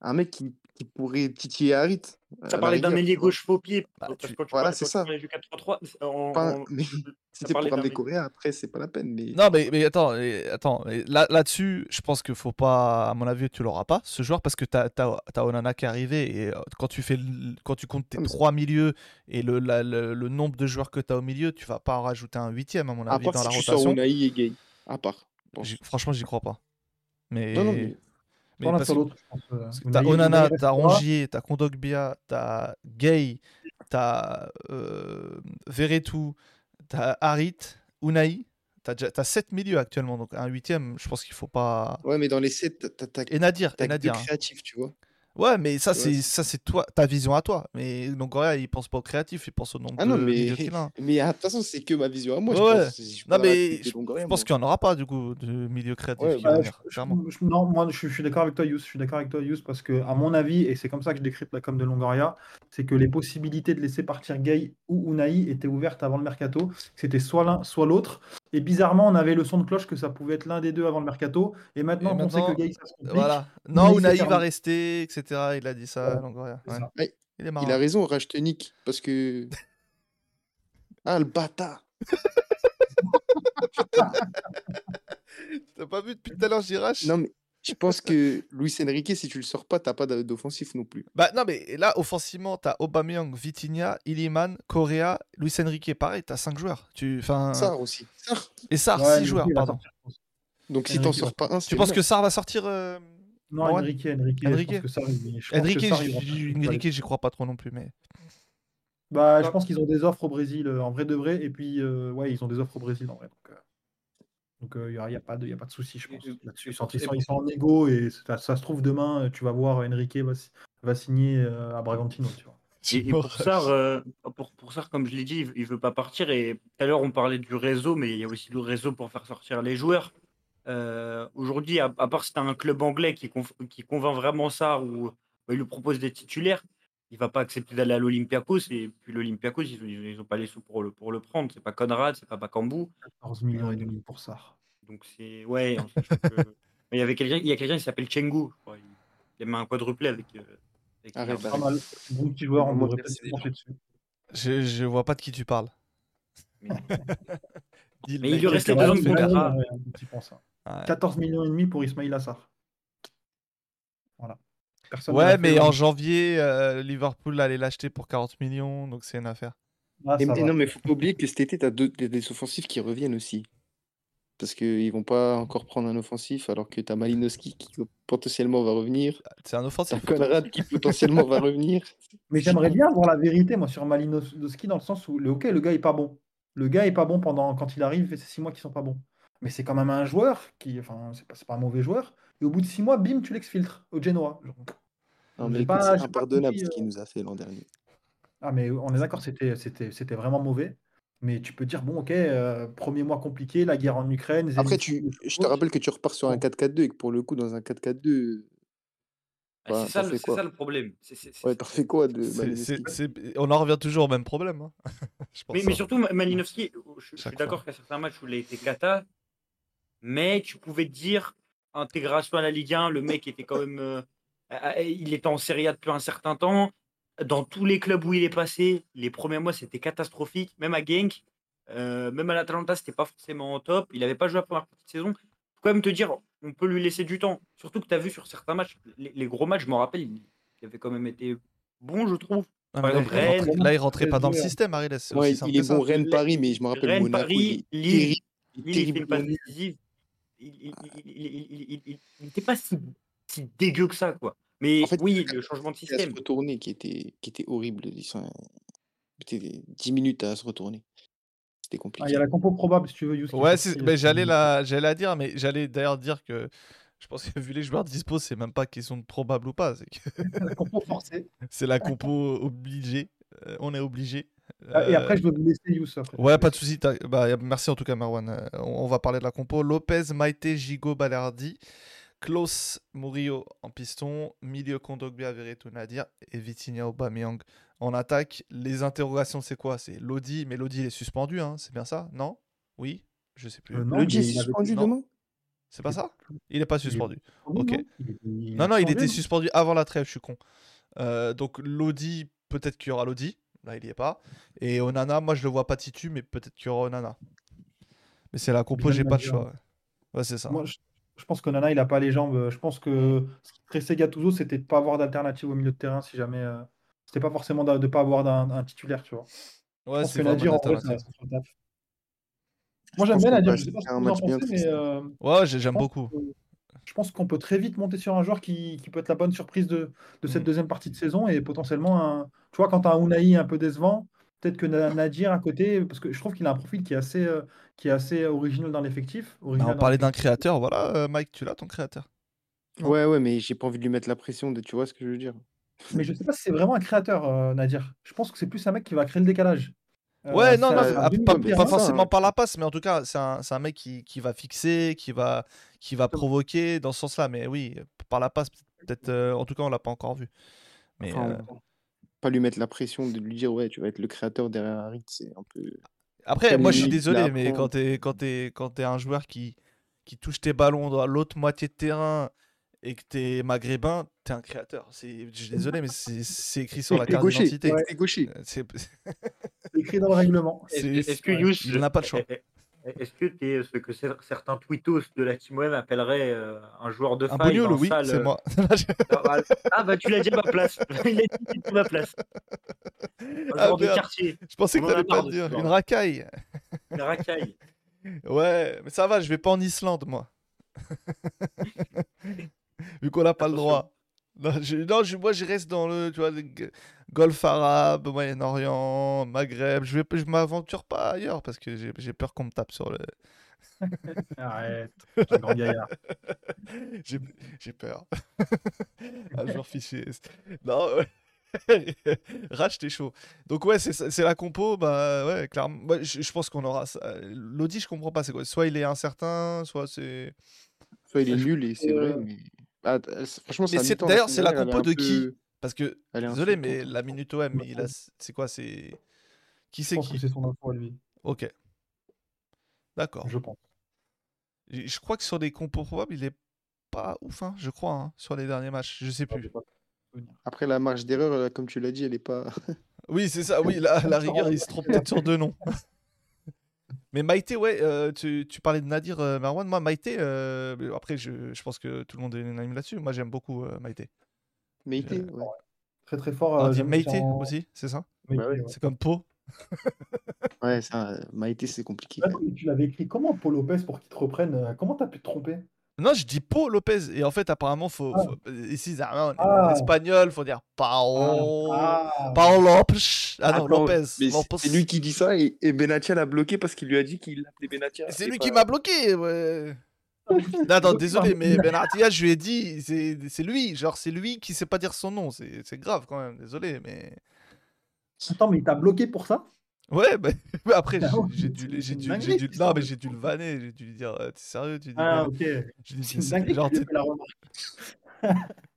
un mec qui, qui pourrait titiller Harit. Ça à la parlait d'un ailier gauche faux pied. Bah, tu- Voilà, c'est ça. parlais du 4-3-3, en, Pas- mais ça si après, c'est pas la peine. Mais... Non, mais, mais attends, mais attends là, là-dessus, je pense qu'il faut pas, à mon avis, tu l'auras pas, ce joueur, parce que tu as, Onana qui est arrivé, et euh, quand tu, fais le- quand tu comptes tes Ah, trois milieux et le, la- le, le nombre de joueurs que tu as au milieu, tu vas pas en rajouter un huitième, à mon à avis, part dans si la tu sors rotation. Unai et Gay. À part. Franchement, j'y crois pas. Mais, Non, non, mais mais parce soit que- l'autre, je pense, euh, parce que Unai- t'as Onana, t'as. Rongier, t'as Kondogbia, t'as Gay, t'as euh, t'as Harit, Unai. T'as déjà- t'as 7 milieux actuellement, donc un huitième, je pense qu'il faut pas. ouais, mais dans les 7, t'as t'as- Et Nadir, t'as et Nadir. hein. créatifs, tu vois. Ouais, mais ça, c'est ça, c'est toi, ta vision à toi. Mais donc, ouais, il pense pas au créatif, il pense au nombre Ah non, de mais, ah, de toute façon, c'est que ma vision à moi. Ouais, je pense. Je Non, mais je, je pense qu'il n'y en aura pas, du coup, de milieu créatif Ouais, bah, venir, je- non, moi je, suis d'accord avec toi, Yous. Je suis d'accord avec toi, Yous, parce que à mon avis, et c'est comme ça que je décrypte la com de Longoria, c'est que les possibilités de laisser partir Gay ou Unai étaient ouvertes avant le mercato. C'était soit l'un, soit l'autre. Et bizarrement, on avait le son de cloche que ça pouvait être l'un des deux avant le mercato. Et maintenant Et qu'on sait que Gay ça se complique, Voilà. Non, Unai, va rester, etc. Il a dit ça, Ouais, Longoria. Ouais. ça. Il est Il marrant. a raison, Rajtenik, parce que. Ah, le bâtard T'as pas vu depuis tout à l'heure, Girache? Non, mais je pense que Luis Enrique, si tu le sors pas, t'as pas d'offensif non plus. Bah non, mais là, offensivement, t'as Aubameyang, Vitinha, Iliman, Correa, Luis Enrique, pareil, t'as 5 joueurs. Tu... Enfin... Sarr aussi. Sarr. Et Ouais, 6 Enrique, joueurs, pardon. Donc si t'en sors pas un, Tu penses que Sarr va sortir euh, Non, Enrique, Enrique, Enrique je pense que ça, je Enrique, j'y- crois pas trop non plus, mais... Bah, je pense qu'ils ont des offres au Brésil euh, en vrai de vrai, et puis euh, ouais, ils ont des offres au Brésil en vrai. Donc, euh, donc il n'y a, y a pas de, y a pas de souci, je pense. Là-dessus. Ils sont, pour- ils et sont- pour- ils sont en égo et ça, ça se trouve demain, tu vas voir Enrique va, si- va signer euh, à Bragantino, tu vois. Et, et pour euh, pour, pour Sarr, comme je l'ai dit, il, il veut pas partir. Et tout à l'heure, on parlait du réseau, mais il y a aussi le réseau pour faire sortir les joueurs. Euh, Aujourd'hui, à, à part si tu as un club anglais qui, conf- qui convainc vraiment Sarr ou bah, il lui propose des titulaires, il va pas accepter d'aller à l'Olympiakos. Et puis l'Olympiakos, ils, ont- ils ont pas les sous pour le, pour le prendre. C'est pas Conrad, c'est pas Bakambu. 14 millions et demi pour ça. Donc c'est ouais. que- il y avait quelqu'un, il y a quelqu'un qui s'appelle Chengu. je crois. Il, il a mis un quadruplé avec. euh, avec Liverpool. Pas mal. Bon petit joueur, on devrait peut-être se dessus. Je, je vois pas de qui tu parles. Mais- il lui restait est deux ans de contrat. Ouais, un petit point, ça. Ouais. 14 millions et demi pour Ismail Assar. Voilà. Personne Ouais, fait, mais en janvier, euh, Liverpool allait l'acheter pour 40 millions, donc c'est une affaire. Ah, Et, non, mais faut pas oublier que cet été, t'as deux, des, des offensifs qui reviennent aussi. Parce qu'ils vont pas encore prendre un offensif, alors que t'as Malinowski qui potentiellement va revenir. C'est un T'as offensif. Conrad qui potentiellement va revenir. Mais j'aimerais bien voir la vérité, moi, sur Malinowski, dans le sens où, le, ok, le gars est pas bon. Le gars est pas bon pendant quand il arrive, et c'est six mois qui sont pas bons. Mais c'est quand même un joueur qui, enfin, c'est pas, un mauvais joueur. Et au bout de six mois, bim, tu l'exfiltres au Genoa. Genre, Non, mais c'est impardonnable ce qu'il nous a fait l'an dernier. Ah, mais on est d'accord, c'était, c'était, c'était vraiment mauvais. Mais tu peux dire, bon, ok, euh, premier mois compliqué, la guerre en Ukraine. Après, tu, je te rappelle que tu repars sur un 4-4-2 et que pour le coup, dans un 4-4-2, Ah, Bah, c'est ça, le- ça le problème. C'est- c'est- c'est- ouais, t'en fais quoi de C'est- Malinowski c'est- c'est- On en revient toujours au même problème. hein. Je pense Mais, surtout, Ma- Malinowski, je, je suis d'accord qu'à certains matchs où il a été cata, mais tu pouvais te dire, intégration à la Ligue 1, le mec était quand même. euh, il était en Serie A depuis un certain temps. Dans tous les clubs où il est passé, les premiers mois, c'était catastrophique. Même à Genk, euh, même à l'Atalanta, c'était pas forcément au top. Il n'avait pas joué la première partie de saison. Faut quand même te dire, on peut lui laisser du temps. Surtout que tu as vu sur certains matchs, les, les gros matchs, je me rappelle, il, avait quand même été bon, je trouve. Ah, Par là, exemple, il rentrait- Rennes, là, il rentrait pas dans le système, Ariel. C'est Ouais, il est bon Rennes-Paris, mais je me rappelle Rennes, Monaco. Paris, Lille, Lille, il n'était pas si, si dégueu que ça, quoi. Mais En fait, oui, le changement de à se système. retourner qui était, qui était horrible. Ils sont... C'était 10 minutes à se retourner. C'était Ah, Il compliqué. y a la compo probable, si tu veux, Ouais, j'allais la, j'allais la dire, mais j'allais d'ailleurs dire que je pense que vu les joueurs dispo, c'est même pas question de probable ou pas. C'est que la compo forcée. c'est la compo obligée. Euh, on est obligé. Ah, Et Euh, après, je vais vous laisser Yous. Après. Ouais, pas de souci. Bah, merci en tout cas, Marwan. Euh, on, on va parler de la compo. Lopez, Maite, Gigo, Balerdi, Klaus, Murillo en piston, milieu Kondogbia, Veretout, Nadir et Vitinha, Aubameyang en attaque. Les interrogations, c'est quoi? C'est Lodi, mais Lodi il est suspendu, hein, c'est bien ça? Non? Oui? Je sais plus. Euh, non, G est- avait- suspendu demain? C'est pas ça? Il est pas il est- suspendu. Ok. non, il est- il Non, il était suspendu avant la trêve, je suis con. Euh, donc Lodi, peut-être qu'il y aura Lodi. Là, il y est pas. Et Onana, moi, je le vois pas titu, mais peut-être qu'il y aura Onana. Mais c'est la compo, j'ai pas de choix. Ouais, Ouais, c'est ça. Moi, je, je pense que Nana, il a pas les jambes. Je pense que ce qui stressait Gattuso, c'était de pas avoir d'alternative au milieu de terrain si jamais. euh, C'était pas forcément de, de pas avoir d'un un titulaire, tu vois. Ouais, c'est Nadir, en vrai, ça, ça. Moi, j'aime bien Nadir. Je sais pas vous en pensez, mais euh, Ouais, j'ai- j'aime beaucoup. que- pense qu'on peut très vite monter sur un joueur qui, qui peut être la bonne surprise de, de cette Mm. deuxième partie de saison et potentiellement un. Tu vois, quand tu as un Unai un peu décevant, peut-être que Na- Nadir à côté, parce que je trouve qu'il a un profil qui est assez, euh, qui est assez original dans l'effectif. Bah, on parlait d'un créateur, voilà, euh, Mike, tu l'as ton créateur? Ouais, ouais, mais j'ai pas envie de lui mettre la pression. De... Tu vois ce que je veux dire Mais je sais pas si c'est vraiment un créateur, euh, Nadir. Je pense que c'est plus un mec qui va créer le décalage. Euh, Ouais, non, pas, forcément hein. par la passe, mais en tout cas, c'est un, c'est un mec qui, qui va fixer, qui va, qui va provoquer dans ce sens-là. Mais oui, par la passe, peut-être, euh, en tout cas, on l'a pas encore vu. Mais Enfin, euh, Pas lui mettre la pression de lui dire, ouais, tu vas être le créateur derrière Harit. C'est un peu. après, quelle moi, je suis désolé, mais quand t'es, quand t'es, quand t'es un joueur qui, qui touche tes ballons dans l'autre moitié de terrain et que t'es maghrébin, t'es un créateur. C'est, je suis désolé, mais c'est, c'est écrit sur la carte gaucher. d'identité. Ouais. Euh, C'est, écrit dans le règlement. Est-ce que ouais, Yous, il n'a pas le choix. est- est- est-ce que tu es ce que cer- certains tweetos de la Team Web appelleraient euh, un joueur de Un faille bognol, dans oui, salle c'est euh, moi. Ah bah, ah, bah, tu l'as dit à ma place. Il a dit à ma place. Un Ah, joueur de quartier, Je pensais On que t'allais pas le de dire. Une racaille. une racaille. Ouais, mais ça va, je vais pas en Islande, moi. Vu qu'on n'a pas le droit. Non, je, non, je- moi, je reste dans le, tu vois, le Golfe arabe, Moyen-Orient, Maghreb. Je vais, je m'aventure pas ailleurs parce que j'ai j'ai peur qu'on me tape sur le. Arrête, un grand gaillard. J'ai j'ai peur. Un jour fiché. Non, ouais. Rach, t'es chaud. Donc, ouais, c'est la compo. Bah, ouais, clairement. Moi, je, je pense qu'on aura ça. L'audi, je comprends pas. C'est quoi? Soit il est incertain, soit c'est. Soit il est nul et c'est vrai, mais. Ah, franchement, c'est- d'ailleurs, c'est la compo de qui? Parce que, désolé, mais la minute OM, il a, c'est quoi C'est qui c'est qui? c'est son info à lui. Ok, d'accord. Je pense. Je crois que sur les compos probables, il est pas ouf, hein, je crois, hein, sur les derniers matchs. Je sais Ah, plus. Après, la marge d'erreur, euh, comme tu l'as dit, elle est pas. Oui, c'est ça. Oui, la, la rigueur, il se trompe peut-être sur deux noms. Mais Maïté, ouais, euh, tu, tu parlais de Nadir euh, Marwan. Moi, Maïté, euh, après, je, je pense que tout le monde est unanime là-dessus. Moi, j'aime beaucoup euh, Maïté. Était, ouais. Très très fort. On dit Maïté en- aussi, c'est ça? Maïté, Bah ouais. ouais. C'est comme Po. Ouais, ça, Maïté, c'est compliqué. Tu l'avais écrit comment, Paul Lopez, pour qu'il te reprenne Comment t'as pu te tromper? Non, je dis Po Lopez. Et en fait, apparemment, faut, Ah. faut- ici, ça- on est Ah. en espagnol, faut dire Pao. Ah, Pao Lopez. Ah non, Attends, Lopez. c'est- Lopez. c'est lui qui dit ça et, et Benatia l'a bloqué parce qu'il lui a dit qu'il l'appelait Benatia. C'est lui pas- qui m'a bloqué, ouais. Non, attends, désolé, mais Benatia, je lui ai dit, c'est c'est lui, genre c'est lui qui sait pas dire son nom, c'est c'est grave quand même, désolé, mais... Attends, mais il t'a bloqué pour ça? Ouais, mais, mais après, Ah j'ai- ouais, j'ai dû, j'ai dû, j'ai dû, non, mais j'ai le vanner, j'ai dû lui dire, euh, t'es sérieux, tu dis, Ah, ok. je lui ai dit, C'est genre, t'es- la remarque.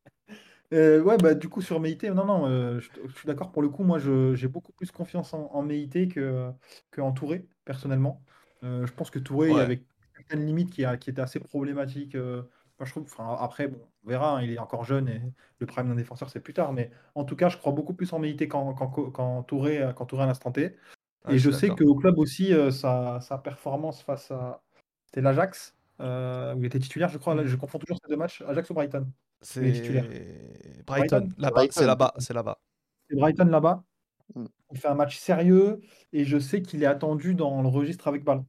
Euh, ouais, bah du coup sur Meïté, non, non, euh, je, je suis d'accord pour le coup, moi j'ai beaucoup plus confiance en, en Meïté que, que en Touré, personnellement. Euh, je pense que Touré, Ouais. avait certaines limites qui, a- qui étaient assez problématiques Moi, je trouve, enfin, après, bon, on verra, hein, il est encore jeune et le prime d'un défenseur, c'est plus tard. Mais en tout cas, je crois beaucoup plus en Meïté qu'en Co- qu'en Touré, qu'en Touré à l'instant T. Ah, et je sais qu'au club aussi, euh, sa, sa performance face à. C'était l'Ajax, euh, où il était titulaire, je crois. Là, je confonds toujours ces deux matchs. Ajax ou Brighton C'est. Brighton. Brighton Là-bas, c'est là-bas, c'est là-bas. C'est Brighton là-bas. Mm. Il fait un match sérieux et je sais qu'il est attendu dans le registre avec ballon.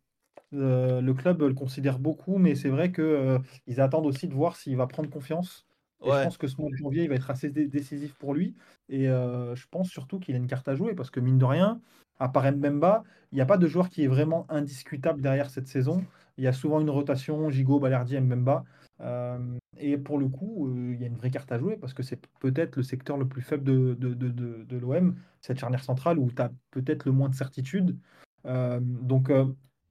Euh, le club le considère beaucoup, mais c'est vrai qu'ils attendent aussi de voir s'il va prendre confiance. Et je pense que ce mois de janvier, il va être assez dé- décisif pour lui. Et euh, je pense surtout qu'il a une carte à jouer parce que, mine de rien, à part Mbemba, il n'y a pas de joueur qui est vraiment indiscutable derrière cette saison. Il y a souvent une rotation, Gigot, Balerdi, Mbemba. Euh, et pour le coup, euh, il y a une vraie carte à jouer parce que c'est peut-être le secteur le plus faible de, de, de, de, de l'OM, cette charnière centrale où tu as peut-être le moins de certitude. Donc,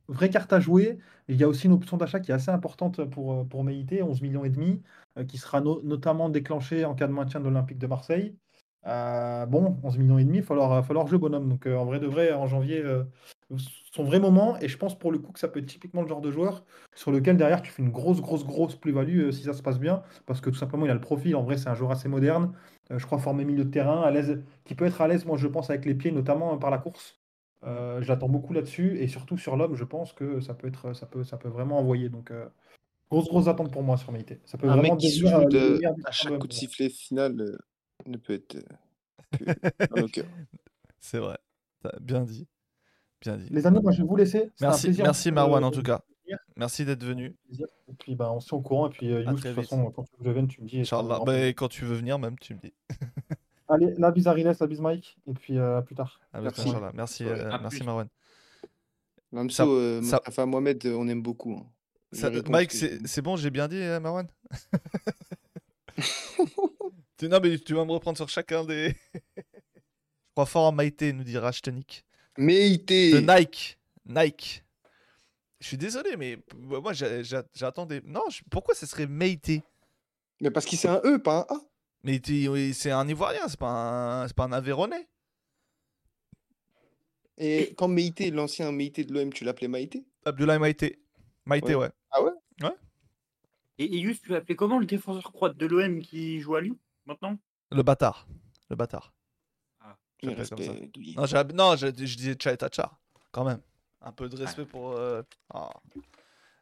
vraie carte à jouer. Il y a aussi une option d'achat qui est assez importante pour, pour Meïté, 11 millions et demi, qui sera no- notamment déclenchée en cas de maintien de l'Olympique de Marseille. Euh, bon, 11 millions et demi, il va falloir, falloir jouer bonhomme. Donc, euh, en vrai de vrai, en janvier, euh, son vrai moment. Et je pense pour le coup que ça peut être typiquement le genre de joueur sur lequel derrière tu fais une grosse, grosse, grosse plus-value euh, si ça se passe bien. Parce que tout simplement, il a le profil. En vrai, c'est un joueur assez moderne. Euh, je crois formé milieu de terrain, à l'aise, qui peut être à l'aise, moi je pense, avec les pieds, notamment euh, par la course. Euh, J'attends beaucoup là-dessus. Et surtout sur l'homme, je pense que ça peut, être, ça peut, ça peut vraiment envoyer. Donc, euh, grosse, grosse attente pour moi sur Meïté. Ça peut Un vraiment mec qui se devenir, joue euh, de- à chaque coup de sifflet final euh, ne peut être euh. C'est vrai. Bien dit. Bien dit. Les amis, moi je vais vous laisser. Un Merci, plaisir, merci euh, Marwan en tout cas. venir. Merci d'être venu. Et puis bah, on se tient au courant. Et puis euh, À de toute vite. façon, quand tu veux que je vienne, tu me dis. fera Bah, quand tu veux venir même, tu me dis. Allez, la bise Ariles, la bise Mike. Et puis euh, à plus tard. Merci. Merci, Ouais, euh, à merci. Marwan. Lamso, Ça- euh, Mohamed, on aime beaucoup. hein. Ça- Mike, que c'est bon, j'ai bien dit, euh, Marwan Tu- Non, mais tu vas me reprendre sur chacun des. Je crois fort en Maïté, nous dit Rashtanik. j'ai- Meïté De Nike. Nike. Je suis désolé, mais moi j'a- j'a- j'attendais. Non, je- pourquoi ce serait Maïté? Mais parce qu'il c'est un E, pas un A. Mais c'est un Ivoirien, c'est pas un, pas un Aveyronais. Et quand Meïté, l'ancien Meïté de l'OM, tu l'appelais Maïté? Abdoulaye Maïté. Maïté, ouais. Ah ouais? Et, et juste, tu l'appelais comment le défenseur croate de l'OM qui joue à Lyon maintenant? Le bâtard. Le bâtard. Mais J'appelle comme ça. respect, Douillet. Non, j'ai- non je, je disais Tchaï Tachar, quand même. Un peu de respect pour. euh, ah.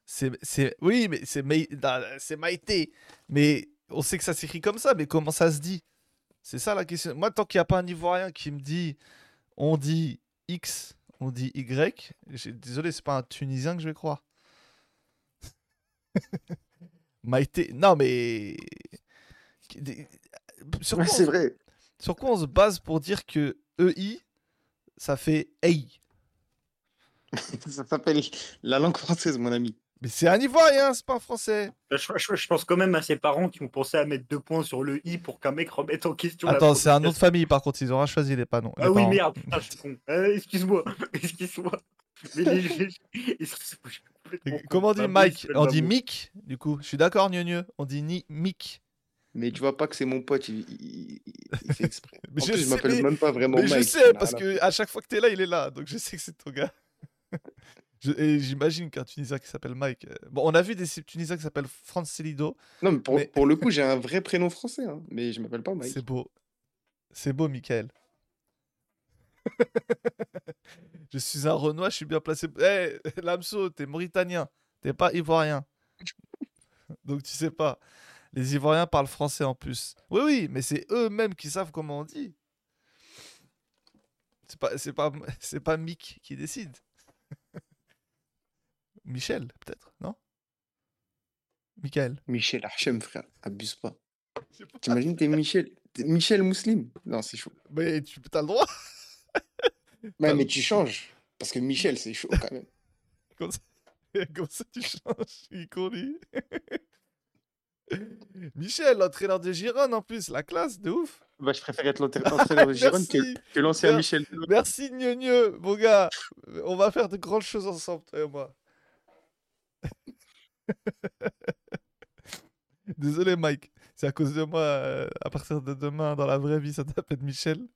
C'est, c'est, oui, mais c'est, Maï- non, c'est Maïté. Mais on sait que ça s'écrit comme ça, mais comment ça se dit? C'est ça la question. Moi, tant qu'il n'y a pas un Ivoirien qui me dit on dit X, on dit Y, j'ai- désolé, c'est pas un Tunisien que je vais croire. Maïté. Non, mais. Sur Ouais, quoi, c'est on, vrai. sur quoi on se base pour dire que EI, ça fait EI Ça s'appelle la langue française, mon ami. Mais c'est un Ivoirien, c'est pas un Français. je, je- je pense quand même à ses parents qui ont pensé à mettre deux points sur le i pour qu'un mec remette en question. la Attends, c'est un nom de prononciation. famille par contre, ils auront choisi les panneaux. les Ah oui, parents. merde, putain, je suis con. Euh, excuse-moi, excuse-moi. Mais les- les- les- je suis complètement. Comment on dit il Mike On dit. Mick, du coup. Je suis d'accord, Gneu On dit ni Mick. Mais tu vois pas que c'est mon pote, il, il- il- il fait exprès. Mais en je plus, je m'appelle mais- même pas vraiment Mais je Mike. ça sais, parce rien à que à chaque fois que t'es là, il est là. Donc je sais que c'est ton gars. Je- et j'imagine qu'un Tunisien qui s'appelle Mike. euh, Bon, on a vu des Tunisiens qui s'appellent Francelido. Non, mais pour, Mais- pour le coup, j'ai un vrai prénom français, hein, mais je m'appelle pas Mike. C'est beau. C'est beau, Michael. je suis un Renoir, je suis bien placé. Eh, Lamso, t'es mauritanien. T'es pas ivoirien. Donc tu sais pas. Les Ivoiriens parlent français en plus. Oui, oui, mais c'est eux-mêmes qui savent comment on dit. C'est pas, c'est pas, c'est pas Mick qui décide. Michel, peut-être, non? Michael. Michel Hachem, frère, abuse pas. Pas. T'imagines, t'es Michel, t'es Michel Mousseline Non, c'est chaud. Mais tu as le droit. Pardon. mais tu changes, parce que Michel, c'est chaud quand même. Comme ça, comme ça tu changes, il. Michel, l'entraîneur de Gironne en plus, la classe, de ouf. Bah, je préfère être l'entraîneur de Gironne que, que l'ancien Michel. merci Gneu Gneu, mon gars. On va faire de grandes choses ensemble, toi et moi. Désolé Mike, c'est à cause de moi, euh, à partir de demain, dans la vraie vie, ça t'appelle Michel.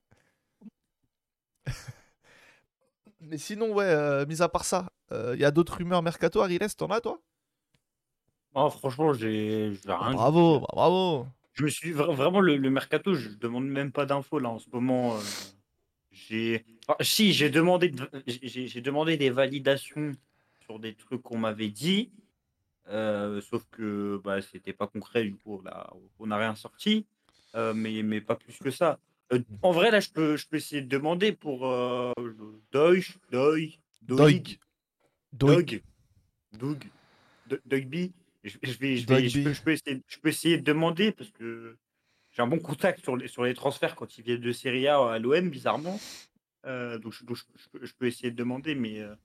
Mais sinon, ouais, euh, mis à part ça, il y a d'autres rumeurs mercato, Ariles, t'en as toi? Oh, franchement, j'ai Bah, rien bravo, bah, bravo. Je me suis vra- vraiment le, le mercato, je demande même pas d'infos là en ce moment. euh, j'ai enfin, si j'ai demandé de- j'ai j'ai demandé des validations sur des trucs qu'on m'avait dit, euh, sauf que bah c'était pas concret du coup là on n'a rien sorti, euh, mais mais pas plus que ça. Euh, en vrai là je peux je peux essayer de demander pour euh, Deutsch, Doig, Doig. Doig, Doug, Do- Dogby. Je, je vais, je, vais, je, peux, je, peux essayer, je peux essayer de demander parce que j'ai un bon contact sur les, sur les transferts quand ils viennent de Serie A à l'OM, bizarrement. Euh, donc, je, donc je- je peux, je peux essayer de demander, mais, euh,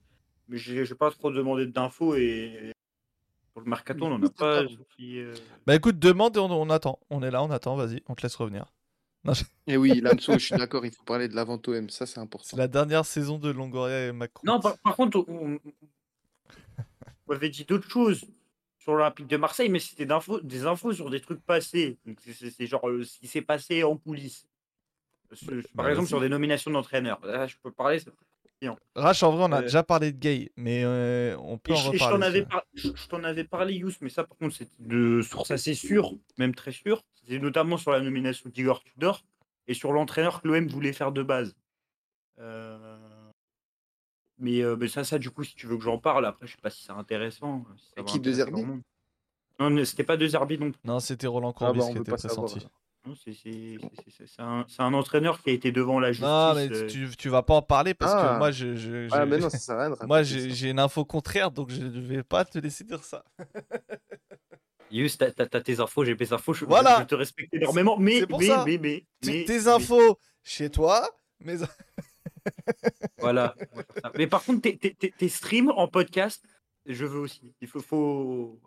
mais je n'ai pas trop demandé d'infos et pour le mercato, on n'en a pas. euh, Bah écoute, demande et on, on attend. On est là, on attend, vas-y, on te laisse revenir. Et oui, Lamso, je suis d'accord, il faut parler de la vente OM, ça c'est C'est important. la dernière saison de Longoria et Macron. Non, par, par contre, on, on- m'avait dit d'autres choses sur l'Olympique de Marseille, mais c'était des infos sur des trucs passés. C'est- c'est c'est genre euh, ce qui s'est passé en coulisses. Ce- bah, par exemple, sur des nominations d'entraîneurs. Là, je peux parler. Rach, en vrai, on a Euh, déjà parlé de gay, mais euh, on peut Et en je, et je reparler. t'en avais, par- avais parlé, Yous, mais ça, par contre, c'est de source assez sûre, même très sûre. C'est notamment sur la nomination d'Igor Tudor et sur l'entraîneur que l'OM voulait faire de base. Euh, Mais, euh, mais ça, ça, du coup, si tu veux que j'en parle, après, je sais pas si c'est intéressant. si ça Équipe de Zerbi. Non, mais c'était pas de Zerbi non plus. Non, c'était Roland Ah Courbis bah, on qui était pressenti. C'est- un, entraîneur qui a été devant la justice. Non, mais euh, tu, tu vas pas en parler parce Ah. que moi, je, je- Ah, j'ai- mais non, ça sert à rien de moi, ça. j'ai une info contraire, donc je ne vais pas te laisser dire ça. Yus, t'as tes infos, j'ai mes infos, je, Voilà. je te respecte énormément. Mais, pour mais, ça. mais, mais, Tes- mais- Tes mais- infos chez toi, mais Voilà. Mais par contre, tes, tes- tes- tes streams en podcast, je veux aussi. Il faut, faut,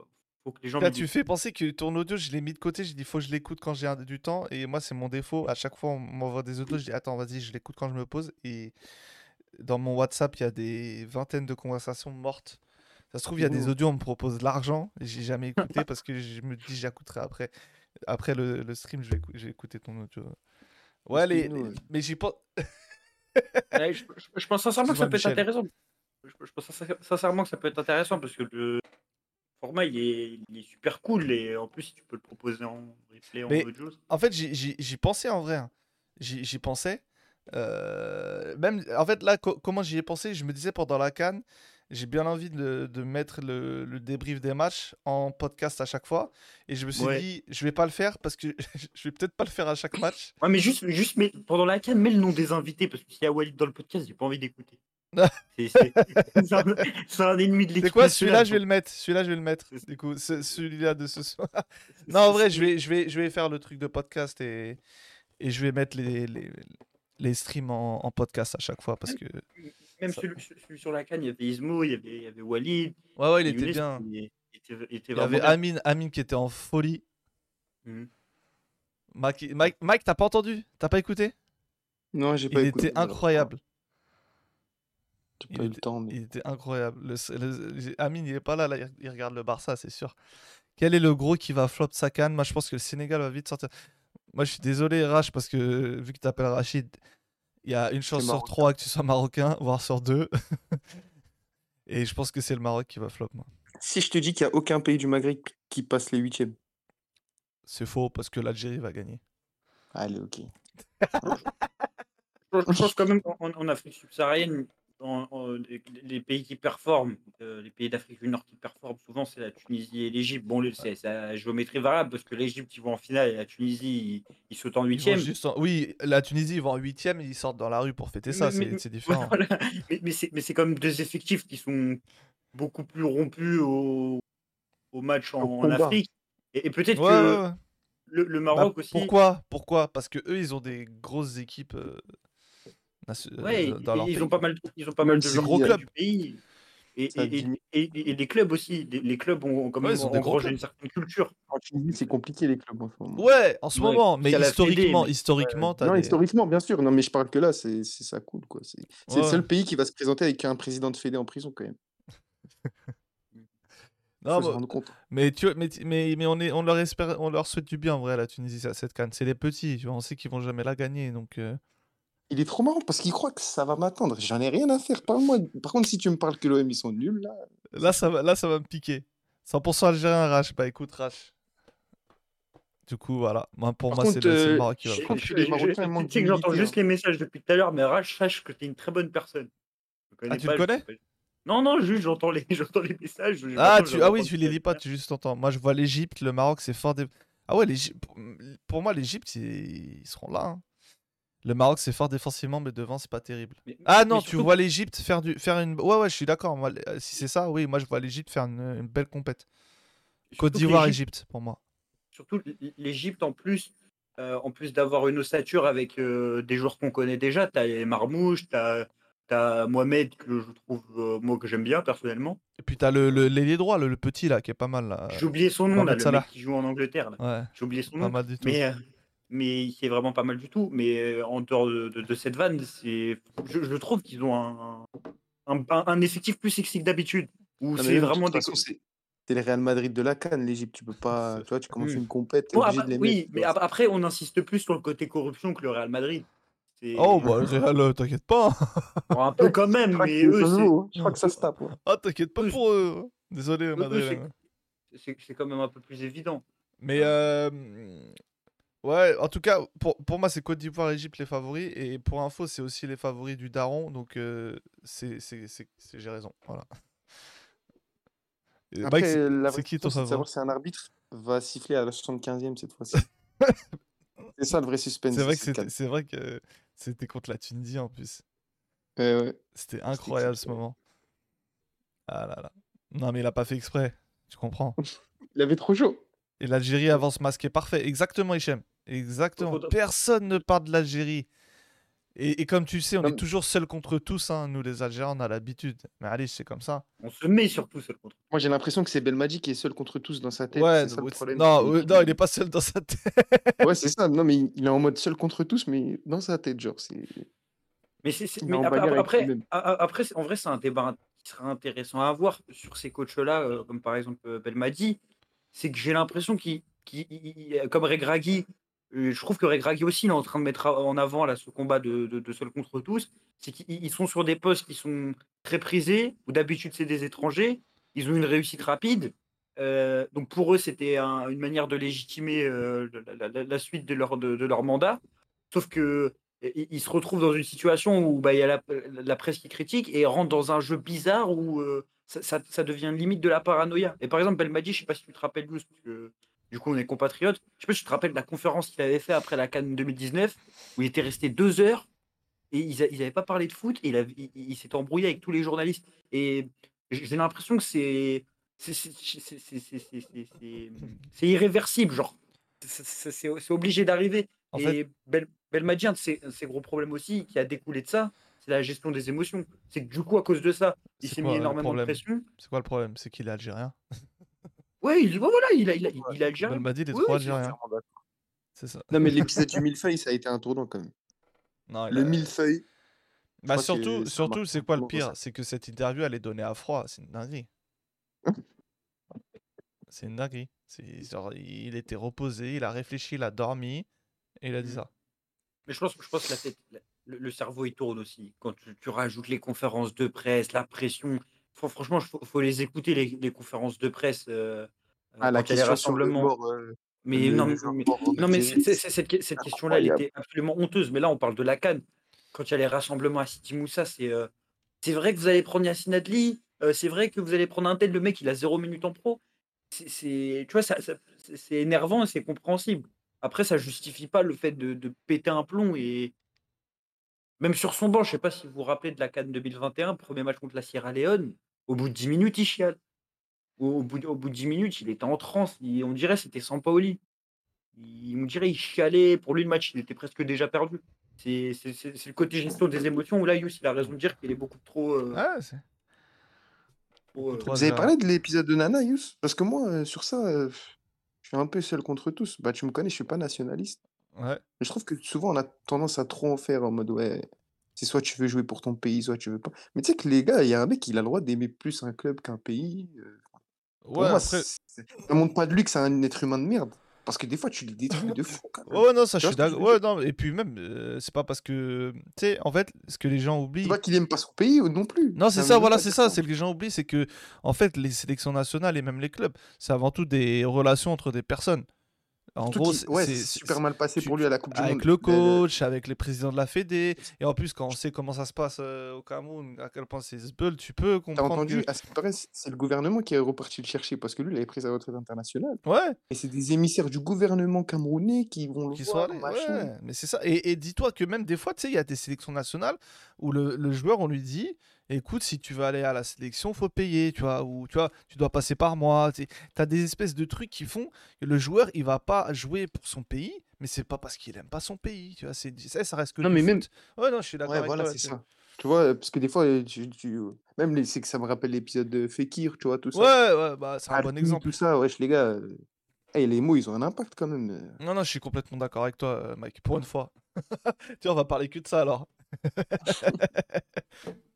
faut que les gens. Là, tu fais penser que ton audio, je l'ai mis de côté. J'ai dit, faut que je l'écoute quand j'ai du temps. Et moi, c'est mon défaut. À chaque fois, on m'envoie des audios. Je dis, attends, vas-y, je l'écoute quand je me pose. Et dans mon WhatsApp, il y a des vingtaines de conversations mortes. Ça se trouve, il y a des audios, on me propose de l'argent. J'ai jamais écouté parce que je me dis, j'écouterai après. Après le, le stream, je vais, écou- je vais écouter ton audio. Ouais, les, Explique-nous, les- ouais. mais j'y pense. Ouais, je, je- je pense sincèrement que ça peut être intéressant. Je, je pense sincère- sincèrement que ça peut être intéressant parce que le format il est, il est super cool et en plus si tu peux le proposer en replay en Mais- audio. En fait, j'y- j'y j'y pensais en vrai. hein. J'y j'y pensais. Euh, même, en fait, là, co- comment j'y ai pensé, je me disais pendant la canne, j'ai bien envie de, de mettre le, le débrief des matchs en podcast à chaque fois. Et je me suis Ouais. dit, je vais pas le faire parce que je vais peut-être pas le faire à chaque match. Ouais, mais juste, juste mais pendant la cam, mets le nom des invités parce que s'il y a Walid dans le podcast, j'ai pas envie d'écouter. C'est c'est- c'est un, c'est un ennemi de C'est l'équipe quoi celui-là Je vais le mettre. Celui-là, je vais le mettre. C'est- Du coup, ce- celui-là de ce soir. Non, en vrai, C'est- je vais, je vais, je vais faire le truc de podcast et, et je vais mettre les, les, les streams en, en podcast à chaque fois parce que. Même ça- celui, celui sur la canne, il y avait Ismo, il y avait, il y avait Walid. Ouais, ouais, il était Younes, bien. Il, était, il était Il y avait. Amine, Amine qui était en folie. Mhm. Mike, Mike, Mike, t'as pas entendu? T'as pas écouté? Non, j'ai Il pas écouté. était incroyable. Pas eu le était- temps, mais. Il était incroyable. Le- le- Amine, il est pas là, là, il- il regarde le Barça, c'est sûr. Quel est le gros qui va flop sa canne? Moi, je pense que le Sénégal va vite sortir. Moi, je suis désolé, Rach, parce que vu que tu t'appelles Rachid, il y a une chance sur trois que tu sois marocain, voire sur deux. Et je pense que c'est le Maroc qui va flop, moi. Si je te dis qu'il n'y a aucun pays du Maghreb qui passe les huitièmes. C'est faux, parce que l'Algérie va gagner. Allez, ok. Je pense quand même en, en Afrique subsaharienne, en- en- les, pays qui performent, euh, les pays d'Afrique du Nord qui performent souvent, c'est la Tunisie et l'Égypte. Bon, le- c'est c'est à géométrie variable parce que l'Égypte, ils vont en finale et la Tunisie, ils, ils sautent en huitième. en- Oui, la Tunisie, ils vont en huitième, ils sortent dans la rue pour fêter ça, Mais- c'est mais- c'est différent. Voilà. Mais, mais c'est mais c'est quand même deux effectifs qui sont beaucoup plus rompus au, au match en. Afrique. Et, et peut-être Ouais, que ouais, ouais. le, le Bah, Maroc aussi. Pourquoi Pourquoi? Parce que eux, ils ont des grosses équipes euh, Ouais, dans leur ils, pays. ont pas mal, ils ont pas mal de gens gros du clubs. pays. Et, et, et, diminue. et- et- et les clubs aussi. Les, les clubs ont quand Ouais, même ils ont des gros engrangé clubs. une certaine culture. En Tunisie, c'est compliqué les clubs en ce moment. Ouais, en ce Ouais, moment, mais Fédé, historiquement, mais- historiquement, Non, des- historiquement, bien sûr. Non, mais je parle que là, c'est ça cool, quoi. C'est Ouais. le seul pays qui va se présenter avec un président de Fédé en prison, quand même. Non, Faut mais- compte. mais, tu vois, mais, mais, mais on, est, on, leur espère, on leur souhaite du bien, en vrai, à la Tunisie, à cette canne. C'est les petits, tu vois, on sait qu'ils vont jamais la gagner, donc... euh, Il est trop marrant parce qu'il croit que ça va m'attendre. J'en ai rien à faire. Parle-moi. Par contre, si tu me parles que l'OM, ils sont nuls, là. Là, ça va, là, ça va me piquer. 100% algérien, Rach. Bah écoute, Rach. Du coup, voilà. Moi, pour Par moi, c'est contre, le, euh, Maroc qui va prendre. Tu sais que j'entends juste hein. les messages depuis tout à l'heure, mais Rach, sache que t'es une très bonne personne. Je Ah, tu pas, le connais. Non, non, juste j'entends les, j'entends les messages. je- Ah, tu... je ah oui, tu les lis pas, tu juste entends. Moi, je vois l'Égypte, le Maroc, c'est fort. Dé... Ah ouais, l'Égypte- pour- pour moi, l'Égypte, ils... ils seront là. hein. Le Maroc, c'est fort défensivement, mais devant, c'est pas terrible. Mais- Ah non, tu vois l'Égypte faire du faire une. Ouais, ouais, je suis d'accord. Euh, si c'est ça, oui, moi, je vois l'Égypte faire une, une belle compète. Côte d'Ivoire, l'Égypte- Égypte, pour moi. surtout l'Égypte en plus, euh, en plus d'avoir une ossature avec euh, des joueurs qu'on connaît déjà, tu as Marmouche, tu as, Mohamed que je trouve euh, moi que j'aime bien personnellement. Et puis t'as le le- l'ailier droit, le, le petit là, qui est pas mal. J'ai oublié son nom là, le mec qui joue en Angleterre. Ouais, J'ai oublié son pas nom, mal du tout. mais mais il est vraiment pas mal du tout. Mais euh, en dehors de, de- de cette vanne, c'est je, je trouve qu'ils ont un, un, un- un effectif plus sexy que d'habitude. Où c'est vraiment toute des façon, c'est c'est le Real Madrid de la Cannes, l'Égypte. Tu peux pas. Tu vois, tu commences Hmm. une compète, t'es Bon, obligé après- de les oui, mettre. mais vois. après on insiste plus sur le côté corruption que le Real Madrid. C'est- Oh, bah, le Real, euh, t'inquiète pas. hein. Bon, un peu quand même, mais eux, hein. Je crois que ça se tape. ouais. Ah, t'inquiète pas pour eux. Désolé, eux, Madrid. c'est- c'est c'est quand même un peu plus évident. Mais euh, ouais, en tout cas, pour, pour moi, c'est Côte d'Ivoire, Égypte les favoris. Et pour info, c'est aussi les favoris du Daron. Donc, euh, c'est, c'est, c'est, c'est- j'ai raison. Voilà. Et Après, Mike, c'est, la c'est vraie qui ton savoir si un arbitre va siffler à la 75e cette fois-ci. c'est ça le vrai suspense. C'est vrai, que c'était, CAN. c'est vrai que c'était contre la Tunisie en plus. Ouais, ouais. C'était incroyable ce moment. Ah là là. Non, mais il a pas fait exprès. Tu comprends? Il avait trop chaud. Et l'Algérie avance masqué. Parfait. Exactement, Hichem. Exactement. Personne ne parle de l'Algérie. Et, et comme tu sais, on Non, est toujours seul contre tous. hein. Nous, les Algériens, on a l'habitude. Mais allez, c'est comme ça. On se met surtout seul contre. Moi, j'ai l'impression que c'est Belmadi qui est seul contre tous dans sa tête. Ouais, c'est ça le problème. non, qu'il- non, il est pas seul dans sa tête. Ouais, c'est ça. Non, mais il- il est en mode seul contre tous, mais dans sa tête, genre. C'est... Mais, c'est, c'est- Il est mais après, après, en vrai, c'est un débat qui sera intéressant à avoir sur ces coachs-là, euh, comme par exemple euh, Belmadi. C'est que j'ai l'impression qu'il, qu'il- il- il- comme Regragui, je trouve que Regragui aussi il est en train de mettre en avant là, ce combat de, de, seul contre tous. C'est qu'ils ils sont sur des postes qui sont très prisés, où d'habitude c'est des étrangers. Ils ont une réussite rapide. Euh, donc pour eux, c'était un- une manière de légitimer euh, la, suite de leur, mandat. Sauf que ils se retrouvent dans une situation où bah, il y a la, presse qui critique et rentre dans un jeu bizarre où euh, ça, devient limite de la paranoïa. Et par exemple, Belmadi, je sais pas si tu te rappelles, Luz, du coup on est compatriotes. Je sais pas si tu te rappelles la conférence qu'il avait fait après la Cannes 2019, où il était resté deux heures et ils n'avaient pas parlé de foot et il, s'est embrouillé avec tous les journalistes. Et j'ai l'impression que c'est irréversible, genre. C'est obligé d'arriver. Et fait... Bel, Belmadi, un gros problèmes aussi, qui a découlé de ça, c'est la gestion des émotions. C'est que du coup, à cause de ça, il s'est mis énormément de pression. C'est quoi le problème C'est qu'il est algérien Ouais, il, ouais, voilà, il a, il a, il a algérien. Il est Oui, trop oui, c'est algérien. C'est ça. Non, mais l'épisode du millefeuille, ça a été un tournant quand même. Non, Le a- millefeuille. Bah surtout, surtout c'est quoi le pire? C'est que cette interview, elle est donnée à froid. C'est une dinguerie. c'est une dinguerie. C'est genre, il était reposé, il a réfléchi, il a dormi et il a dit Mhm. ça. Mais je pense, je pense que la tête, la- le, le cerveau, il tourne aussi. Quand tu, tu rajoutes les conférences de presse, la pression. Fran- franchement, il faut, faut les écouter, les, les conférences de presse. euh, Ah, la quand il y a les question sur le rassemblements. mort. euh, Mais non, mais, non, cette, que- cette question-là, elle était absolument honteuse. Mais là, on parle de la Cannes. Quand il y a les rassemblements à Sidi Moussa, c'est euh, c'est vrai que vous allez prendre Yassine Adli. euh, c'est vrai que vous allez prendre un tel. Le mec, il a zéro minute en pro. C'est- tu vois, ça, c'est énervant et c'est compréhensible. Après, ça justifie pas le fait de, de péter un plomb. Et même sur son banc, je sais pas si vous vous rappelez de la Cannes 2021, premier match contre la Sierra Leone. Au bout de 10 minutes, il chiale. Au, bout, de, au bout de 10 minutes, il était en transe. Il- on dirait que c'était Sampaoli. Il me dirait, il chialait. Pour lui, le match, il était presque déjà perdu. C'est le côté gestion des émotions où là, Yous, il a raison de dire qu'il est beaucoup trop. euh, Ah, trop, euh, Vous avez parlé de l'épisode de Nana, Yous Parce que moi, euh, sur ça, euh, je suis un peu seul contre tous. Bah, tu me connais, je suis pas nationaliste. Ouais. Je trouve que souvent, on a tendance à trop en faire en mode, ouais, c'est soit tu veux jouer pour ton pays, soit tu veux pas. Mais tu sais que les gars, il y a un mec, il a le droit d'aimer plus un club qu'un pays. euh, Pour Ouais, moi, après, c'est- ça montre pas de lui que c'est un être humain de merde. Parce que des fois, tu lis des trucs de fou. quand même. Ouais, non, ça, je suis d'accord. veux Ouais, non, et puis même, euh, c'est pas parce que. Tu sais, en fait, ce que les gens oublient. C'est pas qu'il aime pas son pays non plus. Non, c'est ça, voilà, c'est ça. C'est que les gens oublient, c'est que, en fait, les sélections nationales et même les clubs, c'est avant tout des relations entre des personnes. En gros, c'est ouais, super mal passé tu- pour lui à la Coupe du avec Monde. le Le- le- coach, avec les présidents de la Fédé. Et en plus, quand on sait comment ça se passe euh, au Cameroun, à quel point c'est zbeul, tu peux T'as comprendre entendu, que. à ce qui c'est le gouvernement qui est reparti le chercher parce que lui, il avait pris sa retraite internationale. Ouais, Et c'est des émissaires du gouvernement camerounais qui vont le qui voir, soit allés. Ouais, mais c'est ça. Et, et dis-toi que même des fois, tu sais, il y a des sélections nationales où le, le joueur, on lui dit écoute, si tu veux aller à la sélection, faut payer, tu vois, ou tu vois, tu dois passer par moi. Tu as des espèces de trucs qui font que le joueur, il va pas jouer pour son pays, mais c'est pas parce qu'il aime pas son pays, tu vois. C'est ça, ça reste que Non, mais même-. Ouais, non, je suis d'accord Ouais, avec voilà, toi c'est ça. Tu vois, parce que des fois, tu, tu- même les, c'est que ça me rappelle l'épisode de Fekir, tu vois, tout ça. Ouais, ouais, bah c'est un bon Hakimi, exemple. Tout ça, wesh, les gars. euh, hey, les mots, ils ont un impact quand même. euh. Non, non, je suis complètement d'accord avec toi, euh, Mike, pour une fois. tu vois, on va parler que de ça alors.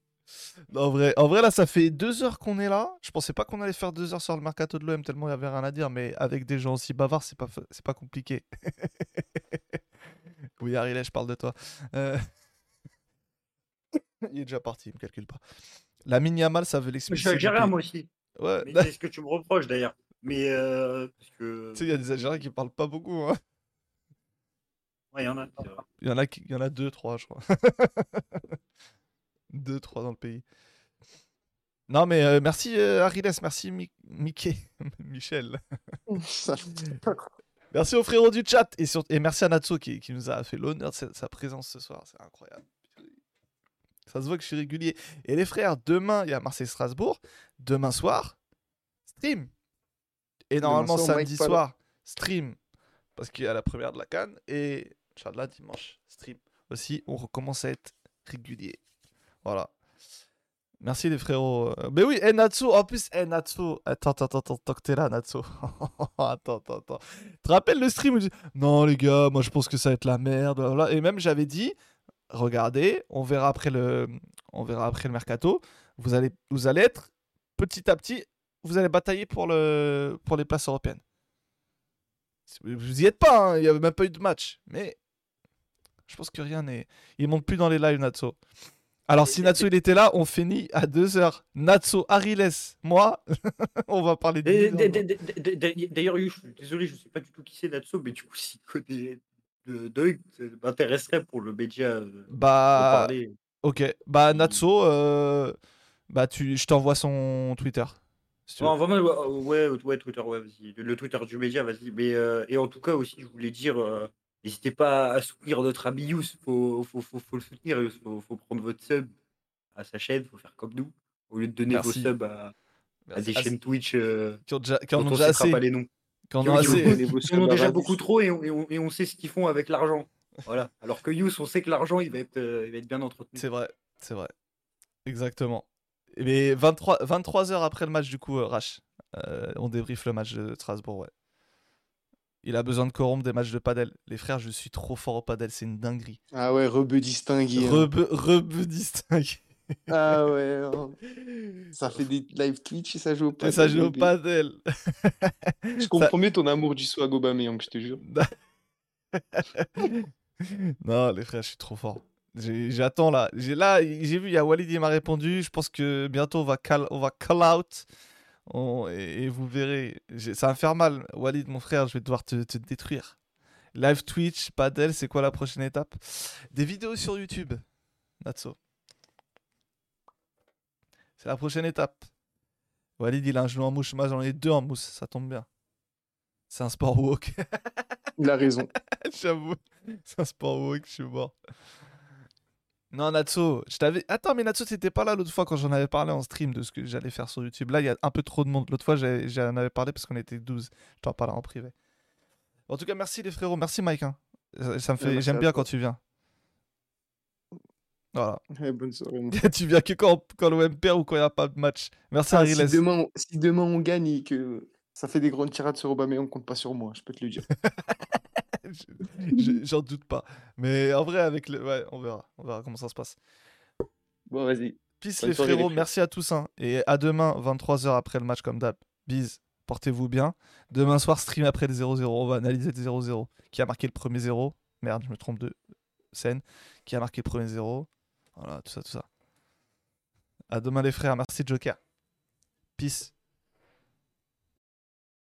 En vrai, en vrai, là, ça fait deux heures qu'on est là. Je pensais pas qu'on allait faire deux heures sur le mercato de l'OM tellement il y avait rien à dire, mais avec des gens aussi bavards, c'est pas, c'est pas compliqué. oui, Ariel, je parle de toi. Euh, il est déjà parti, il me calcule pas. La Yamal, ça veut Je l'expliquer. suis algérien, moi aussi. Ouais, Mais tu c'est ce que tu me reproches d'ailleurs. Mais euh, parce que. sais, il y a des Algériens qui parlent pas beaucoup. hein. Ouais, il y en a. c'est vrai. Il y en a, qui- il y en a deux, trois, je crois. deux, trois dans le pays. Non, mais euh, merci euh, Ariles, merci Mi- Mickey, Michel. Merci aux frérots du chat et, sur- et merci à Natsu qui, qui nous a fait l'honneur de sa, sa présence ce soir. C'est incroyable. Ça se voit que je suis régulier. Et les frères, demain, il y a Marseille-Strasbourg. Demain soir, stream. Et normalement, soir, samedi soir, stream. Parce qu'il y a la première de la Cannes. Et Inch'Allah, dimanche, stream. Aussi, on recommence à être régulier. Voilà. Merci les frérots. Euh, Mais oui, eh, Natsu, en plus, eh, Natsu. Attends, attends, attends, attends, que t'es là, Natsu. attends, attends, attends. Tu te rappelles le stream où dis, Non, les gars, moi je pense que ça va être la merde. Et même, j'avais dit Regardez, on verra après le, on verra après le mercato. Vous allez, vous allez être petit à petit, vous allez batailler pour, le, pour les places européennes. Vous y êtes pas, hein, il n'y avait même pas eu de match. Mais je pense que rien n'est. Il monte plus dans les lives, Natsu. Alors, si Natsu il était là, on finit à 2h. Natsu, Ariles, moi, on va parler de. D'ailleurs, Yu, je suis désolé, je sais pas du tout qui c'est Natsu, mais du coup, si connaît de ça m'intéresserait pour le média euh, Bah, ok. Bah, Natsu, euh, bah, tu, je t'envoie son Twitter. si. Non, vraiment, ouais, ouais, ouais, Twitter, ouais, vas-y. Le, le Twitter du média, vas-y. Mais, euh, et en tout cas, aussi, je voulais dire, euh, n'hésitez pas à soutenir notre ami Yous. Faut, faut, faut, faut le soutenir, Yous. Faut, faut prendre votre sub à sa chaîne, faut faire comme nous. Au lieu de donner Merci. vos subs à, des Ah, chaînes Twitch euh, qui ont déjà, qui on déjà assez. pas les noms. Qui en ont assez. Ils en ont déjà beaucoup trop et on, et on- et on sait ce qu'ils font avec l'argent. Voilà. Alors que Yous, on sait que l'argent, il va être, euh, il va être bien entretenu. C'est vrai, c'est vrai. Exactement. Mais 23, 23 heures après le match, du coup, euh, Rach, euh, on débriefe le match de Strasbourg, ouais. Il a besoin de corrompre des matchs de padel. Les frères, je suis trop fort au padel, c'est une dinguerie. Ah ouais, rebeu distingué. hein. Rebeu, rebeu distingué. Ah ouais. hein. Ça fait des live Twitch et ça joue au Et padel. ça joue au padel. Je comprends mieux ton amour du swag Aubameyang, je te jure. non, les frères, je suis trop fort. J'attends là. J'ai là, j'ai vu, il y a Walid qui m'a répondu. Je pense que bientôt on va call, on va call out. On- et, et vous verrez. Ça va me faire mal. Walid, mon frère, je vais devoir te, te détruire. Live Twitch, Padel, c'est quoi la prochaine étape? Des vidéos sur YouTube. Natso. C'est la prochaine étape. Walid, il a un genou en mousse. Moi, j'en ai deux en mousse. Ça tombe bien. C'est un sport woke. Il a raison. J'avoue, c'est un sport woke, je suis mort. Non, Natsu, je t'avais. Attends, mais Natsu, t'étais pas là l'autre fois quand j'en avais parlé en stream de ce que j'allais faire sur YouTube. Là, il y a un peu trop de monde. L'autre fois, j'en avais parlé parce qu'on était 12. Je t'en parlais en privé. En tout cas, merci les frérots. Merci Mike. hein. Ça, ça me fait. merci J'aime bien toi. quand tu viens. Voilà. Ouais, bonne soirée. mon tu viens que quand, quand l'OM perd ou quand il n'y a pas de match. Merci Ah, Ariles. si, demain, on- si demain on gagne et que ça fait des grandes tirades sur Aubameyang, compte pas sur moi, je peux te le dire. Je- je- J'en doute pas. Mais en vrai, avec le. Ouais, on verra. On verra comment ça se passe. Bon, vas-y. Peace Bonne les soirée, les frérots, merci à tous. hein. Et à demain, 23h après le match comme d'hab. Bise. Portez-vous bien. Demain soir, stream après les 0-0. On va analyser les 0-0. Qui a marqué le premier 0 Merde, je me trompe de scène. Qui a marqué le premier 0 Voilà, tout ça, tout ça. À demain les frères. Merci Joker. Peace.